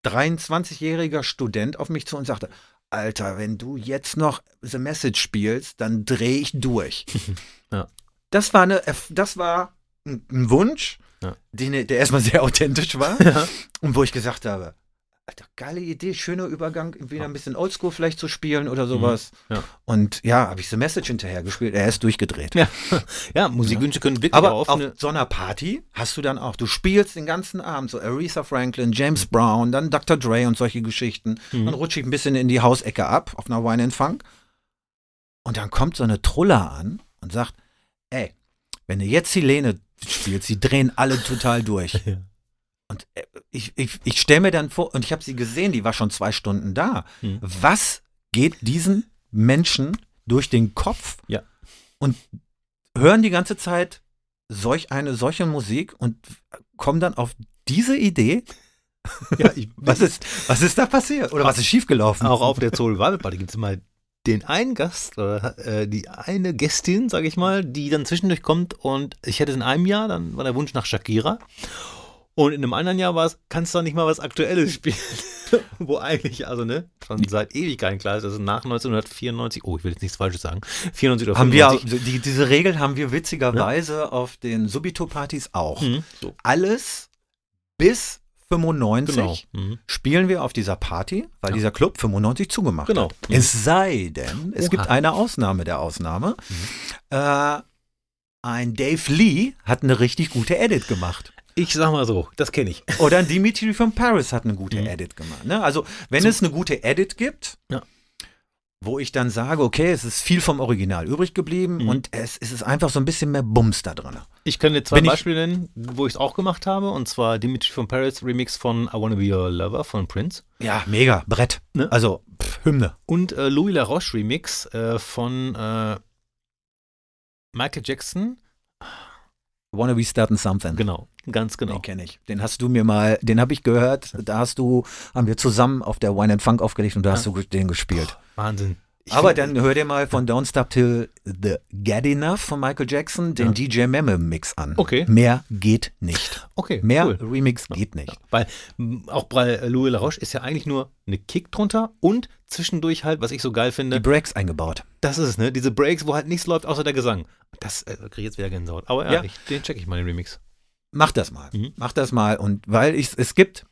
23-jähriger Student auf mich zu und sagte, Alter, wenn du jetzt noch The Message spielst, dann drehe ich durch. Ja. Das war eine, das war ein ein Wunsch, Ja. den, der erstmal sehr authentisch war Ja. und wo ich gesagt habe, Alter, geile Idee, schöner Übergang, wieder ein bisschen Oldschool vielleicht zu spielen oder sowas. Mhm. Ja. Und ja, habe ich The Message hinterher gespielt, er ist durchgedreht. Ja, ja Musikwünsche können wirklich Aber auf, auf eine, so einer Party hast du dann auch, du spielst den ganzen Abend so Aretha Franklin, James Brown, dann Dr. Dre und solche Geschichten. Mhm. Dann rutsche ich ein bisschen in die Hausecke ab auf einer Wine Funk. Und dann kommt so eine Truller an und sagt, ey, wenn du jetzt Helene spielst, sie drehen alle total durch. Ja. Und äh, ich, ich, ich stelle mir dann vor, und ich habe sie gesehen, die war schon zwei Stunden da. Mhm. Was geht diesen Menschen durch den Kopf? Ja. Und hören die ganze Zeit solch eine, solche Musik und kommen dann auf diese Idee? ja, ich, Was ist, was ist da passiert? Oder was ist schiefgelaufen? auch auf der Soul Revival Party gibt es mal den einen Gast oder äh, die eine Gästin, sage ich mal, die dann zwischendurch kommt und ich hätte es in einem Jahr, dann war der Wunsch nach Shakira. Und in einem anderen Jahr war es, kannst du doch nicht mal was Aktuelles spielen. Wo eigentlich, also ne, schon seit Ewigkeiten klar ist, also nach 1994, oh, ich will jetzt nichts Falsches sagen, 94 oder haben wir, 95. die, diese Regel haben wir witzigerweise auf den Subito-Partys auch. Mhm, so, Alles bis 95 genau. Mhm. spielen wir auf dieser Party, weil Ja. dieser Club 95 zugemacht Genau. hat. Es sei denn, es Oha. gibt eine Ausnahme der Ausnahme. Äh, ein Dave Lee hat eine richtig gute Edit gemacht. Ich sag mal so, das kenne ich. Oder ein Dimitri von Paris hat eine gute Mhm. Edit gemacht. Ne? Also, wenn es eine gute Edit gibt, Ja. Wo ich dann sage, okay, es ist viel vom Original übrig geblieben Mhm. und es, es ist einfach so ein bisschen mehr Bums da drin. Ich kann dir zwei Bin Beispiele nennen, wo ich es auch gemacht habe, und zwar Dimitri von Paris Remix von I Wanna Be Your Lover von Prince Ja, mega, Brett. Ne? Also, pff, Hymne. und äh, Louis LaRoche Remix äh, von äh, Michael Jackson. Wanna be starting something. Genau, ganz genau. Den kenne ich. Den hast du mir mal, den habe ich gehört. Da hast du, haben wir zusammen auf der Wine and Funk aufgelegt und da hast Ja. du den gespielt. Wahnsinn. Ich Aber dann hör dir mal von Don't Stop Till the Get Enough von Michael Jackson den Ja. DJ Memme Mix an. Okay. Mehr geht nicht. Okay, Mehr cool. Remix geht nicht. Ja, weil m, auch bei Louis LaRoche ist ja eigentlich nur eine Kick drunter und zwischendurch halt, was ich so geil Die finde, Breaks eingebaut. das ist es, ne? Diese Breaks, wo halt nichts läuft außer der Gesang. Das äh, kriege ich jetzt wieder Gänsehaut. Aber ja, Ja. Ich, den check ich mal, den Remix. Mach das mal. Mhm. Mach das mal. Und weil ich, es gibt,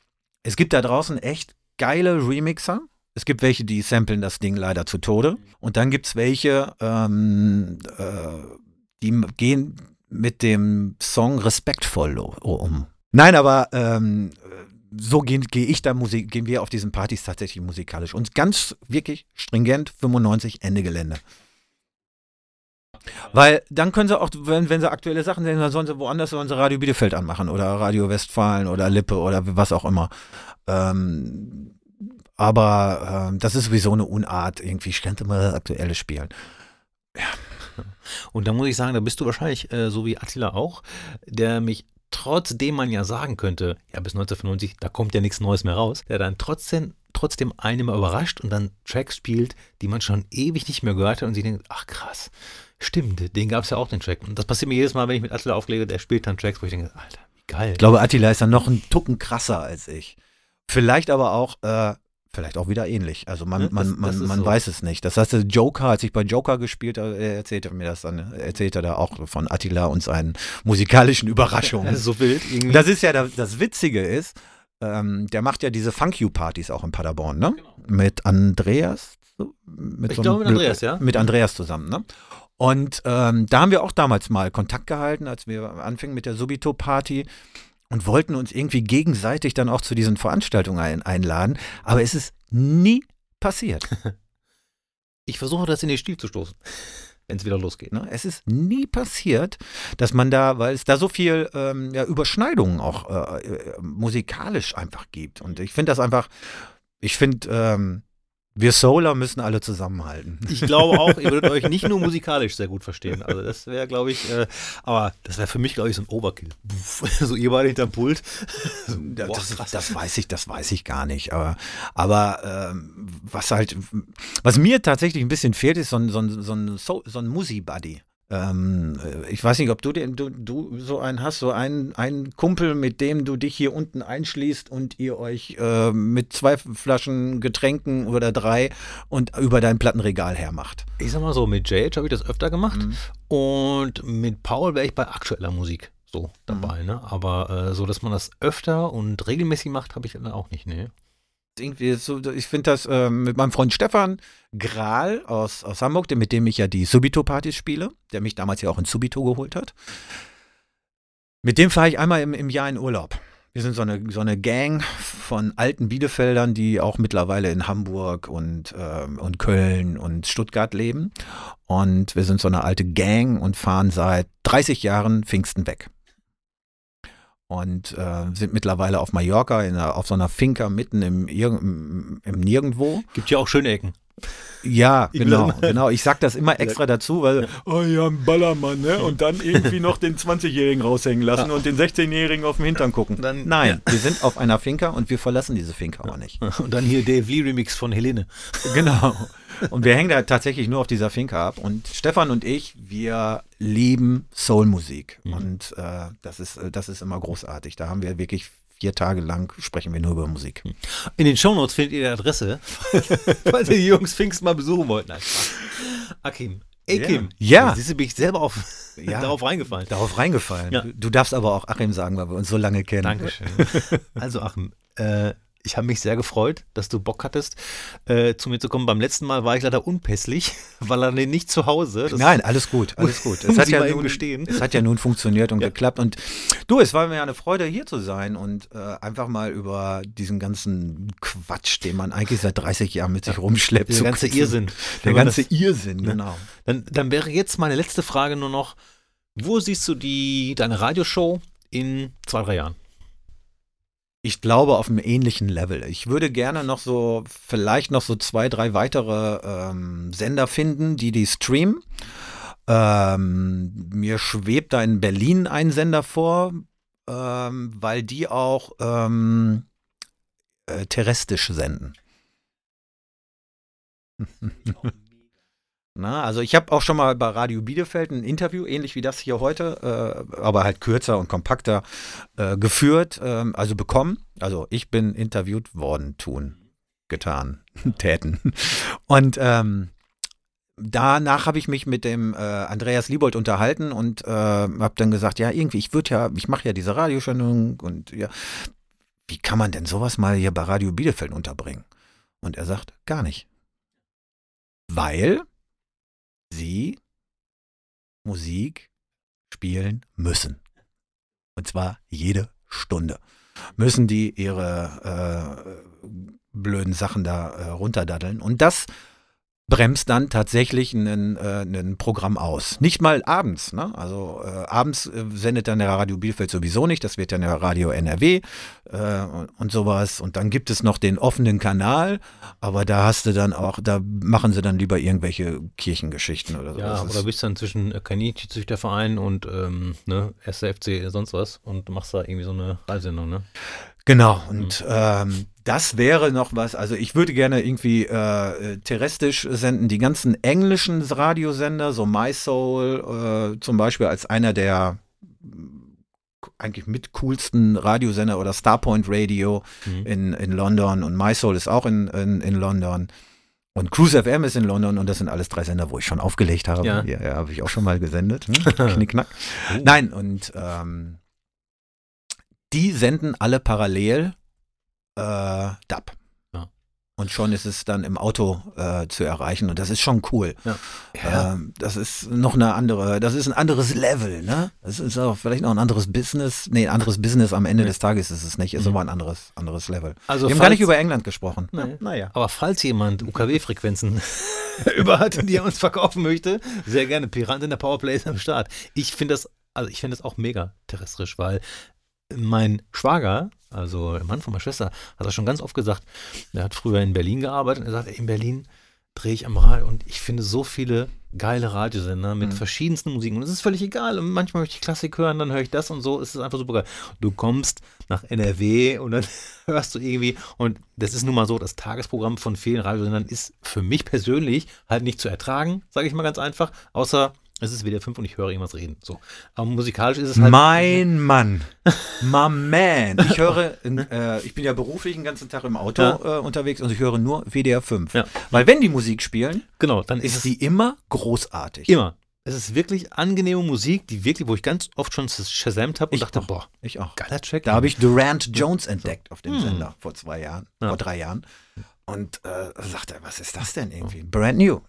es gibt da draußen echt geile Remixer. Es gibt welche, die samplen das Ding leider zu Tode. Und dann gibt es welche, ähm, äh, die gehen mit dem Song respektvoll um. Nein, aber ähm, so gehe geh ich da Musik, gehen wir auf diesen Partys tatsächlich musikalisch. Und ganz wirklich stringent 95 Ende Gelände. Weil dann können sie auch, wenn, wenn sie aktuelle Sachen sehen, dann sollen sie woanders sollen sie Radio Bielefeld anmachen oder Radio Westfalen oder Lippe oder was auch immer. Ähm, aber ähm, das ist sowieso eine Unart, irgendwie. Ich könnte mal aktuelle spielen. Und da muss ich sagen, da bist du wahrscheinlich, äh, so wie Attila auch, der mich trotzdem man ja sagen könnte, ja, bis 1995, da kommt ja nichts Neues mehr raus, der dann trotzdem, trotzdem einen immer überrascht und dann Tracks spielt, die man schon ewig nicht mehr gehört hat und sie denkt, ach krass, stimmt, den gab es ja auch, den Track. Und das passiert mir jedes Mal, wenn ich mit Attila auflege, der spielt dann Tracks, wo ich denke, Alter, wie geil. Ich glaube, Attila ist dann noch ein Tucken krasser als ich. Vielleicht aber auch, äh, vielleicht auch wieder ähnlich. Also man, Ja, man, das- man, ist man so. weiß es nicht. Das heißt, Joker, als ich bei Joker gespielt habe, er erzählte mir das dann, erzählte da auch von Attila und seinen musikalischen Überraschungen. Das ist so wild irgendwie. Das ist ja das, das Witzige ist, ähm, der macht ja diese Funk You Partys auch in Paderborn, ne? Mit Andreas. so- Mit Ich glaube, mit Andreas, ja. Mit Andreas zusammen, ne? Und ähm, da haben wir auch damals mal Kontakt gehalten, als wir anfingen mit der Subito Party und wollten uns irgendwie gegenseitig dann auch zu diesen Veranstaltungen ein, einladen. Aber es ist nie passiert. ich versuche das in den Stil zu stoßen, wenn es wieder losgeht. Ne? Es ist nie passiert, dass man da, weil es da so viel ähm, ja, Überschneidungen auch äh, äh, musikalisch einfach gibt. Und ich finde das einfach, ich finde, ähm, wir Solar müssen alle zusammenhalten. Ich glaube auch, ihr würdet euch nicht nur musikalisch sehr gut verstehen. Also das wäre, glaube ich, äh, aber das wäre für mich, glaube ich, so ein Overkill. So ihr beide hinterm Pult. Boah, das, das weiß ich, das weiß ich gar nicht. Aber, aber ähm, was halt, was mir tatsächlich ein bisschen fehlt, ist so ein, so ein, so ein, so ein Musi-Buddy. Ähm, äh, ich weiß nicht, ob du, den, du, du so einen hast, so einen, einen Kumpel, mit dem du dich hier unten einschließt und ihr euch äh, mit zwei Flaschen Getränken oder drei und über dein Plattenregal hermacht. Ich sag mal so, mit Jage habe ich das öfter gemacht mhm. und mit Paul wäre ich bei aktueller Musik so dabei, mhm. ne? Aber äh, so, dass man das öfter und regelmäßig macht, habe ich dann auch nicht, ne? Irgendwie so, ich finde das äh, mit meinem Freund Stefan Grahl aus, aus Hamburg, mit dem ich ja die Subito-Partys spiele, der mich damals ja auch in Subito geholt hat. Mit dem fahre ich einmal im, im Jahr in Urlaub. Wir sind so eine, so eine Gang von alten Bielefeldern, die auch mittlerweile in Hamburg und, äh, und Köln und Stuttgart leben. Und wir sind so eine alte Gang und fahren seit 30 Jahren Pfingsten weg und äh, sind mittlerweile auf Mallorca in einer, auf so einer Finca mitten im, im, im Nirgendwo. Gibt ja auch schöne Ecken. Ja, genau, genau. Ich sag das immer extra dazu, weil, ja. oh ja, ein Ballermann, ne? Und dann irgendwie noch den 20-Jährigen raushängen lassen ja. und den 16-Jährigen auf dem Hintern gucken. Dann, Nein, ja. wir sind auf einer Finca und wir verlassen diese Finca auch nicht. Und dann hier Dave Lee Remix von Helene. Genau. Und wir hängen da tatsächlich nur auf dieser Finca ab. Und Stefan und ich, wir lieben Soulmusik. Mhm. Und äh, das, ist, das ist immer großartig. Da haben wir wirklich vier Tage lang sprechen wir nur über Musik. In den Shownotes findet ihr die Adresse, falls ihr die Jungs Pfingst mal besuchen wollt. Nein, Akim. Akim. Ja. Siehst du, bin ich selber auf, ja. darauf reingefallen. Darauf reingefallen. Ja. Du, du, darfst aber auch Achim sagen, weil wir uns so lange kennen. Dankeschön. Also Achim, äh, ich habe mich sehr gefreut, dass du Bock hattest, äh, zu mir zu kommen. Beim letzten Mal war ich leider unpässlich, weil er nicht zu Hause. Das Nein, alles gut, alles gut. Es hat, ja nun, es hat ja nun funktioniert und ja. geklappt. Und du, es war mir eine Freude, hier zu sein und äh, einfach mal über diesen ganzen Quatsch, den man eigentlich seit 30 Jahren mit sich rumschleppt. Der ganze Irrsinn. Der ganze das, Irrsinn, genau. Dann, dann wäre jetzt meine letzte Frage nur noch, wo siehst du die, deine Radioshow in zwei, drei Jahren? Ich glaube auf einem ähnlichen Level. Ich würde gerne noch so, vielleicht noch so zwei, drei weitere ähm, Sender finden, die die streamen. Ähm, mir schwebt da in Berlin ein Sender vor, ähm, weil die auch ähm, äh, terrestrisch senden. Na, also ich habe auch schon mal bei Radio Bielefeld ein Interview, ähnlich wie das hier heute, äh, aber halt kürzer und kompakter äh, geführt, äh, also bekommen. Also ich bin interviewt worden, tun, getan, täten. Und ähm, danach habe ich mich mit dem äh, Andreas Liebold unterhalten und äh, habe dann gesagt, ja, irgendwie, ich würde ja, ich mache ja diese Radiosendung und ja, wie kann man denn sowas mal hier bei Radio Bielefeld unterbringen? Und er sagt, gar nicht. Weil sie Musik spielen müssen. Und zwar jede Stunde. Müssen die ihre äh, blöden Sachen da äh, runterdaddeln. Und das bremst dann tatsächlich ein, äh, Programm aus. Nicht mal abends. Ne? Also äh, abends äh, sendet dann der Radio Bielefeld sowieso nicht. Das wird dann der Radio NRW äh, und sowas. Und dann gibt es noch den offenen Kanal. Aber da hast du dann auch, da machen sie dann lieber irgendwelche Kirchengeschichten oder so. Ja, oder bist dann zwischen äh, Kaninchenzüchterverein und ähm, ne, SFC sonst was und machst da irgendwie so eine Reisendung, ne? Genau, und mhm. ähm, das wäre noch was. Also ich würde gerne irgendwie äh, terrestrisch senden, die ganzen englischen Radiosender, so MySoul äh, zum Beispiel als einer der eigentlich mit coolsten Radiosender oder Starpoint Radio mhm. in, in London und MySoul ist auch in, in, in London. Und Cruise FM ist in London und das sind alles drei Sender, wo ich schon aufgelegt habe. Ja, ja, ja habe ich auch schon mal gesendet. Hm? Knickknack. Oh. Nein, und ähm, die senden alle parallel äh, DAB. Ja. Und schon ist es dann im Auto äh, zu erreichen und das ist schon cool. Ja. Ähm, das ist noch eine andere, das ist ein anderes Level, ne? Das ist auch vielleicht noch ein anderes Business. Nee, ein anderes Business am Ende des Tages ist es nicht, ist mhm. aber ein anderes, anderes Level. Also Wir haben gar nicht über England gesprochen. Nee. Naja. Aber falls jemand UKW-Frequenzen über hat, die er uns verkaufen möchte, sehr gerne. Pirant in der Powerplay ist am Start. Ich finde das, also ich finde das auch mega terrestrisch, weil mein Schwager, also der Mann von meiner Schwester, hat das schon ganz oft gesagt. Der hat früher in Berlin gearbeitet und er sagt, in Berlin drehe ich am Radio und ich finde so viele geile Radiosender mit mhm. verschiedensten Musiken. Und es ist völlig egal. Und manchmal möchte ich Klassik hören, dann höre ich das und so. Es ist einfach super geil. Du kommst nach NRW und dann hörst du irgendwie. Und das ist nun mal so, das Tagesprogramm von vielen Radiosendern ist für mich persönlich halt nicht zu ertragen, sage ich mal ganz einfach. Außer Es ist WDR 5 und ich höre irgendwas reden. So. Aber musikalisch ist es halt. Mein Mann. My man. Ich höre, äh, ich bin ja beruflich den ganzen Tag im Auto Ja. äh, unterwegs und ich höre nur WDR 5. Ja. Weil wenn die Musik spielen, Genau, dann ist ist sie immer großartig. immer. Es ist wirklich angenehme Musik, die wirklich, wo ich ganz oft schon shazamt habe und Ich dachte, auch. boah, Ich auch. geiler Track. Da habe ich Durant Jones entdeckt auf dem Hm. Sender vor zwei Jahren, Ja. vor drei Jahren. Und äh, sagte, was ist das denn irgendwie? Brand new.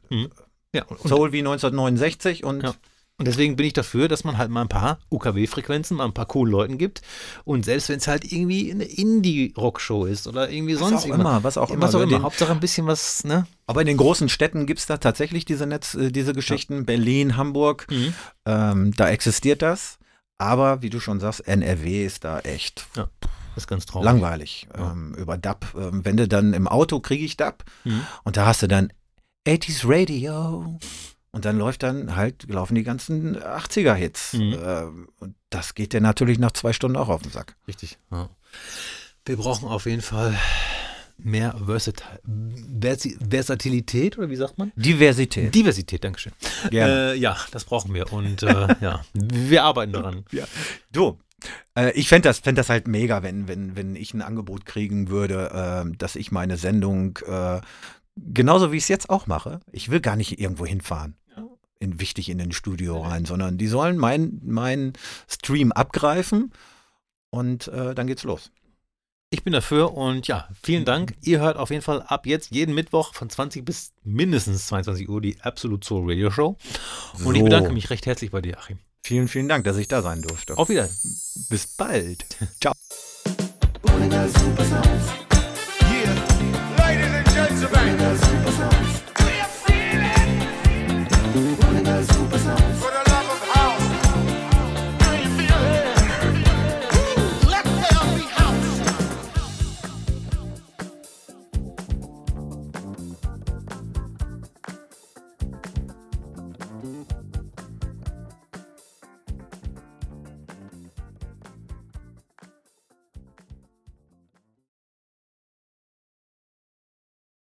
Ja, und, Soul wie 1969 und Ja. und deswegen bin ich dafür, dass man halt mal ein paar UKW-Frequenzen, mal ein paar coolen Leuten gibt. Und selbst wenn es halt irgendwie eine Indie-Rock-Show ist oder irgendwie was sonst auch irgendwas. immer, was auch immer. Was auch immer. den- Hauptsache ein bisschen was, ne? Aber in den großen Städten gibt es da tatsächlich diese Netz, äh, diese Geschichten. Berlin, Hamburg, Mhm. ähm, da existiert das. Aber wie du schon sagst, NRW ist da echt Das ist ganz traurig. langweilig. Ja. Ähm, über DAB, ähm, wenn du dann im Auto kriege ich DAB Mhm. und da hast du dann 80s Radio und dann läuft dann halt, laufen die ganzen 80er-Hits. Mhm. Ähm, und das geht dir natürlich nach zwei Stunden auch auf den Sack. Richtig. Ja. Wir brauchen auf jeden Fall mehr Versat Versi Versatilität oder wie sagt man? Diversität. Diversität, Dankeschön. Gerne. Äh, ja, das brauchen wir und äh, ja, wir arbeiten daran. Du, äh, ich fände das, fänd das halt mega, wenn, wenn, wenn ich ein Angebot kriegen würde, äh, dass ich meine Sendung, äh, genauso wie ich es jetzt auch mache, ich will gar nicht irgendwo hinfahren. In, wichtig in den Studio rein, sondern die sollen meinen mein Stream abgreifen und äh, dann geht's los. Ich bin dafür und ja, vielen Dank. Ihr hört auf jeden Fall ab jetzt jeden Mittwoch von 20 bis mindestens 22 Uhr die Absolute Soul Radio Show. Und ich So. bedanke mich recht herzlich bei dir, Achim. Vielen, vielen Dank, dass ich da sein durfte. Auf Wiedersehen. Bis bald. Ciao. Yeah, ladies and gentlemen,